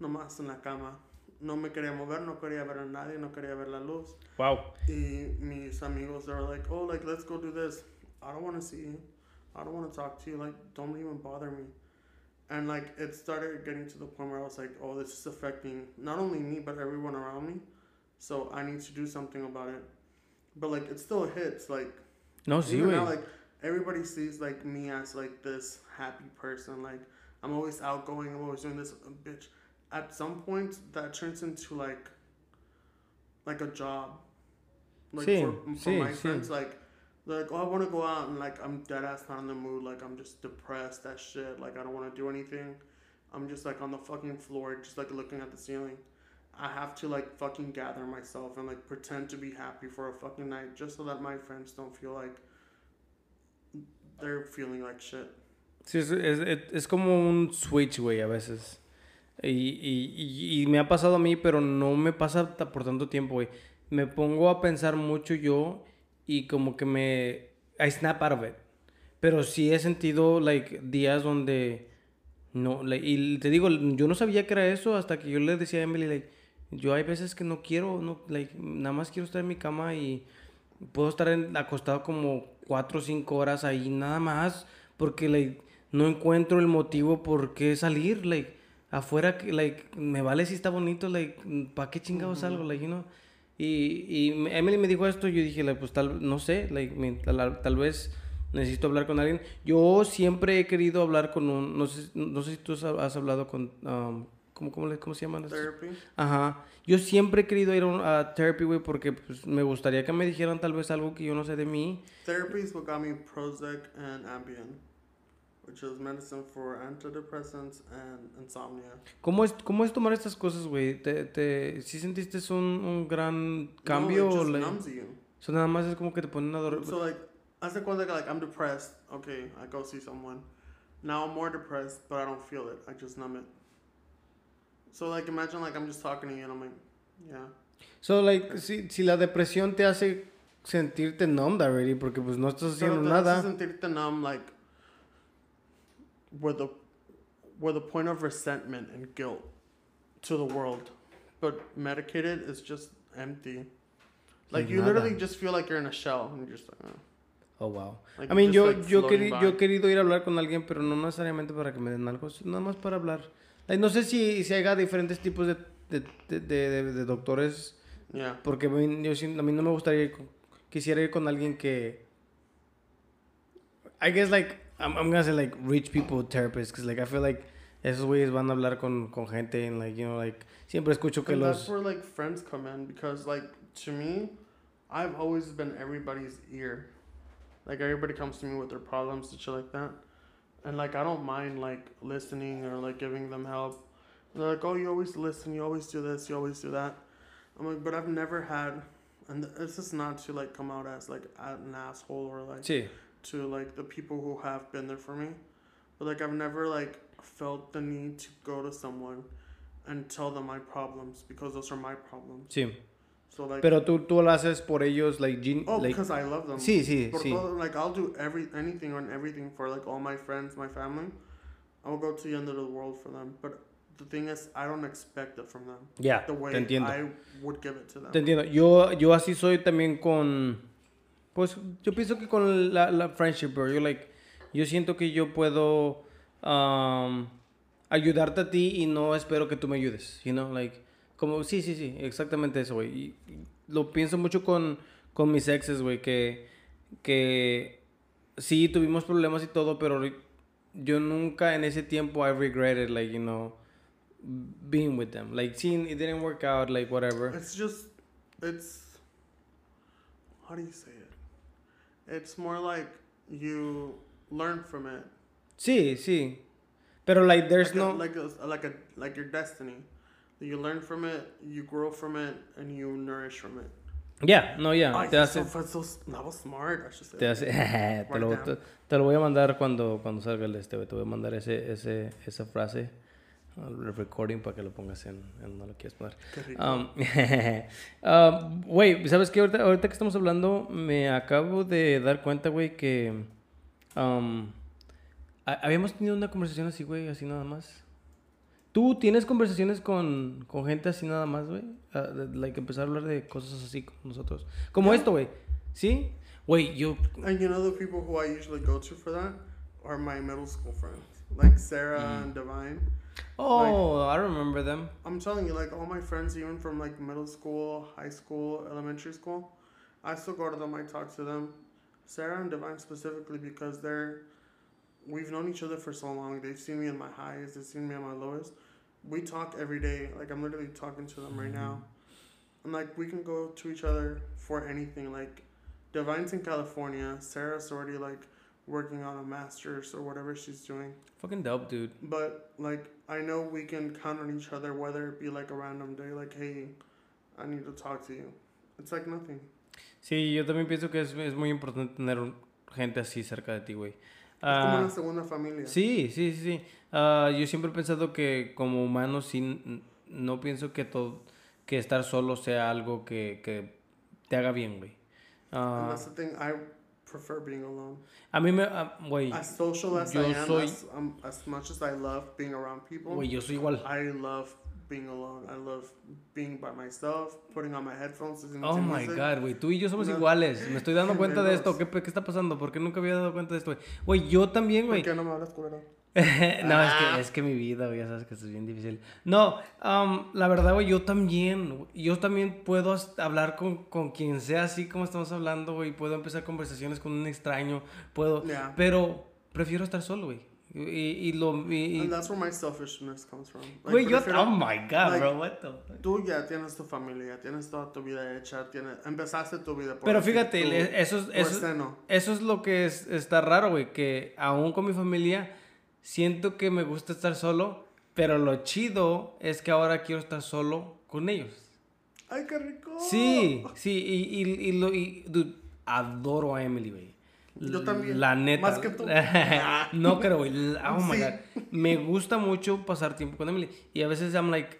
Speaker 3: nomás en la cama. No me quería mover, no quería ver a nadie, no quería ver la luz.
Speaker 2: Wow.
Speaker 3: Y mis amigos, they were like, oh, like, let's go do this. I don't want to see you. I don't want to talk to you. Like, don't even bother me. And, like, it started getting to the point where I was like, oh, this is affecting not only me, but everyone around me. So I need to do something about it. But, like, it still hits. Like,
Speaker 2: No, sí,
Speaker 3: even now, like, everybody sees, like, me as, like, this happy person. Like, I'm always outgoing. I'm always doing this. uh, Bitch. At some point, that turns into, like, like a job. Like,
Speaker 2: Sí,
Speaker 3: for, for my friends, like, like, oh, I want to go out, and, like, I'm dead ass not in the mood. Like, I'm just depressed, that shit. Like, I don't want to do anything. I'm just, like, on the fucking floor, just, like, looking at the ceiling. I have to, like, fucking gather myself and, like, pretend to be happy for a fucking night just so that my friends don't feel like they're feeling like shit.
Speaker 2: Sí, es, es, es- como un switch, güey, a veces. Y, y, y me ha pasado a mí, pero no me pasa por tanto tiempo, güey. me pongo a pensar mucho yo y como que me... I snap out of it. Pero sí he sentido, like, días donde... No, like, y te digo, yo no sabía que era eso hasta que yo le decía a Emily, like, yo hay veces que no quiero, no, like, nada más quiero estar en mi cama y puedo estar en- acostado como cuatro o cinco horas ahí, nada más, porque, like, no encuentro el motivo por qué salir, like, afuera, que, like, me vale si está bonito, like, ¿para qué chingados salgo, like, you know? Y, y Emily me dijo esto, yo dije, pues tal, no sé, like, me- tal, tal vez necesito hablar con alguien. Yo siempre he querido hablar con un, no sé, no sé si tú has- hablado con, um, ¿cómo, cómo, cómo se estos?
Speaker 3: Therapy.
Speaker 2: Ajá. Yo siempre he querido ir a therapy, güey, porque pues, me gustaría que me dijeran tal vez algo que yo no sé de mí.
Speaker 3: Therapy is what got me Prozac and Ambien, which is medicine for antidepressants and insomnia.
Speaker 2: ¿Cómo es, cómo es tomar estas cosas, güey? ¿Te, te, ¿Sí sentiste un, un gran cambio?
Speaker 3: No, it just
Speaker 2: like-
Speaker 3: numbs you.
Speaker 2: o sea, nada más es como que te ponen a dormir.
Speaker 3: So like, I said cuando like I'm depressed. Okay, I go see someone. Now I'm more depressed, but I don't feel it. I just numb it. So like, imagine like I'm just talking to you and I'm like, yeah.
Speaker 2: So, like, si, si la depresión te hace sentirte numbed already, porque pues no estás haciendo
Speaker 3: hace
Speaker 2: nada.
Speaker 3: sentirte numb like with the with a point of resentment and guilt to the world, but medicated is just empty. Like you
Speaker 2: nada.
Speaker 3: literally just feel like you're in a shell and you're just like, oh.
Speaker 2: Oh, wow.
Speaker 3: Like
Speaker 2: I mean, yo,
Speaker 3: like,
Speaker 2: yo, queri- yo he querido ir a hablar con alguien, pero no necesariamente para que me den algo, nada más para hablar. Like, no sé si, si haya diferentes tipos de, de, de, de- de doctores,
Speaker 3: yeah.
Speaker 2: porque yo, a mí no me gustaría ir con- quisiera ir con alguien que... I guess, like, I'm, I'm gonna say, like, rich people therapists, because, like, I feel like esos güeyes van a hablar con, con gente, and, like, you know, like, siempre escucho que
Speaker 3: And
Speaker 2: los...
Speaker 3: that's where like friends come in because like to me, I've always been everybody's ear. Like everybody comes to me with their problems and shit like that, and like I don't mind like listening or like giving them help. They're like, oh, you always listen, you always do this, you always do that. I'm like, but I've never had, and this is not to like come out as like an asshole or like
Speaker 2: Sí.
Speaker 3: To like the people who have been there for me. But like I've never like felt the need to go to someone and tell them my problems because those are my problems.
Speaker 2: Sí.
Speaker 3: So like
Speaker 2: Pero tú, tú lo haces por ellos, like, gen-
Speaker 3: oh
Speaker 2: like
Speaker 3: because I love them.
Speaker 2: sí, sí,
Speaker 3: Por
Speaker 2: sí.
Speaker 3: todo- like I'll do every anything and everything for like all my friends, my family. I'll go to the end of the world for them. But the thing is, I don't expect it from them
Speaker 2: Ya,
Speaker 3: the way
Speaker 2: te entiendo.
Speaker 3: I would give it to them.
Speaker 2: Te entiendo. Yo, yo así soy también con. Pues yo pienso que con la, la friendship, bro. Yo, like, yo siento que yo puedo um, ayudarte a ti y no espero que tú me ayudes. You know, like. Como, sí, sí, sí, exactamente eso, güey. Lo pienso mucho con, con mis exes, güey, que, que sí tuvimos problemas y todo, pero yo nunca en ese tiempo I regretted, like, you know, being with them. Like, seeing it didn't work out, like, whatever.
Speaker 3: It's just, it's, how do you say it? It's more like you learn from it.
Speaker 2: Sí, sí. Pero like there's
Speaker 3: like
Speaker 2: no
Speaker 3: a, like a, like a like your destiny. You learn from it, you grow from it, and you nourish from it.
Speaker 2: Yeah, no, yeah.
Speaker 3: Ay,
Speaker 2: te
Speaker 3: that's
Speaker 2: hace
Speaker 3: so, so, that was smart. I should say.
Speaker 2: te hace (laughs) te, lo, te, te lo voy a mandar cuando cuando salga el este. Te voy a mandar ese ese esa frase el recording para que lo pongas en, en no lo quieres poner. Um, um, (laughs) Güey, ¿sabes qué? Ahorita, ahorita que estamos hablando, me acabo de dar cuenta, güey, que um, ha- habíamos tenido una conversación así, güey, así nada más. ¿Tú tienes conversaciones con, con gente así nada más, güey? Ah, de- like, empezar a hablar de cosas así con nosotros. Como esto, güey. ¿Sí? Güey, yo...
Speaker 3: and you know the people who I usually go to for that are my middle school friends, like Sarah
Speaker 2: Mm.
Speaker 3: and Divine.
Speaker 2: Oh, I remember them.
Speaker 3: I'm telling you, like all my friends, even from like middle school, high school, elementary school, I still go to them. I talk to them. Sarah and Divine specifically because they're, we've known each other for so long. They've seen me in my highs. They've seen me at my lowest. We talk every day. Like I'm literally talking to them right now. Mm-hmm. And like we can go to each other for anything. Like Divine's in California. Sarah's already like working on a master's or whatever she's doing.
Speaker 2: Fucking dope, dude.
Speaker 3: But like I know we can count on each other whether it be like a random day like hey I need to talk to you. It's like nothing.
Speaker 2: Sí, yo también pienso que es, es muy importante tener gente así cerca de ti, güey.
Speaker 3: Es como
Speaker 2: Ah,
Speaker 3: una segunda familia.
Speaker 2: Sí, sí, sí. sí. Ah, yo siempre he pensado que como humanos sí, no pienso que todo, que estar solo sea algo que, que te haga bien, güey.
Speaker 3: And
Speaker 2: Ah,
Speaker 3: that's the thing. I prefer being alone.
Speaker 2: a mí me, ah, güey,
Speaker 3: As social as
Speaker 2: Yo
Speaker 3: I am,
Speaker 2: soy-
Speaker 3: as, um, as much as I love being around people,
Speaker 2: güey, yo soy igual.
Speaker 3: I love being alone. I love being by myself, putting on my headphones,
Speaker 2: Oh my
Speaker 3: music.
Speaker 2: god, güey, tú y yo somos
Speaker 3: No.
Speaker 2: iguales. Me estoy dando (laughs) cuenta de esto. ¿Qué, ¿Qué está pasando? ¿Por qué nunca había dado cuenta de esto, güey? Güey, yo también,
Speaker 3: ¿Por
Speaker 2: güey.
Speaker 3: qué no me hablas, culero? (laughs)
Speaker 2: no, es
Speaker 3: Ah.
Speaker 2: que, es que mi vida, güey, ya sabes que esto es bien difícil. No, um, la verdad, güey, yo también, yo también puedo hablar con, con quien sea así como estamos hablando, güey, puedo empezar conversaciones con un extraño, puedo,
Speaker 3: Yeah.
Speaker 2: pero prefiero estar solo, güey. Y, y lo, y, y-
Speaker 3: And that's where my selfishness comes from. Like,
Speaker 2: güey, yo,
Speaker 3: prefiero-
Speaker 2: oh my god,
Speaker 3: like,
Speaker 2: bro, what the fuck?
Speaker 3: Tú ya tienes tu familia, tienes toda tu vida hecha, tienes, empezaste tu vida por
Speaker 2: Pero fíjate, eso es, eso,
Speaker 3: seno.
Speaker 2: eso es lo que es, está raro, güey, que aún con mi familia siento que me gusta estar solo, pero lo chido es que ahora quiero estar solo con ellos.
Speaker 3: ¡Ay, qué rico!
Speaker 2: Sí, sí, y, y, y, lo, y dude, adoro a Emily, güey.
Speaker 3: Yo también.
Speaker 2: La neta.
Speaker 3: Más que tú. (laughs)
Speaker 2: no creo, güey. Oh my
Speaker 3: Sí.
Speaker 2: god. Me gusta mucho pasar tiempo con Emily. Y a veces I'm like,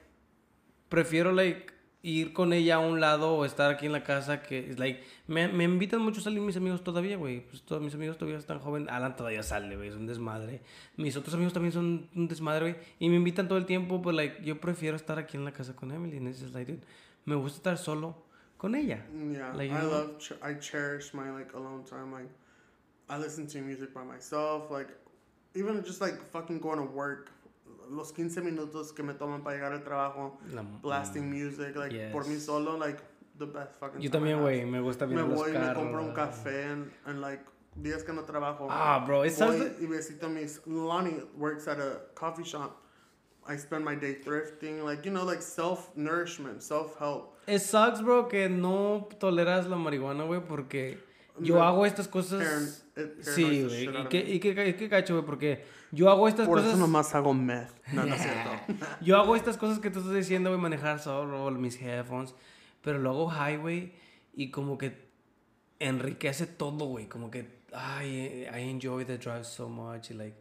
Speaker 2: prefiero like ir con ella a un lado o estar aquí en la casa que es like me, me invitan mucho a salir mis amigos todavía güey pues todos mis amigos todavía están jóvenes Alan todavía sale güey es un desmadre mis otros amigos también son un desmadre güey y me invitan todo el tiempo pero like yo prefiero estar aquí en la casa con Emily and it's just like dude me gusta estar solo con ella
Speaker 3: Yeah,
Speaker 2: Like,
Speaker 3: I
Speaker 2: know?
Speaker 3: love, ch- I cherish my like alone time. Like, I listen to music by myself. Like, even just like fucking going to work, los 15 minutos que me toman para llegar al trabajo,
Speaker 2: La-
Speaker 3: blasting music, like por mí
Speaker 2: Yes.
Speaker 3: solo, like the best fucking.
Speaker 2: yo también güey me gusta
Speaker 3: Me
Speaker 2: mirar los
Speaker 3: voy, me
Speaker 2: carros
Speaker 3: compro un café and, and like días que no trabajo.
Speaker 2: Ah, bro, it sounds
Speaker 3: y visito mis. Lonnie works at a coffee shop. I spend my day thrifting, like you know, like self nourishment, self help.
Speaker 2: It sucks, bro, que no toleras la marihuana, güey, porque yo hago estas cosas.
Speaker 3: Parent-
Speaker 2: Sí,
Speaker 3: paranoids the
Speaker 2: güey. ¿Y qué, y qué, qué cacho, güey? Porque yo hago estas
Speaker 3: Por
Speaker 2: cosas.
Speaker 3: eso nomás hago meth. No, no es cierto. (laughs)
Speaker 2: yo hago estas cosas que tú estás diciendo, güey, manejar solo, mis headphones. Pero lo hago highway y como que enriquece todo, güey. Como que, ay, I enjoy the drive so much. Y like,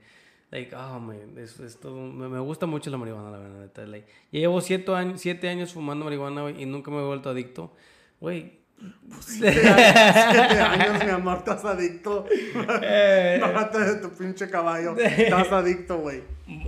Speaker 2: like, oh, man, es, es todo. Me, me gusta mucho la marihuana, la verdad. Like, ya llevo siete años, siete años fumando marihuana, güey, y nunca me he vuelto adicto. Güey.
Speaker 3: Siete años, (laughs) mi amor, estás adicto.
Speaker 2: Eh. (laughs)
Speaker 3: Bájate de tu pinche caballo. (laughs) Estás adicto, güey.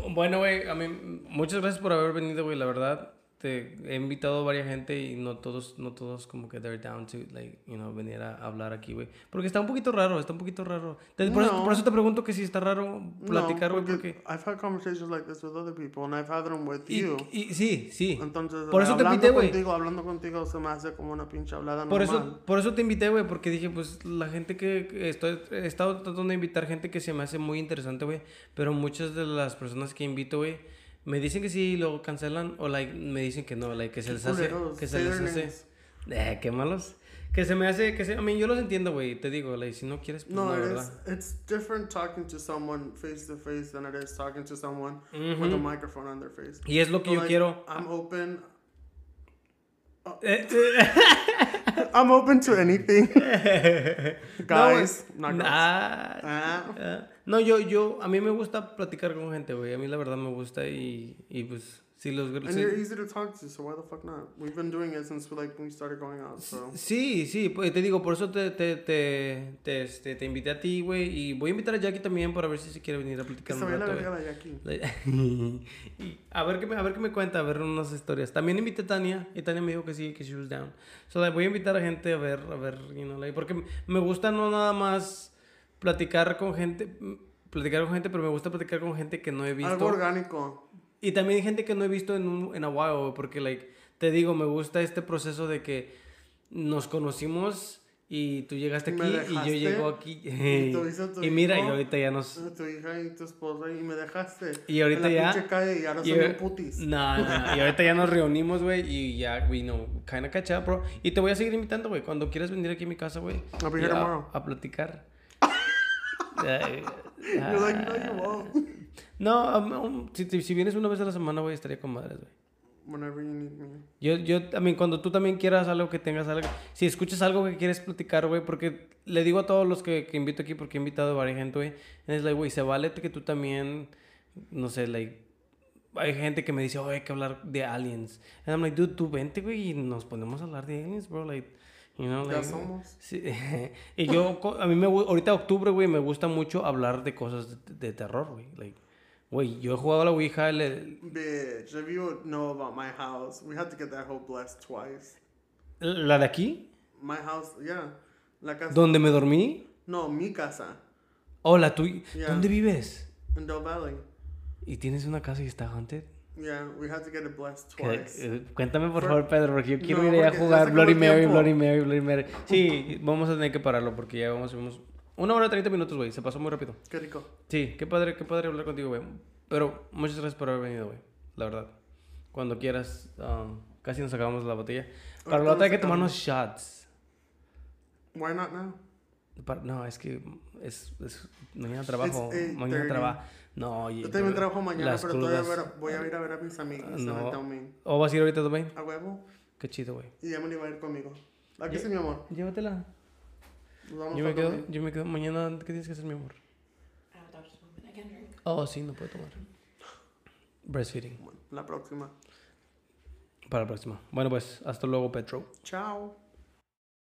Speaker 2: Bueno, güey, a mí, muchas gracias por haber venido, güey, la verdad. Te he invitado a varias gente y no todos, no todos como que they're down to, like, you know, venir a hablar aquí, güey. Porque está un poquito raro, está un poquito raro. Por, eso,
Speaker 3: No.
Speaker 2: por eso te pregunto que si está raro platicar, güey,
Speaker 3: no,
Speaker 2: porque...
Speaker 3: I've had conversations like this with other people and I've had them with
Speaker 2: Y,
Speaker 3: you.
Speaker 2: y- sí, sí.
Speaker 3: Entonces,
Speaker 2: Por eso te
Speaker 3: hablando
Speaker 2: invité, güey.
Speaker 3: contigo, hablando contigo se me hace como una pinche hablada
Speaker 2: Por
Speaker 3: normal.
Speaker 2: eso, por eso te invité, güey, porque dije, pues, la gente que que estoy, he estado tratando de invitar gente que se me hace muy interesante, güey, pero muchas de las personas que invito, güey, me dicen que sí luego cancelan, o, like, me dicen que no, like, que se les hace,
Speaker 3: Culeros,
Speaker 2: que se les hace, eh, qué malos, que se me hace, que se, a mí yo los entiendo, güey, te digo, like, si no quieres, pues,
Speaker 3: No,
Speaker 2: la
Speaker 3: it
Speaker 2: verdad.
Speaker 3: is. It's different talking to someone face to face than it is talking to someone with a microphone on their face.
Speaker 2: Y es lo que
Speaker 3: So,
Speaker 2: yo
Speaker 3: like,
Speaker 2: quiero.
Speaker 3: I'm open.
Speaker 2: Eh, (laughs)
Speaker 3: I'm open to anything. (laughs) Guys,
Speaker 2: no,
Speaker 3: not
Speaker 2: güey.
Speaker 3: girls.
Speaker 2: Ah,
Speaker 3: Ah.
Speaker 2: No, yo, yo, a mí me gusta platicar con gente, güey. A mí la verdad me gusta y, y pues, sí, los...
Speaker 3: And
Speaker 2: sí-
Speaker 3: you're easy to talk to, so why the fuck not? We've been doing it since like we started going out, so.
Speaker 2: Sí, sí, pues te digo, por eso te, te, te, te, este, te invité a ti, güey. Y voy a invitar a Jackie también para ver si se quiere venir a platicar un
Speaker 3: la
Speaker 2: rato,
Speaker 3: verga
Speaker 2: güey.
Speaker 3: de aquí. (laughs)
Speaker 2: y a ver qué me, a ver qué me cuenta, a ver unas historias. También invité a Tania y Tania me dijo que sí, que she was down. So, like, voy a invitar a gente a ver, a ver, you know, like, porque me gusta no nada más platicar con gente, platicar con gente, pero me gusta platicar con gente que no he visto.
Speaker 3: Algo orgánico.
Speaker 2: Y también hay gente que no he visto en, un, en a while, güey, porque, like, te digo, me gusta este proceso de que nos conocimos y tú llegaste aquí y yo llego aquí.
Speaker 3: y (laughs) tu
Speaker 2: y mira, y
Speaker 3: hijo.
Speaker 2: ahorita ya nos...
Speaker 3: Tu hija y tu esposa y me dejaste.
Speaker 2: Y ahorita
Speaker 3: en la
Speaker 2: ya-
Speaker 3: calle y ahora
Speaker 2: y
Speaker 3: soy
Speaker 2: ahor-
Speaker 3: un putis.
Speaker 2: No, no, y ahorita ya nos reunimos, güey, y ya, we know, kind of catch up, bro. Y te voy a seguir invitando, güey, cuando quieras venir aquí a mi casa, güey. A,
Speaker 3: tomorrow.
Speaker 2: a platicar. (laughs)
Speaker 3: You're like, no, you won't.
Speaker 2: No, um, um, si, te- si vienes una vez a la semana, güey, estaría con madres, güey.
Speaker 3: Whenever you need me.
Speaker 2: Yo, yo también, cuando tú también quieras algo que tengas algo, si escuchas algo que quieres platicar, güey, porque le digo a todos los que, que invito aquí, porque he invitado a varias gente, güey, es like, güey, se vale que tú también, no sé, like, hay gente que me dice, oh, hay que hablar de aliens. And I'm like, dude, tú vente, güey, y nos ponemos a hablar de aliens, bro, like, You know,
Speaker 3: Ya somos.
Speaker 2: Sí. (laughs) y yo, a mí me ahorita octubre, güey, me gusta mucho hablar de cosas de, de terror, güey. Like, güey, yo he jugado a la Ouija, le-
Speaker 3: Bitch, if you know about my house, we had to get that whole blessed twice.
Speaker 2: la de aquí,
Speaker 3: My house, yeah. La casa.
Speaker 2: donde me dormí,
Speaker 3: No, mi casa.
Speaker 2: o la tuya.
Speaker 3: Yeah.
Speaker 2: ¿Dónde vives?
Speaker 3: In Del Valley.
Speaker 2: ¿Y tienes una casa y está haunted?
Speaker 3: Yeah, we had to get it blessed
Speaker 2: Que-
Speaker 3: twice.
Speaker 2: eh, cuéntame por favor, Pedro, porque yo quiero
Speaker 3: No,
Speaker 2: ir a jugar Bloody Mary. Bloody Mary, Bloody Mary. Sí, vamos a tener que pararlo porque ya vamos, vamos una hora y 30 minutos, güey. Se pasó muy rápido.
Speaker 3: Qué rico.
Speaker 2: Sí, qué padre, qué padre hablar contigo, güey. Pero muchas gracias por haber venido, güey. La verdad. Cuando quieras, um, casi nos acabamos la botella. Para la otra hay que tomarnos shots.
Speaker 3: Why not now?
Speaker 2: Para- no, es que es, es- mañana trabajo. Mañana
Speaker 3: 8:30.
Speaker 2: trabajo. No, oye.
Speaker 3: Yo también trabajo mañana, pero todavía
Speaker 2: crudas-
Speaker 3: voy a, voy a ir a ver a mis amigos en
Speaker 2: No.
Speaker 3: Domain.
Speaker 2: ¿O vas a ir ahorita también?
Speaker 3: A huevo.
Speaker 2: Qué chido, güey.
Speaker 3: Y Emily va a ir conmigo. ¿A qué
Speaker 2: Ya-
Speaker 3: sí, mi amor?
Speaker 2: Llévatela. Yo
Speaker 3: a
Speaker 2: me, quedo, yo me quedo. Mañana, ¿qué tienes que hacer, mi amor?
Speaker 4: I have a doctor's appointment. I can drink.
Speaker 2: Oh, sí, no puedo tomar. Breastfeeding.
Speaker 3: Bueno, La próxima.
Speaker 2: Para la próxima. Bueno, pues, hasta luego, Petro.
Speaker 3: Chao.